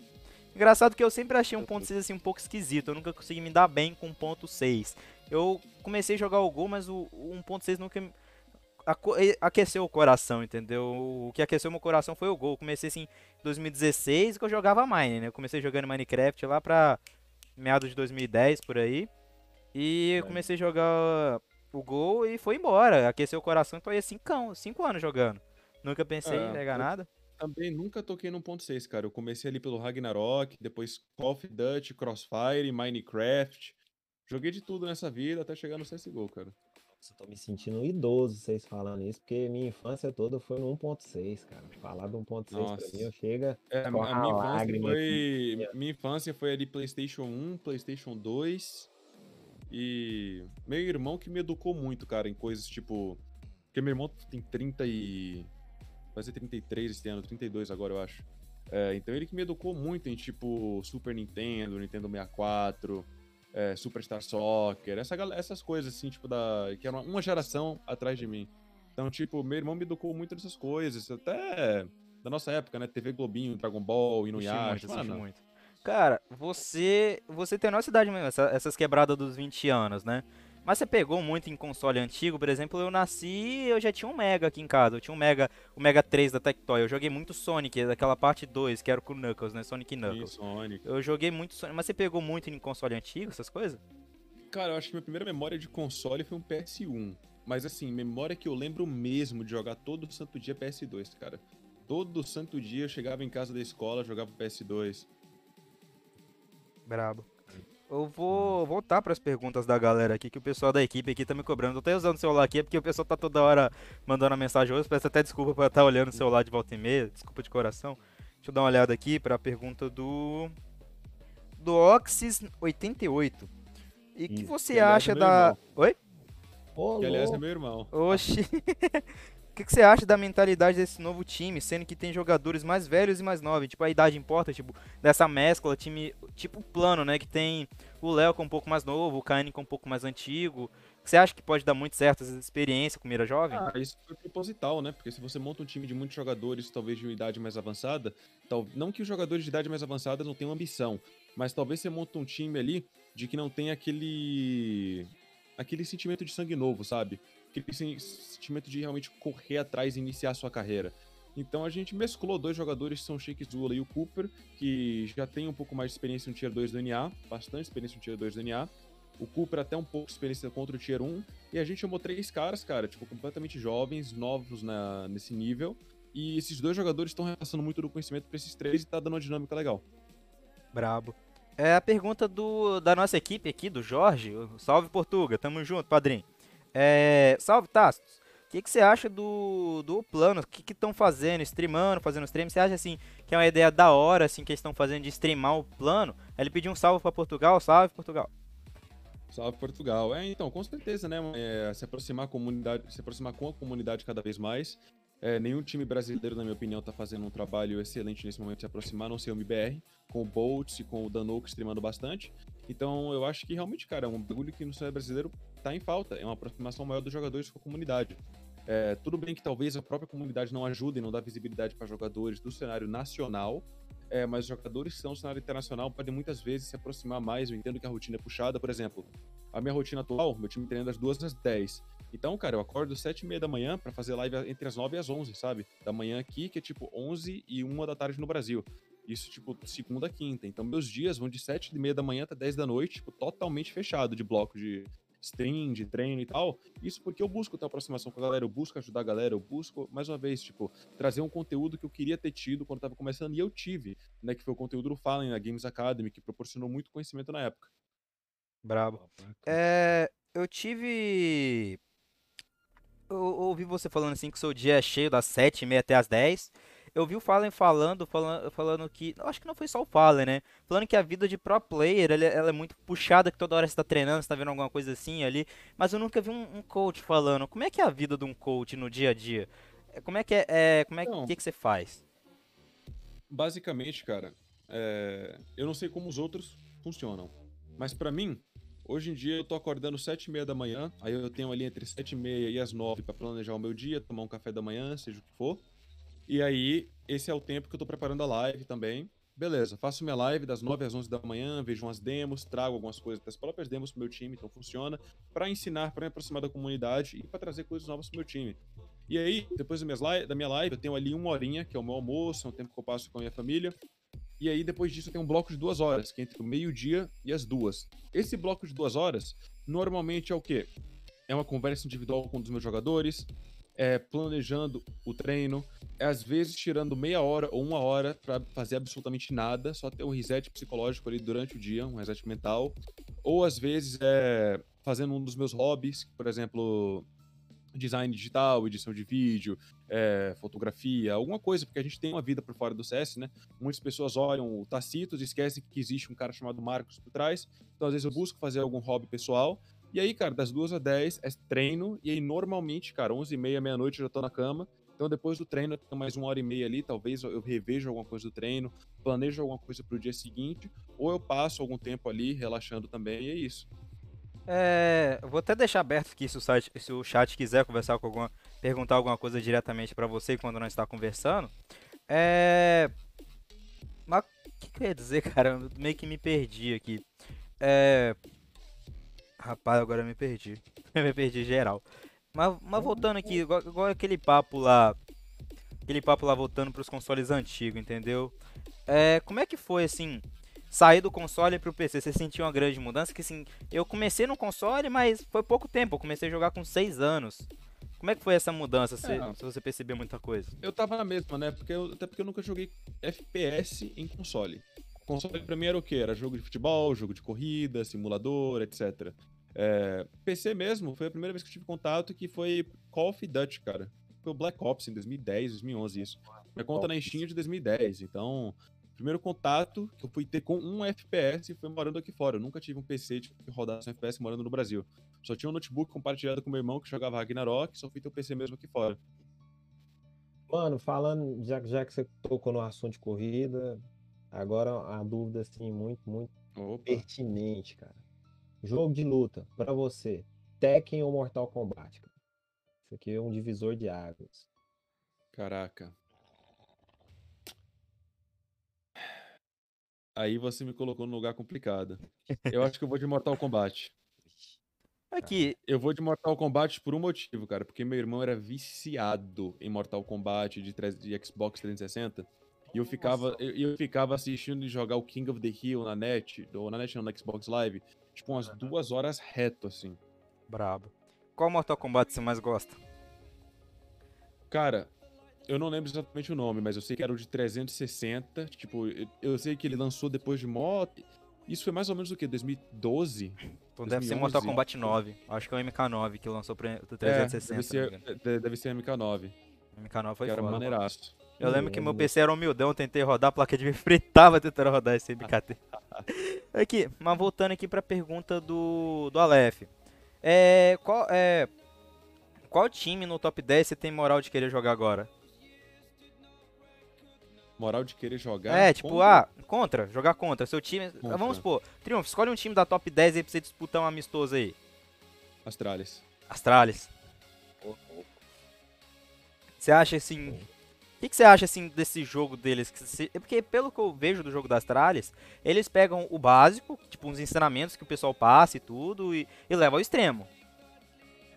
Speaker 1: Engraçado que eu sempre achei um ponto 6 assim um pouco esquisito. Eu nunca consegui me dar bem com ponto 6. Eu comecei a jogar o gol, mas o, o 1.6 nunca aqueceu o coração, entendeu? O que aqueceu meu coração foi o gol. Eu comecei assim em 2016 que eu jogava Mine, né? Eu comecei jogando Minecraft lá pra meados de 2010 por aí. E eu comecei a jogar o gol e foi embora. Aqueceu o coração, tô aí 5 cinco anos jogando. Nunca pensei é, em pegar nada.
Speaker 3: Também nunca toquei no ponto 6, cara. Eu comecei ali pelo Ragnarok, depois Call of Duty, Crossfire, Minecraft. Joguei de tudo nessa vida até chegar no CSGO, cara.
Speaker 2: Nossa, tô me sentindo idoso vocês falando isso, porque minha infância toda foi no 1.6, cara. Falar do 1.6 pra mim, eu chega.
Speaker 3: É, a minha infância, foi, minha infância foi ali PlayStation 1, PlayStation 2. E meu irmão que me educou muito, cara, em coisas tipo. Porque meu irmão tem 30 e. Vai ser 33 esse ano, 32 agora, eu acho. É, então ele que me educou muito em tipo Super Nintendo, Nintendo 64 é, Superstar Soccer, essa, essas coisas assim, tipo, da, que era uma geração atrás de mim. Então, tipo, meu irmão me educou muito nessas coisas, até da nossa época, né? TV Globinho, Dragon Ball, Inuyasha,
Speaker 1: muito, muito. Cara, você você tem a nossa idade mesmo, essa, essas quebradas dos 20 anos, né? Mas você pegou muito em console antigo, por exemplo, eu nasci, eu já tinha um Mega aqui em casa, eu tinha um Mega, o Mega 3 da Tectoy, eu joguei muito Sonic, daquela parte 2, que era com o Knuckles, né, Sonic Knuckles. Sim, Sonic. Eu joguei muito Sonic, mas você pegou muito em console antigo, essas coisas?
Speaker 3: Cara, eu acho que minha primeira memória de console foi um PS1, mas assim, memória que eu lembro mesmo de jogar todo santo dia PS2, cara. Todo santo dia eu chegava em casa da escola, jogava PS2.
Speaker 1: Brabo. Eu vou voltar para as perguntas da galera aqui, que o pessoal da equipe aqui tá me cobrando. Tô até usando o celular aqui, é porque o pessoal tá toda hora mandando a mensagem hoje. Peço até desculpa por estar olhando o celular de volta e meia. Desculpa de coração. Deixa eu dar uma olhada aqui para a pergunta do. Do Oxys88. E o que você acha é da.
Speaker 3: Irmão. Oi? que aliás é meu irmão.
Speaker 1: Oxi. que, que você acha da mentalidade desse novo time, sendo que tem jogadores mais velhos e mais novos? Tipo, a idade importa, tipo, dessa mescla, time, tipo plano, né? Que tem o Léo com é um pouco mais novo, o Kanye com é um pouco mais antigo. Você acha que pode dar muito certo essa experiência com mira jovem?
Speaker 3: Ah, isso foi proposital, né? Porque se você monta um time de muitos jogadores, talvez de uma idade mais avançada, tal... não que os jogadores de idade mais avançada não tenham ambição, mas talvez você monta um time ali de que não tem aquele aquele sentimento de sangue novo, sabe? Aquele sentimento de realmente correr atrás e iniciar sua carreira. Então a gente mesclou dois jogadores, são o Sheik Zula e o Cooper, que já tem um pouco mais de experiência no Tier 2 do NA, bastante experiência no Tier 2 do NA. O Cooper até um pouco de experiência contra o Tier 1. E a gente chamou três caras, cara, tipo, completamente jovens, novos na, nesse nível. E esses dois jogadores estão repassando muito do conhecimento para esses três e tá dando uma dinâmica legal.
Speaker 1: Brabo. É a pergunta do, da nossa equipe aqui, do Jorge. Salve Portuga, tamo junto, padrinho. É, salve, Tastos. O que, que você acha do, do plano? O que estão fazendo? Streamando, fazendo stream? Você acha assim que é uma ideia da hora assim que eles estão fazendo de streamar o plano? Ele pediu um salve para Portugal, salve Portugal.
Speaker 3: Salve Portugal. É, então, com certeza, né? É, se aproximar a comunidade, se aproximar com a comunidade cada vez mais. É, nenhum time brasileiro, na minha opinião, tá fazendo um trabalho excelente nesse momento de se aproximar, não sei o MBR, com o Boltz e com o Danoco streamando bastante. Então eu acho que realmente, cara, é um bagulho que no cenário brasileiro tá em falta. É uma aproximação maior dos jogadores com a comunidade. É, tudo bem que talvez a própria comunidade não ajude, não dá visibilidade para jogadores do cenário nacional, é, mas jogadores que são do cenário internacional podem muitas vezes se aproximar mais. Eu entendo que a rotina é puxada, por exemplo, a minha rotina atual, meu time treina das duas às 10. Então, cara, eu acordo às 7 e meia da manhã para fazer live entre as 9 e as 11, sabe? Da manhã aqui, que é tipo 11 e 1 da tarde no Brasil. Isso, tipo, segunda, quinta. Então, meus dias vão de 7 e meia da manhã até 10 da noite, tipo, totalmente fechado de bloco de stream, de treino e tal. Isso porque eu busco ter aproximação com a galera, eu busco ajudar a galera, eu busco, mais uma vez, tipo, trazer um conteúdo que eu queria ter tido quando eu tava começando e eu tive, né? Que foi o conteúdo do Fallen na Games Academy, que proporcionou muito conhecimento na época.
Speaker 1: Brabo. É, eu tive. Eu ouvi você falando assim que seu dia é cheio das 7 e meia até as 10. Eu vi o Fallen falando, falando, falando que. Acho que não foi só o Fallen, né? Falando que a vida de pro player ela, ela é muito puxada, que toda hora você tá treinando, você tá vendo alguma coisa assim ali. Mas eu nunca vi um, um coach falando. Como é que é a vida de um coach no dia a dia? É, como é que é. é como é
Speaker 3: Então.
Speaker 1: que, que você faz?
Speaker 3: Basicamente, cara, é, eu não sei como os outros funcionam. Mas pra mim, hoje em dia eu tô acordando 7 e meia da manhã, aí eu tenho ali entre 7 e meia e as 9 pra planejar o meu dia, tomar um café da manhã, seja o que for. E aí, esse é o tempo que eu tô preparando a live também. Beleza, faço minha live das 9 às 11 da manhã, vejo umas demos, trago algumas coisas das próprias demos pro meu time, então funciona, pra ensinar, pra me aproximar da comunidade e pra trazer coisas novas pro meu time. E aí, depois da minha live, eu tenho ali uma horinha, que é o meu almoço, é um tempo que eu passo com a minha família. E aí, depois disso, eu tenho um bloco de duas horas, que é entre o meio-dia e as duas. Esse bloco de duas horas, normalmente é o quê? É uma conversa individual com um dos meus jogadores, é planejando o treino, é às vezes tirando meia hora ou uma hora pra fazer absolutamente nada, só ter um reset psicológico ali durante o dia, um reset mental. Ou às vezes é fazendo um dos meus hobbies, por exemplo, design digital, edição de vídeo, é, fotografia, alguma coisa, porque a gente tem uma vida por fora do CS, né? Muitas pessoas olham o Tacitos e esquecem que existe um cara chamado Marcos por trás. Então, às vezes, eu busco fazer algum hobby pessoal. E aí, cara, das duas a 10 é treino. E aí, normalmente, cara, 11 e meia, meia-noite eu já tô na cama. Então, depois do treino, eu tenho mais uma hora e meia ali. Talvez eu revejo alguma coisa do treino, planejo alguma coisa pro dia seguinte. Ou eu passo algum tempo ali relaxando também. E é isso.
Speaker 1: É, vou até deixar aberto aqui se o, site, se o chat quiser conversar com alguma, perguntar alguma coisa diretamente pra você quando nós está conversando. É, mas o que, que eu ia dizer, cara? Eu meio que me perdi aqui. É, rapaz, agora eu me perdi. Eu me perdi geral. Mas, mas voltando aqui, igual, igual aquele papo lá, aquele papo lá voltando pros consoles antigos, entendeu? É, como é que foi assim? Sair do console pro PC, você sentiu uma grande mudança? Que assim, eu comecei no console, mas foi pouco tempo. Eu comecei a jogar com 6 anos. Como é que foi essa mudança, se,
Speaker 3: É.
Speaker 1: se você percebeu muita coisa?
Speaker 3: Eu tava na mesma, né? Porque eu- até porque eu nunca joguei FPS em console. Console pra mim era o quê? Era jogo de futebol, jogo de corrida, simulador, etc. É, PC mesmo, foi a primeira vez que eu tive contato que foi Call of Duty, cara. Foi o Black Ops em 2010, 2011, isso. Minha conta na Steam de 2010, então... Primeiro contato que eu fui ter com um FPS foi morando aqui fora. Eu nunca tive um PC de que rodasse um FPS morando no Brasil. Só tinha um notebook compartilhado com meu irmão que jogava Ragnarok, só fui ter o PC mesmo aqui fora.
Speaker 2: Mano, falando, já, já que você tocou no assunto de corrida, agora a dúvida, assim, muito, muito
Speaker 3: Opa.
Speaker 2: pertinente, cara. Jogo de luta, pra você, Tekken ou Mortal Kombat? cara? Isso aqui é um divisor de águas.
Speaker 3: Caraca. Aí você me colocou num lugar complicado. Eu acho que eu vou de Mortal Kombat.
Speaker 1: Aqui,
Speaker 3: Eu vou de Mortal Kombat por um motivo, cara. Porque meu irmão era viciado em Mortal Kombat de, de Xbox 360. E eu ficava, eu, eu ficava assistindo jogar o King of the Hill na net, ou na net não, na Xbox Live, tipo umas duas horas reto, assim.
Speaker 1: brabo. Qual Mortal Kombat você mais gosta?
Speaker 3: Cara, eu não lembro exatamente o nome, mas eu sei que era o de 360. Tipo, eu, eu sei que ele lançou depois de mó. Isso foi mais ou menos o quê? 2012?
Speaker 1: Então deve ser Mortal
Speaker 3: 2011.
Speaker 1: Kombat 9. Acho que é o MK9 que lançou pro do
Speaker 3: É,
Speaker 1: 360.
Speaker 3: deve, ser, deve ser MK9.
Speaker 1: MK9 foi
Speaker 3: que era
Speaker 1: foda.
Speaker 3: maneiraço.
Speaker 1: Eu lembro que meu. PC era humildão, tentei rodar, a placa de vídeo fritava tentando rodar esse MKT. aqui, mas voltando aqui pra pergunta do, do Aleph. É, qual, é, qual time no top 10 você tem moral de querer jogar agora?
Speaker 3: Moral de querer jogar.
Speaker 1: É, tipo,
Speaker 3: contra?
Speaker 1: ah, contra, jogar contra. Seu time.
Speaker 3: Contra.
Speaker 1: Vamos supor, Triunfo, escolhe um time da top 10 aí pra você disputar um amistoso aí.
Speaker 3: Astralis.
Speaker 1: Astralis. Você acha assim. O que, que você acha assim desse jogo deles? É Porque pelo que eu vejo do jogo das Astralis, eles pegam o básico, tipo uns ensinamentos que o pessoal passa e tudo, e, e levam ao extremo.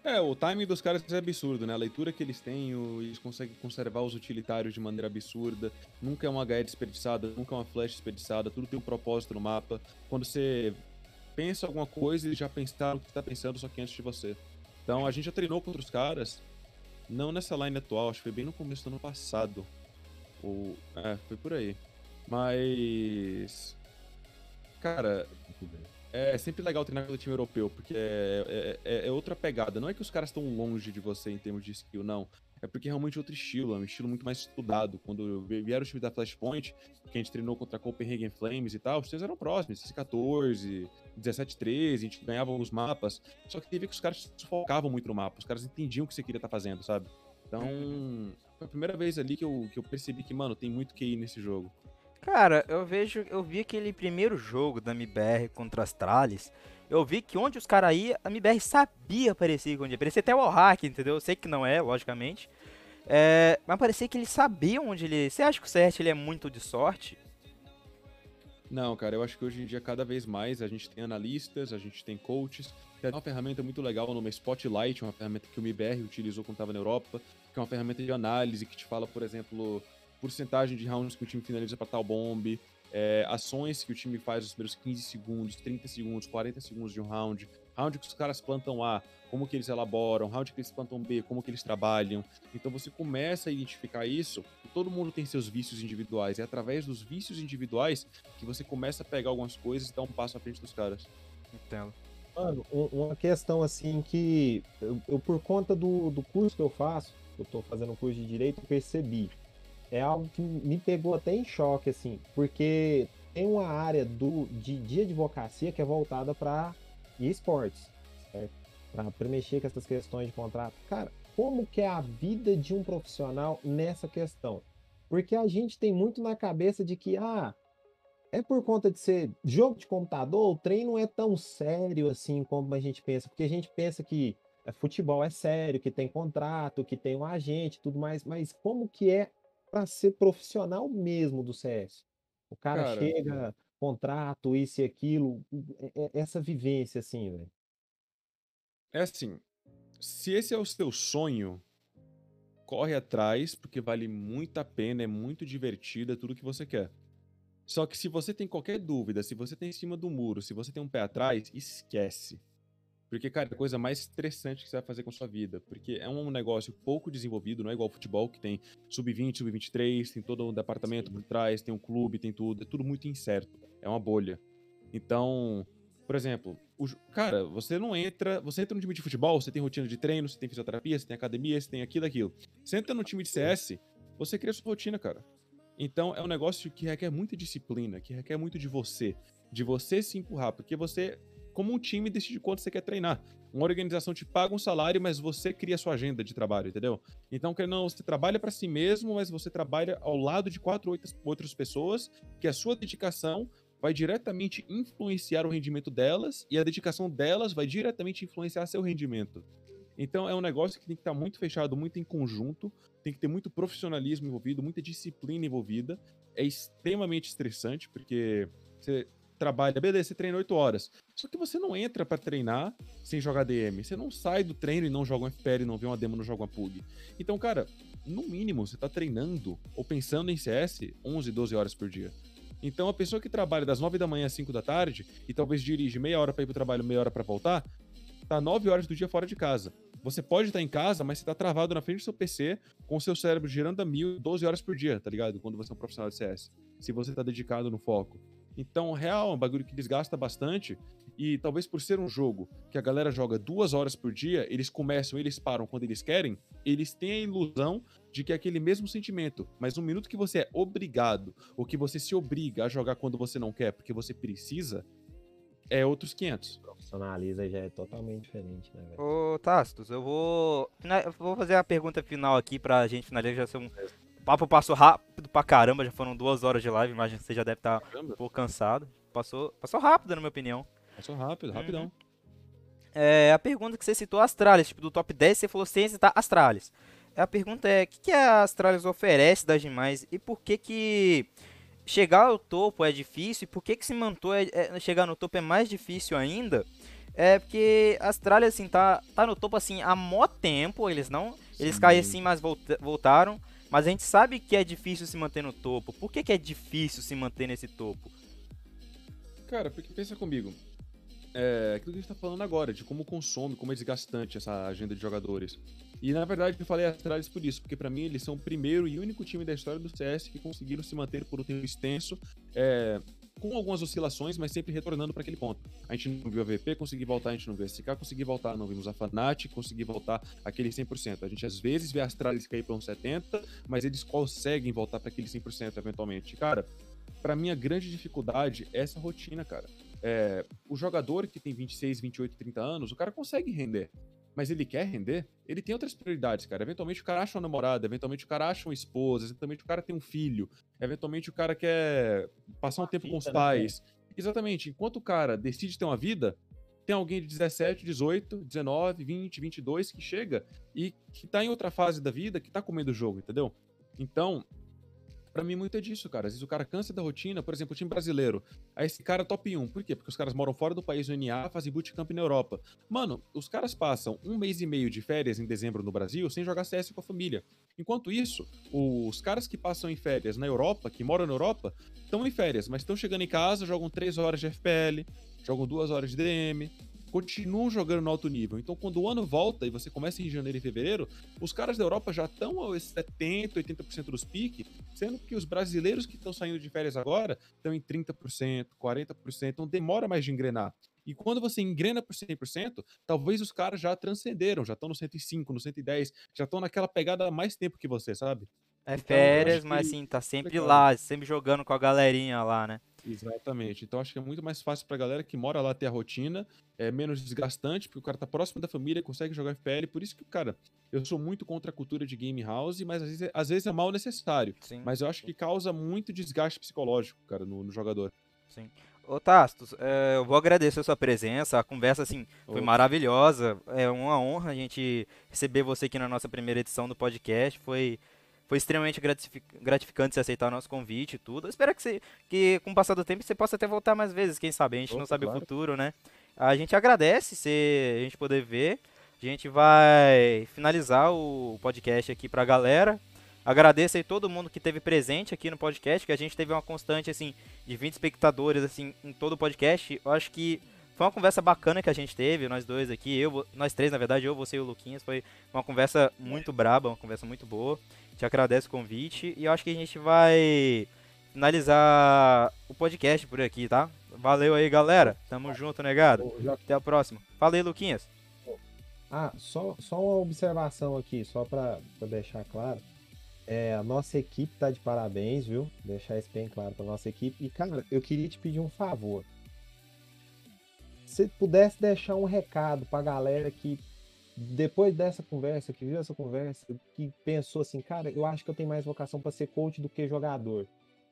Speaker 3: É, o timing dos caras é absurdo, né? A leitura que eles têm, eles conseguem conservar os utilitários de maneira absurda. Nunca é uma HE desperdiçada, nunca é uma flash desperdiçada, tudo tem um propósito no mapa. Quando você pensa alguma coisa, eles já pensaram o que você tá pensando, só que antes de você. Então a gente já treinou contra os caras, não nessa line atual, acho que foi bem no começo do ano passado. Ou. É, foi por aí. Mas. Cara, é sempre legal treinar pelo time europeu, porque é, é- é- é outra pegada. Não é que os caras estão longe de você em termos de skill, não. É porque é realmente outro estilo, é um estilo muito mais estudado. Quando vieram os times da Flashpoint, que a gente treinou contra a Copenhagen Flames e tal, os times eram próximos, 14, 17, 13, a gente ganhava alguns mapas. Só que teve que os caras focavam muito no mapa, os caras entendiam o que você queria estar fazendo, sabe? Então, foi a primeira vez ali que eu, que eu percebi que, mano, tem muito QI nesse jogo.
Speaker 1: Cara, eu vejo, eu vi aquele primeiro jogo da MBR contra as Astralis. Eu vi que onde os caras iam, a MBR sabia aparecer onde ia. Parecia até o hack, entendeu? Eu sei que não é, logicamente. É, mas parecia que eles sabiam onde ele. Você acha que o CS ele é muito de sorte?
Speaker 3: Não, cara, eu acho que hoje em dia, cada vez mais, a gente tem analistas, a gente tem coaches. Tem uma ferramenta muito legal, o nome é Spotlight, uma ferramenta que o MIBR utilizou quando estava na Europa, que é uma ferramenta de análise que te fala, por exemplo, porcentagem de rounds que o time finaliza para tal bomb, é, ações que o time faz nos primeiros 15 segundos, 30 segundos, 40 segundos de um round, round que os caras plantam A, como que eles elaboram, round que eles plantam B, como que eles trabalham. Então você começa a identificar isso, e todo mundo tem seus vícios individuais, e é através dos vícios individuais que você começa a pegar algumas coisas e dar um passo à frente dos caras.
Speaker 1: Entendo.
Speaker 2: Mano, um- uma questão assim que eu, eu, por conta do, do curso que eu faço, eu tô fazendo um curso de direito, eu percebi. É algo que me pegou até em choque, assim, porque tem uma área do, de, de advocacia que é voltada para esportes? Para mexer com essas questões de contrato. Cara, como que é a vida de um profissional nessa questão? Porque a gente tem muito na cabeça de que, ah, é por conta de ser jogo de computador, o treino não é tão sério assim como a gente pensa, porque a gente pensa que é, futebol é sério, que tem contrato, que tem um agente, tudo mais, mas como que é para ser profissional mesmo do CS? O cara,
Speaker 3: Cara,
Speaker 2: chega, contrato, isso e aquilo, é- é- essa vivência assim, velho.
Speaker 3: É assim, se esse é o seu sonho, corre atrás, porque vale muito a pena, é muito divertido, é tudo que você quer. Só que se você tem qualquer dúvida, se você tá em cima do muro, se você tem um pé atrás, esquece. Porque, cara, é a coisa mais estressante que você vai fazer com a sua vida. Porque é um negócio pouco desenvolvido, não é igual ao futebol, que tem sub-20, sub-23, tem todo um departamento por trás, tem um clube, tem tudo. É tudo muito incerto. É uma bolha. Então, por exemplo, o cara, você não entra. Você entra no time de futebol, você tem rotina de treino, você tem fisioterapia, você tem academia, você tem aquilo, aquilo. Você entra no time de CS, você cria sua rotina, cara. Então é um negócio que requer muita disciplina, que requer muito de você. De você se empurrar, porque você, como um time, decide quanto você quer treinar. Uma organização te paga um salário, mas você cria a sua agenda de trabalho, entendeu? Então, ou não, você trabalha para si mesmo, mas você trabalha ao lado de quatro outras, outras pessoas, que a sua dedicação vai diretamente influenciar o rendimento delas, e a dedicação delas vai diretamente influenciar seu rendimento. Então é um negócio que tem que estar muito fechado, muito em conjunto, tem que ter muito profissionalismo envolvido, muita disciplina envolvida. É extremamente estressante, porque você trabalha, beleza, você treina 8 horas. Só que você não entra pra treinar sem jogar DM. Você não sai do treino e não joga um FPL, não vê uma demo, não joga uma PUG. Então, cara, no mínimo, você tá treinando ou pensando em CS 11, 12 horas por dia. Então, a pessoa que trabalha das 9 da manhã às 5 da tarde e talvez dirige meia hora pra ir pro trabalho, meia hora pra voltar, tá 9 horas do dia fora de casa. Você pode estar em casa, mas você tá travado na frente do seu PC, com o seu cérebro girando a mil, 12 horas por dia, tá ligado? Quando você é um profissional de CS. Se você tá dedicado no foco. Então, real, é um bagulho que desgasta bastante. E talvez por ser um jogo que a galera joga duas horas por dia, eles começam, eles param quando eles querem, eles têm a ilusão de que é aquele mesmo sentimento. Mas no minuto que você é obrigado, ou que você se obriga a jogar quando você não quer, porque você precisa, é outros 500.
Speaker 2: Profissionaliza já é totalmente diferente, né, velho?
Speaker 1: Ô, Tastos, eu vou, eu vou fazer a pergunta final aqui pra gente finalizar. Já são... O papo passou rápido pra caramba, já foram duas horas de live, imagino que você já deve estar
Speaker 3: Caramba,
Speaker 1: um pouco cansado. Passou, passou rápido, na minha opinião.
Speaker 3: passou rápido, rapidão.
Speaker 1: É, a pergunta que você citou Astralis, tipo, do top 10 você falou sem citar Astralis. A pergunta é, o que, que a Astralis oferece das demais e por que que chegar ao topo é difícil e por que que se manter é, é- chegar no topo é mais difícil ainda? É porque a Astralis, assim, tá, tá no topo, assim, há mó tempo, eles não... Eles caíram assim, mas volta- voltaram. Mas a gente sabe que é difícil se manter no topo. Por que que é difícil se manter nesse topo?
Speaker 3: Cara, porque pensa comigo. É aquilo que a gente tá falando agora, de como consome, como é desgastante essa agenda de jogadores. E na verdade eu falei Astralis por isso, porque pra mim eles são o primeiro e único time da história do CS que conseguiram se manter por um tempo extenso, é, com algumas oscilações, mas sempre retornando pra aquele ponto. A gente não viu a VP conseguir voltar, a gente não viu a SK conseguir voltar, não vimos a Fnatic conseguir voltar aquele 100%. A gente às vezes vê a Astralis cair pra uns 70%, mas eles conseguem voltar pra aquele 100% eventualmente. Cara, pra mim a grande dificuldade é essa rotina, cara. É, o jogador que tem 26, 28, 30 anos, o cara consegue render. Mas ele quer render, ele tem outras prioridades, cara. Eventualmente o cara acha uma namorada, eventualmente o cara acha uma esposa, eventualmente o cara tem um filho, eventualmente o cara quer passar um tempo com os
Speaker 2: né,
Speaker 3: pais. Exatamente. Enquanto o cara decide ter uma vida, tem alguém de 17, 18, 19, 20, 22 que chega e que tá em outra fase da vida que tá comendo o jogo, entendeu? Então, pra mim muito é disso, cara. Às vezes o cara cansa da rotina, por exemplo, o time brasileiro. Aí esse cara é top 1. Por quê? Porque os caras moram fora do país no NA, fazem bootcamp na Europa. Mano, os caras passam um mês e meio de férias em dezembro no Brasil sem jogar CS com a família. Enquanto isso, os caras que passam em férias na Europa, que moram na Europa, estão em férias, mas estão chegando em casa, jogam 3 horas de FPL, jogam 2 horas de DM, continuam jogando no alto nível. Então, quando o ano volta e você começa em janeiro e fevereiro, os caras da Europa já estão aos 70, 80% dos piques, sendo que os brasileiros que estão saindo de férias agora estão em 30%, 40%, então demora mais de engrenar. E quando você engrena por 100%, talvez os caras já transcenderam, já estão no 105, no 110, já estão naquela pegada há mais tempo que você, sabe?
Speaker 1: É
Speaker 3: Então,
Speaker 1: férias, mas
Speaker 3: que
Speaker 1: sim, tá sempre
Speaker 3: legal.
Speaker 1: lá, sempre jogando com a galerinha lá, né?
Speaker 3: Exatamente. Então acho que é muito mais fácil pra galera que mora lá ter a rotina, é menos desgastante, porque o cara tá próximo da família, consegue jogar FPL, por isso que, cara, eu sou muito contra a cultura de game house, mas às vezes, é- às vezes é mal necessário.
Speaker 1: Sim.
Speaker 3: Mas eu acho que causa muito desgaste psicológico, cara, no, no jogador.
Speaker 1: Ô Tastos, é, eu vou agradecer a sua presença, a conversa assim foi
Speaker 3: Ô.
Speaker 1: maravilhosa, é uma honra a gente receber você aqui na nossa primeira edição do podcast, foi, foi extremamente gratifi- gratificante você aceitar o nosso convite e tudo, eu espero que, você, que com o passar do tempo você possa até voltar mais vezes, quem sabe, a gente não
Speaker 3: Opa,
Speaker 1: sabe o
Speaker 3: claro.
Speaker 1: futuro, né? A gente agradece se a gente poder ver, a gente vai finalizar o podcast aqui pra galera, Agradeço aí todo mundo que esteve presente aqui no podcast, que a gente teve uma constante assim de 20 espectadores assim em todo o podcast. Eu acho que foi uma conversa bacana que a gente teve, nós dois aqui, eu, nós três, na verdade, eu, você e o Luquinhas, foi uma conversa muito braba, uma conversa muito boa. Te agradeço o convite e eu acho que a gente vai finalizar o podcast por aqui, tá? Valeu aí, galera. Tamo junto, negado. Até a próxima. Fala aí, Luquinhas.
Speaker 2: Ah, só, só uma observação aqui, só para deixar claro. É, a nossa equipe tá de parabéns, viu? Deixar isso bem claro pra nossa equipe. E, cara, eu queria te pedir um favor. Se pudesse deixar um recado pra galera que, depois dessa conversa, que viu essa conversa, que pensou assim, cara, eu acho que eu tenho mais vocação para ser coach do que jogador.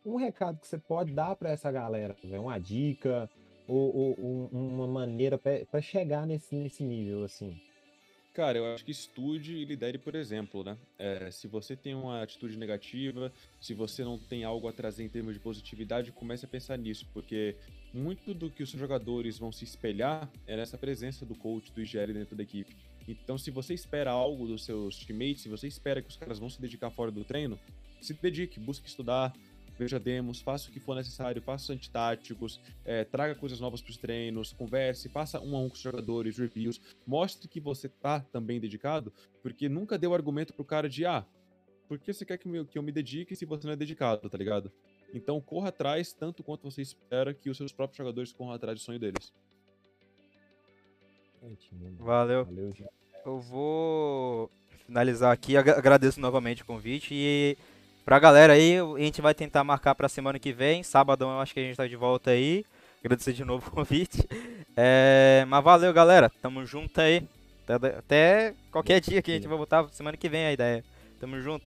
Speaker 2: Um recado que você pode dar para essa galera, velho, uma dica ou, ou um- uma maneira para chegar nesse, nesse nível, assim.
Speaker 3: Cara, eu acho que estude e lidere por exemplo, né? É, se você tem uma atitude negativa, se você não tem algo a trazer em termos de positividade, comece a pensar nisso, porque muito do que os jogadores vão se espelhar é nessa presença do coach, do IGL dentro da equipe. Então, se você espera algo dos seus teammates, se você espera que os caras vão se dedicar fora do treino, se dedique, busque estudar, veja demos, faça o que for necessário, faça antitáticos, é, traga coisas novas para os treinos, converse, faça um a um com os jogadores, reviews, mostre que você tá também dedicado, porque nunca deu argumento pro cara de, ah, por que você quer que eu, que eu me dedique se você não é dedicado, tá ligado? Então corra atrás tanto quanto você espera que os seus próprios jogadores corram atrás do sonho deles.
Speaker 1: Valeu. Eu vou finalizar aqui. Agra- Agradeço novamente o convite. E pra galera aí, a gente vai tentar marcar pra semana que vem. Sabadão eu acho que a gente tá de volta aí. agradecer de novo o convite. É, mas valeu, galera. Tamo junto aí. Até, até qualquer dia que a gente vai voltar semana que vem a ideia. Tamo junto.